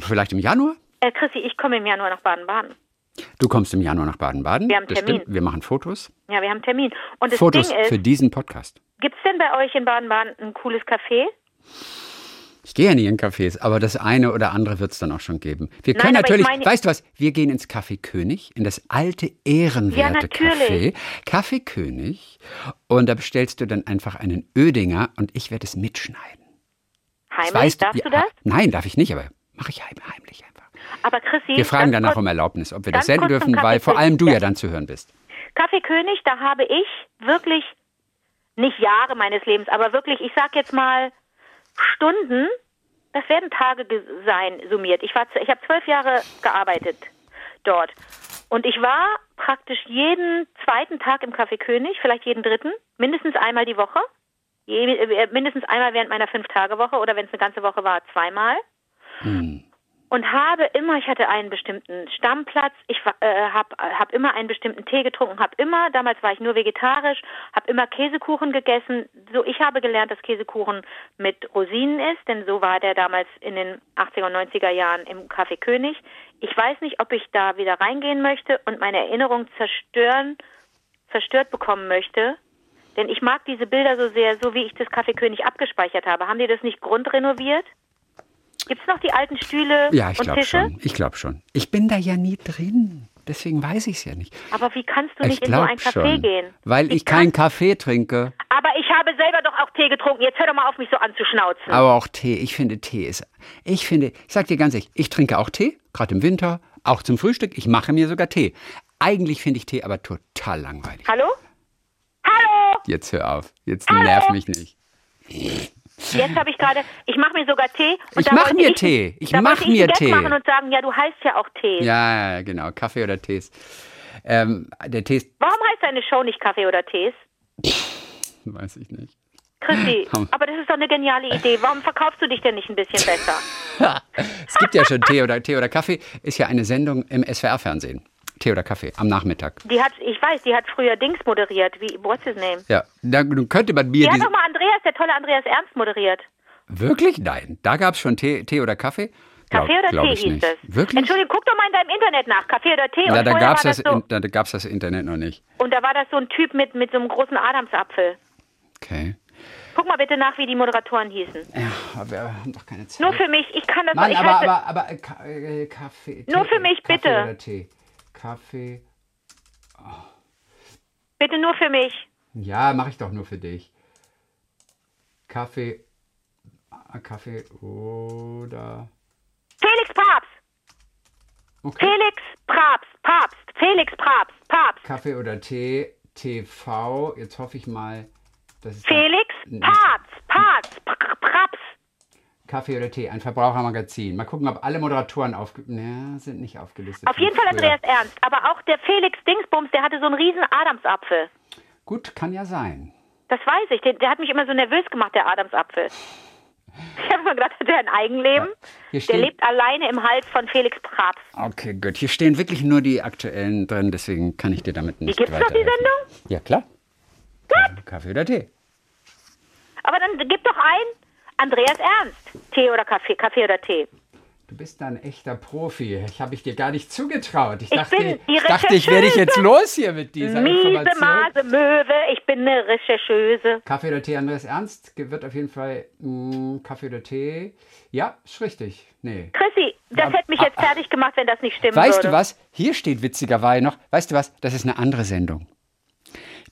Speaker 2: Vielleicht im Januar?
Speaker 3: Äh, Chrissy, ich komme im Januar nach Baden-Baden.
Speaker 2: Du kommst im Januar nach Baden-Baden.
Speaker 3: Wir haben
Speaker 2: das
Speaker 3: Termin.
Speaker 2: stimmt. Wir machen Fotos.
Speaker 3: Ja, wir haben Termin. Und das
Speaker 2: Fotos
Speaker 3: Ding
Speaker 2: für
Speaker 3: ist,
Speaker 2: diesen Podcast.
Speaker 3: gibt's denn bei euch in Baden-Baden ein cooles Café?
Speaker 2: Ich gehe ja nie in Cafés, aber das eine oder andere wird es dann auch schon geben. Wir
Speaker 3: Nein,
Speaker 2: können
Speaker 3: ich
Speaker 2: natürlich,
Speaker 3: meine-
Speaker 2: weißt du was, wir gehen ins Café König, in das alte, ehrenwerte Café.
Speaker 3: natürlich.
Speaker 2: Café König. Und da bestellst du dann einfach einen Ödinger und ich werde es mitschneiden.
Speaker 3: Heimlich,
Speaker 2: weißt
Speaker 3: darfst
Speaker 2: ja,
Speaker 3: du das?
Speaker 2: Nein, darf ich nicht, aber mache ich heim, heimlich einfach.
Speaker 3: Aber Chrissy,
Speaker 2: Wir fragen danach
Speaker 3: kurz-
Speaker 2: um Erlaubnis, ob wir das senden dürfen, weil vor allem du ja dann zu hören bist.
Speaker 3: Kaffee König, da habe ich wirklich nicht Jahre meines Lebens, aber wirklich, ich sag jetzt mal Stunden, das werden Tage ge- sein, summiert. Ich, ich habe zwölf Jahre gearbeitet dort. Und ich war praktisch jeden zweiten Tag im Café König, vielleicht jeden dritten, mindestens einmal die Woche. Je, äh, mindestens einmal während meiner Fünf-Tage-Woche oder wenn es eine ganze Woche war, zweimal. Und habe immer, ich hatte einen bestimmten Stammplatz, ich äh, habe hab immer einen bestimmten Tee getrunken, habe immer, damals war ich nur vegetarisch, habe immer Käsekuchen gegessen. So, ich habe gelernt, dass Käsekuchen mit Rosinen ist, denn so war der damals in den 80er und 90er Jahren im Café König. Ich weiß nicht, ob ich da wieder reingehen möchte und meine Erinnerung zerstören, zerstört bekommen möchte. Denn ich mag diese Bilder so sehr, so wie ich das Café König abgespeichert habe. Haben die das nicht grundrenoviert? Gibt es noch die alten Stühle
Speaker 2: Ja, ich
Speaker 3: und
Speaker 2: glaube
Speaker 3: Tische?
Speaker 2: schon. Ich glaube schon. Ich bin da ja nie drin. Deswegen weiß ich es ja nicht.
Speaker 3: Aber wie kannst du
Speaker 2: Ich
Speaker 3: nicht in so ein Café
Speaker 2: schon.
Speaker 3: gehen?
Speaker 2: Weil
Speaker 3: Wie
Speaker 2: ich keinen Kaffee trinke.
Speaker 3: Aber ich habe selber doch auch Tee getrunken. Jetzt hör doch mal auf, mich so anzuschnauzen.
Speaker 2: Aber auch Tee. Ich finde, Tee ist. Ich finde, ich sag dir ganz ehrlich, ich trinke auch Tee, gerade im Winter, auch zum Frühstück. Ich mache mir sogar Tee. Eigentlich finde ich Tee aber total langweilig.
Speaker 3: Hallo? Hallo?
Speaker 2: Jetzt hör auf. Jetzt nerv mich nicht.
Speaker 3: Jetzt habe ich gerade, ich mache mir sogar Tee. Und
Speaker 2: Ich
Speaker 3: da
Speaker 2: mach
Speaker 3: wollte
Speaker 2: mir
Speaker 3: ich,
Speaker 2: Tee. Ich
Speaker 3: da
Speaker 2: mach
Speaker 3: wollte ich
Speaker 2: mir
Speaker 3: Gag
Speaker 2: Tee.
Speaker 3: machen und sagen, ja, du heißt ja auch Tee.
Speaker 2: Ja, genau. Kaffee oder Tees. Ähm, der Tee ist,
Speaker 3: Warum heißt deine Show nicht Kaffee oder Tees?
Speaker 2: weiß ich nicht.
Speaker 3: Christi, aber das ist doch eine geniale Idee. Warum verkaufst du dich denn nicht ein bisschen besser?
Speaker 2: Es gibt ja schon Tee oder Tee oder Kaffee. Ist ja eine Sendung im SWR-Fernsehen. Tee oder Kaffee am Nachmittag.
Speaker 3: Die hat, ich weiß, die hat früher Dings moderiert. Wie, what's his name?
Speaker 2: Ja, da nun könnte man mir
Speaker 3: Die hat doch mal Andreas, der tolle Andreas Ernst moderiert.
Speaker 2: Wirklich? Nein. Da gab es schon Tee, Tee oder Kaffee? Glaub-
Speaker 3: Kaffee oder Tee hieß
Speaker 2: nicht.
Speaker 3: es.
Speaker 2: Wirklich?
Speaker 3: Entschuldigung, guck doch mal in deinem Internet nach. Kaffee oder Tee.
Speaker 2: Ja,
Speaker 3: und
Speaker 2: da gab es das,
Speaker 3: das so,
Speaker 2: in- da gab's das Internet noch nicht.
Speaker 3: Und da war das so ein Typ mit, mit so einem großen Adamsapfel.
Speaker 2: Okay.
Speaker 3: Guck mal bitte nach, wie die Moderatoren hießen.
Speaker 2: Ja, aber wir haben doch keine Zeit.
Speaker 3: Nur für mich, ich kann das
Speaker 2: Mann,
Speaker 3: ich
Speaker 2: aber,
Speaker 3: heiße-
Speaker 2: aber, aber, äh, äh, Kaffee.
Speaker 3: Nur
Speaker 2: Tee,
Speaker 3: für mich,
Speaker 2: Kaffee
Speaker 3: bitte.
Speaker 2: Oder Tee. Kaffee.
Speaker 3: Bitte nur für mich.
Speaker 2: Ja, mache ich doch nur für dich. Kaffee. ah, Kaffee oder.
Speaker 3: Felix Papst.
Speaker 2: Okay.
Speaker 3: Felix Papst. Papst. Felix Papst. Papst.
Speaker 2: Kaffee oder Tee. TV. Jetzt hoffe ich mal, dass es.
Speaker 3: Felix
Speaker 2: N-
Speaker 3: Papst. Papst.
Speaker 2: Kaffee oder Tee, ein Verbrauchermagazin. Mal gucken, ob alle Moderatoren aufge ja, sind nicht aufgelistet.
Speaker 3: Auf jeden Fall. Andreas Ernst. Aber auch der Felix Dingsbums, der hatte so einen riesen Adamsapfel.
Speaker 2: Gut, kann ja sein.
Speaker 3: Das weiß ich. Der, der hat mich immer so nervös gemacht, der Adamsapfel. Ich habe immer gedacht, hat der ein Eigenleben?
Speaker 2: Hier
Speaker 3: Der lebt alleine im Hals von Felix Papst.
Speaker 2: Okay, gut. Hier stehen wirklich nur die aktuellen drin, deswegen kann ich dir damit nicht
Speaker 3: gibt's noch, die. Sendung?
Speaker 2: Ja, klar. Kaffee oder Tee?
Speaker 3: Aber dann gib doch ein Andreas Ernst. Tee oder Kaffee, Kaffee oder Tee.
Speaker 2: Du bist da ein echter Profi. Ich habe ich dir gar nicht zugetraut. Ich,
Speaker 3: Ich
Speaker 2: dachte,
Speaker 3: die
Speaker 2: ich dachte, ich werde ich jetzt los hier mit dieser
Speaker 3: Miese
Speaker 2: Information.
Speaker 3: Mase Möwe, ich bin eine Rechercheuse.
Speaker 2: Kaffee oder Tee, Andreas Ernst wird auf jeden Fall mh, Kaffee oder Tee. Ja, ist richtig. Nee.
Speaker 3: Chrissy, das
Speaker 2: Aber-
Speaker 3: hätte mich jetzt fertig gemacht, wenn das nicht stimmen
Speaker 2: Weißt
Speaker 3: würde.
Speaker 2: du was? Hier steht witzigerweise noch, weißt du was? Das ist eine andere Sendung.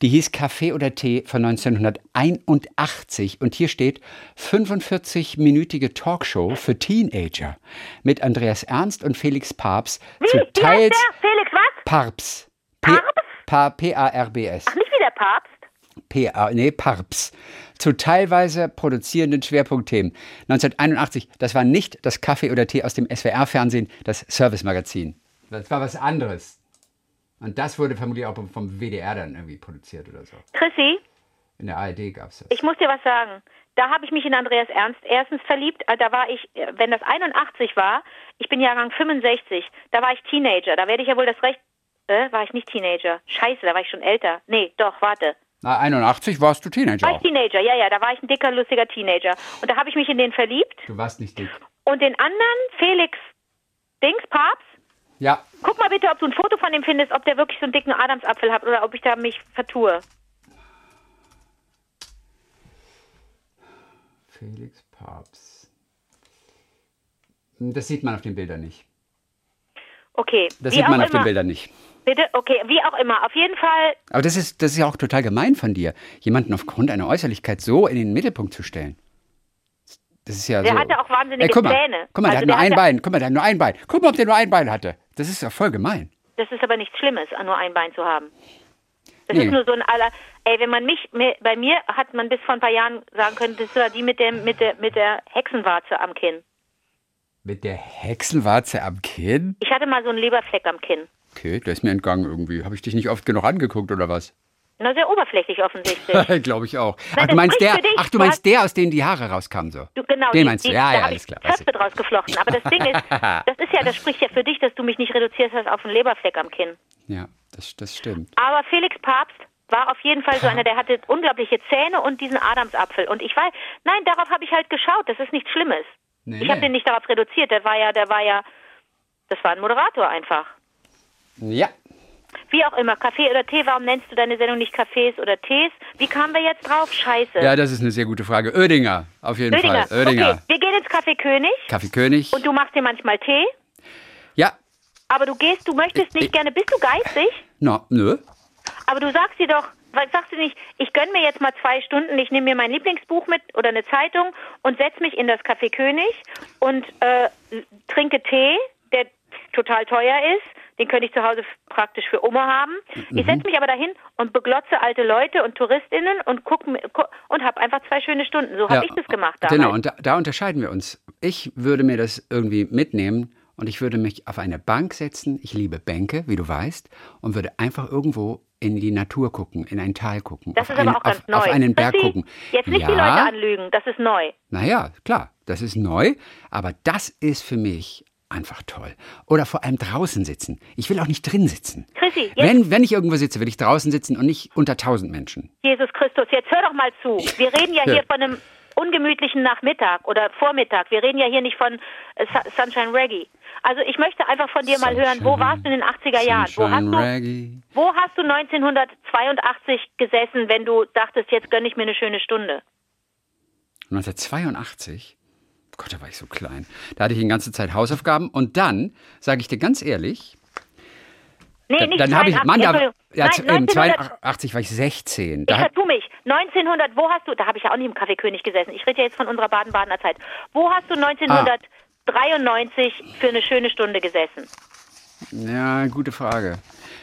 Speaker 2: Die hieß Kaffee oder Tee von 1981 und hier steht 45-minütige Talkshow für Teenager mit Andreas Ernst und Felix Papst zu teils?
Speaker 3: Felix was?
Speaker 2: Parps. P-
Speaker 3: Parps?
Speaker 2: Pa- P-A-R-B-S.
Speaker 3: Ach, nicht wie der Papst?
Speaker 2: P-A, nee, Parps. Zu teilweise produzierenden Schwerpunktthemen. 1981, das war nicht das Kaffee oder Tee aus dem SWR-Fernsehen, das Service-Magazin. Das war was anderes. Und das wurde vermutlich auch vom WDR dann irgendwie produziert oder so.
Speaker 3: Chrissy,
Speaker 2: In der ARD gab es das.
Speaker 3: ich muss dir was sagen. Da habe ich mich in Andreas Ernst erstens verliebt. äh, Da war ich, wenn das 81 war, ich bin Jahrgang 65, da war ich Teenager. Da werde ich ja wohl das Recht. Äh, war ich nicht Teenager? Scheiße, da war ich schon älter. Nee, doch, warte.
Speaker 2: Na, 81 warst du Teenager
Speaker 3: War ich
Speaker 2: auch.
Speaker 3: Teenager? Ja, ja, da war ich ein dicker, lustiger Teenager. Und da habe ich mich in den verliebt.
Speaker 2: Du warst nicht dick.
Speaker 3: Und den anderen, Felix Dings, Papst,
Speaker 2: Ja,
Speaker 3: guck mal bitte, ob du ein Foto von dem findest, ob der wirklich so einen dicken Adamsapfel hat oder ob ich da mich vertue.
Speaker 2: Felix Papst. Das sieht man auf den Bildern nicht.
Speaker 3: Okay.
Speaker 2: Das
Speaker 3: wie
Speaker 2: sieht man auf den
Speaker 3: immer.
Speaker 2: Bildern nicht.
Speaker 3: Bitte? Okay, wie auch immer. Auf jeden Fall,
Speaker 2: Aber das ist, das ist ja auch total gemein von dir, jemanden aufgrund einer Äußerlichkeit so in den Mittelpunkt zu stellen. Das ist ja
Speaker 3: der
Speaker 2: so.
Speaker 3: hatte auch wahnsinnige
Speaker 2: Ey, guck mal,
Speaker 3: Zähne.
Speaker 2: Guck mal, der
Speaker 3: Also
Speaker 2: hat nur
Speaker 3: der
Speaker 2: ein Bein. Guck mal, der hat nur ein Bein. Guck mal, ob der nur ein Bein hatte. Das ist ja voll gemein.
Speaker 3: Das ist aber nichts Schlimmes, nur ein Bein zu haben. Das
Speaker 2: Nee.
Speaker 3: ist nur so ein aller. Ey, wenn man mich, bei mir hat man bis vor ein paar Jahren sagen können, das war die mit der, mit der, mit der Hexenwarze am Kinn.
Speaker 2: Mit der Hexenwarze am Kinn?
Speaker 3: Ich hatte mal so einen Leberfleck am Kinn.
Speaker 2: Okay, der ist mir entgangen irgendwie. Habe ich dich nicht oft genug angeguckt oder was?
Speaker 3: Na, sehr oberflächlich offensichtlich.
Speaker 2: Glaube ich auch.
Speaker 3: Nein,
Speaker 2: ach, du meinst der,
Speaker 3: dich.
Speaker 2: ach, du meinst der, aus dem die Haare rauskamen so.
Speaker 3: Du, genau,
Speaker 2: Den
Speaker 3: die-
Speaker 2: meinst du? Ja, ja, alles
Speaker 3: ich
Speaker 2: klar.
Speaker 3: Köpfe draus geflochten. Aber das Ding ist, das ist ja, das spricht ja für dich, dass du mich nicht reduziert hast auf einen Leberfleck am Kinn.
Speaker 2: Ja, das, das stimmt.
Speaker 3: Aber Felix Papst war auf jeden Fall so einer, der hatte unglaubliche Zähne und diesen Adamsapfel. Und ich weiß, nein, darauf habe ich halt geschaut. Das ist nichts Schlimmes.
Speaker 2: Nee,
Speaker 3: Ich habe den nicht darauf reduziert. Der war ja, der war ja, das war ein Moderator einfach.
Speaker 2: Ja,
Speaker 3: Wie auch immer, Kaffee oder Tee, warum nennst du deine Sendung nicht Cafés oder Tees? Wie kamen wir jetzt drauf? Scheiße.
Speaker 2: ja, das ist eine sehr gute Frage. Oedinger, auf jeden
Speaker 3: Oedinger.
Speaker 2: Fall. Oedinger.
Speaker 3: Okay, wir gehen ins Café König
Speaker 2: Kaffee König.
Speaker 3: und du machst dir manchmal Tee,
Speaker 2: Ja,
Speaker 3: aber du gehst, du möchtest nicht
Speaker 2: Ich-
Speaker 3: gerne, bist du geizig?
Speaker 2: no, nö.
Speaker 3: Aber du sagst dir doch, was sagst du nicht, ich gönn mir jetzt mal zwei Stunden, ich nehme mir mein Lieblingsbuch mit oder eine Zeitung und setz mich in das Café König und äh, trinke Tee, total teuer ist. Den könnte ich zu Hause praktisch für Oma haben. Ich setze mich aber dahin und beglotze alte Leute und TouristInnen und guck, mi- gu und habe einfach zwei schöne Stunden. So habe
Speaker 2: Ja,
Speaker 3: ich das gemacht damals.
Speaker 2: Genau, und da, da unterscheiden wir uns. Ich würde mir das irgendwie mitnehmen und ich würde mich auf eine Bank setzen. Ich liebe Bänke, wie du weißt, und würde einfach irgendwo in die Natur gucken, in ein Tal gucken,
Speaker 3: das
Speaker 2: auf,
Speaker 3: ist
Speaker 2: einen,
Speaker 3: aber auch ganz
Speaker 2: auf,
Speaker 3: neu.
Speaker 2: auf einen Berg
Speaker 3: Chrissy,
Speaker 2: gucken.
Speaker 3: Jetzt nicht
Speaker 2: ja,
Speaker 3: die Leute anlügen, das ist neu.
Speaker 2: Naja, klar, das ist neu, aber das ist für mich einfach toll. Oder vor allem draußen sitzen. Ich will auch nicht drin sitzen.
Speaker 3: Chrissy, jetzt
Speaker 2: Wenn, wenn ich irgendwo sitze, will ich draußen sitzen und nicht unter tausend Menschen.
Speaker 3: Jesus Christus, jetzt hör doch mal zu. Wir reden ja
Speaker 2: Ja.
Speaker 3: hier von einem ungemütlichen Nachmittag oder Vormittag. Wir reden ja hier nicht von äh, Su- Sunshine Reggae. Also ich möchte einfach von dir mal hören, wo
Speaker 2: Sunshine-
Speaker 3: warst du in den 80er Jahren? Wo hast,
Speaker 2: Sunshine
Speaker 3: du,
Speaker 2: Reggae.
Speaker 3: wo hast du 1982 gesessen, wenn du dachtest, jetzt gönn ich mir eine schöne Stunde?
Speaker 2: 1982, Gott, da war ich so klein. Da hatte ich die ganze Zeit Hausaufgaben und dann, sage ich dir ganz ehrlich,
Speaker 3: Nee, nicht
Speaker 2: dann habe ich,
Speaker 3: 82,
Speaker 2: Mann, da, ja,
Speaker 3: Nein,
Speaker 2: z- ähm,
Speaker 3: 1900,
Speaker 2: 82 war ich 16.
Speaker 3: ich
Speaker 2: Da hat,
Speaker 3: vertu mich. 1900, wo hast du, da habe ich ja auch nicht im Café König gesessen. Ich rede ja jetzt von unserer Baden-Badener Zeit. Wo hast du 1993 für eine schöne Stunde gesessen?
Speaker 2: ja, gute Frage.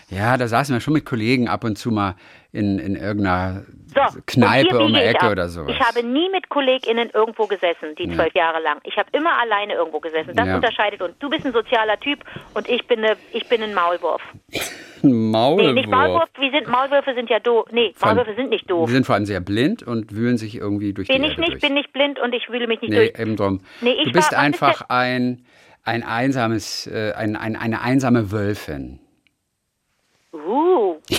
Speaker 2: Ja, da saßen wir schon mit Kollegen ab und zu mal in, in irgendeiner
Speaker 3: So,
Speaker 2: Kneipe um die
Speaker 3: ich
Speaker 2: Ecke oder sowas.
Speaker 3: Ich habe nie mit KollegInnen irgendwo gesessen, die zwölf Jahre lang. Ich habe immer alleine irgendwo gesessen. Das
Speaker 2: Ja.
Speaker 3: unterscheidet uns. Du bist ein sozialer Typ und ich bin, eine, ich bin ein Maulwurf.
Speaker 2: Ein
Speaker 3: Nee,
Speaker 2: Maulwurf.
Speaker 3: nicht Maulwurf, wie sind, Maulwürfe sind ja doof. Nee,
Speaker 2: Vor
Speaker 3: Maulwürfe sind nicht doof.
Speaker 2: Die sind vor allem sehr blind und wühlen sich irgendwie durch
Speaker 3: Bin
Speaker 2: die
Speaker 3: ich
Speaker 2: Erde
Speaker 3: nicht,
Speaker 2: durch.
Speaker 3: bin nicht blind und ich wühle mich nicht
Speaker 2: Nee,
Speaker 3: durch.
Speaker 2: eben drum.
Speaker 3: Nee, ich
Speaker 2: du bist
Speaker 3: war-
Speaker 2: einfach ein, ein einsames, äh, ein, ein, eine einsame Wölfin.
Speaker 3: Uh,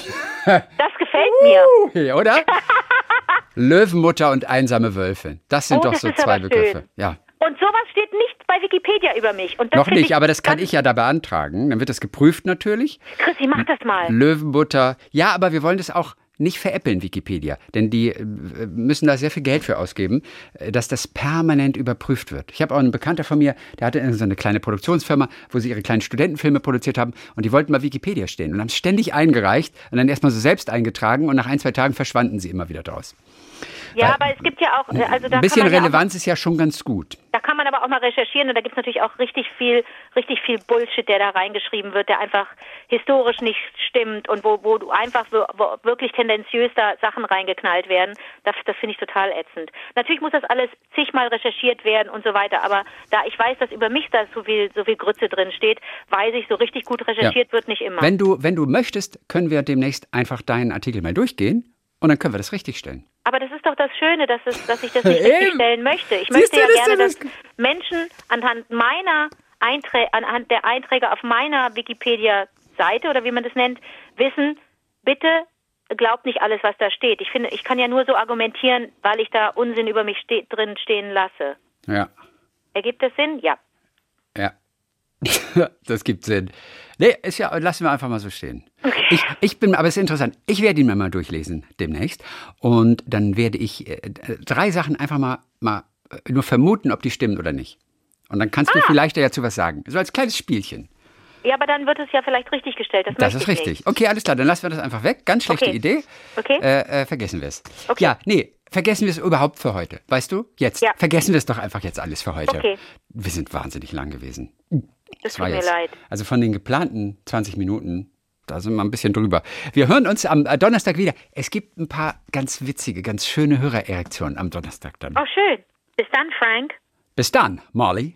Speaker 3: das gefällt mir.
Speaker 2: Okay, oder? Löwenmutter und einsame Wölfin. Das sind
Speaker 3: Oh,
Speaker 2: doch
Speaker 3: das
Speaker 2: so zwei Begriffe.
Speaker 3: schön.
Speaker 2: Ja.
Speaker 3: Und sowas steht nicht bei Wikipedia über mich. Und das
Speaker 2: Noch nicht, aber das kann ich ja da beantragen. Dann wird das geprüft natürlich.
Speaker 3: Chrissy, mach das mal.
Speaker 2: Löwenbutter. Ja, aber wir wollen das auch nicht veräppeln, Wikipedia, denn die äh, müssen da sehr viel Geld für ausgeben, äh, dass das permanent überprüft wird. Ich habe auch einen Bekannter von mir, der hatte so eine kleine Produktionsfirma, wo sie ihre kleinen Studentenfilme produziert haben und die wollten mal Wikipedia stehen und haben es ständig eingereicht und dann erstmal so selbst eingetragen und nach ein, zwei Tagen verschwanden sie immer wieder draus.
Speaker 3: Ja,
Speaker 2: Weil-
Speaker 3: aber es gibt ja auch, äh, also da
Speaker 2: Ein bisschen
Speaker 3: man ja auch,
Speaker 2: Relevanz ist ja schon ganz gut.
Speaker 3: da kann man aber auch mal recherchieren und da gibt es natürlich auch richtig viel, richtig viel Bullshit, der da reingeschrieben wird, der einfach historisch nicht stimmt und wo, wo du einfach so, wo wirklich tendenziös da Sachen reingeknallt werden. Das, das finde ich total ätzend. Natürlich muss das alles zigmal recherchiert werden und so weiter, aber da ich weiß, dass über mich da so viel, so viel Grütze drin steht, weiß ich, so richtig gut recherchiert wird nicht immer.
Speaker 2: Wenn du, wenn du möchtest, können wir demnächst einfach deinen Artikel mal durchgehen und dann können wir das richtig stellen.
Speaker 3: Aber das ist doch das Schöne, dass, es, dass ich das nicht richtig stellen möchte. Ich
Speaker 2: Siehst
Speaker 3: möchte
Speaker 2: du,
Speaker 3: ja
Speaker 2: das
Speaker 3: gerne,
Speaker 2: ja
Speaker 3: dass Menschen anhand meiner Einträ anhand der Einträge auf meiner Wikipedia-Seite oder wie man das nennt, wissen, bitte glaubt nicht alles, was da steht. Ich finde, ich kann ja nur so argumentieren, weil ich da Unsinn über mich ste drin stehen lasse.
Speaker 2: Ja.
Speaker 3: Ergibt das Sinn? Ja.
Speaker 2: Ja. das gibt Sinn. Nee, ist ja, lassen wir einfach mal so stehen. Ich, ich bin, aber es ist interessant. Ich werde ihn mir mal durchlesen demnächst. Und dann werde ich äh, drei Sachen einfach mal, mal äh, nur vermuten, ob die stimmen oder nicht. Und dann kannst du vielleicht dazu was sagen. So als kleines Spielchen.
Speaker 3: Ja, aber dann wird es ja vielleicht richtig gestellt. Das,
Speaker 2: Das ist
Speaker 3: ich
Speaker 2: richtig.
Speaker 3: Nicht.
Speaker 2: Okay, alles klar, dann lassen wir das einfach weg. Ganz schlechte
Speaker 3: Okay.
Speaker 2: Idee.
Speaker 3: Okay.
Speaker 2: Äh, äh, vergessen wir es.
Speaker 3: Okay.
Speaker 2: Ja, nee, vergessen wir es überhaupt für heute. Weißt du? Jetzt.
Speaker 3: Ja.
Speaker 2: Vergessen wir es doch einfach jetzt alles für heute.
Speaker 3: Okay.
Speaker 2: Wir sind wahnsinnig lang gewesen.
Speaker 3: Das tut mir
Speaker 2: jetzt.
Speaker 3: leid.
Speaker 2: Also von den geplanten 20 Minuten, da sind wir ein bisschen drüber. Wir hören uns am äh, Donnerstag wieder. Es gibt ein paar ganz witzige, ganz schöne Hörererektionen am Donnerstag dann.
Speaker 3: Oh, schön. Bis dann, Frank.
Speaker 2: Bis dann, Molly.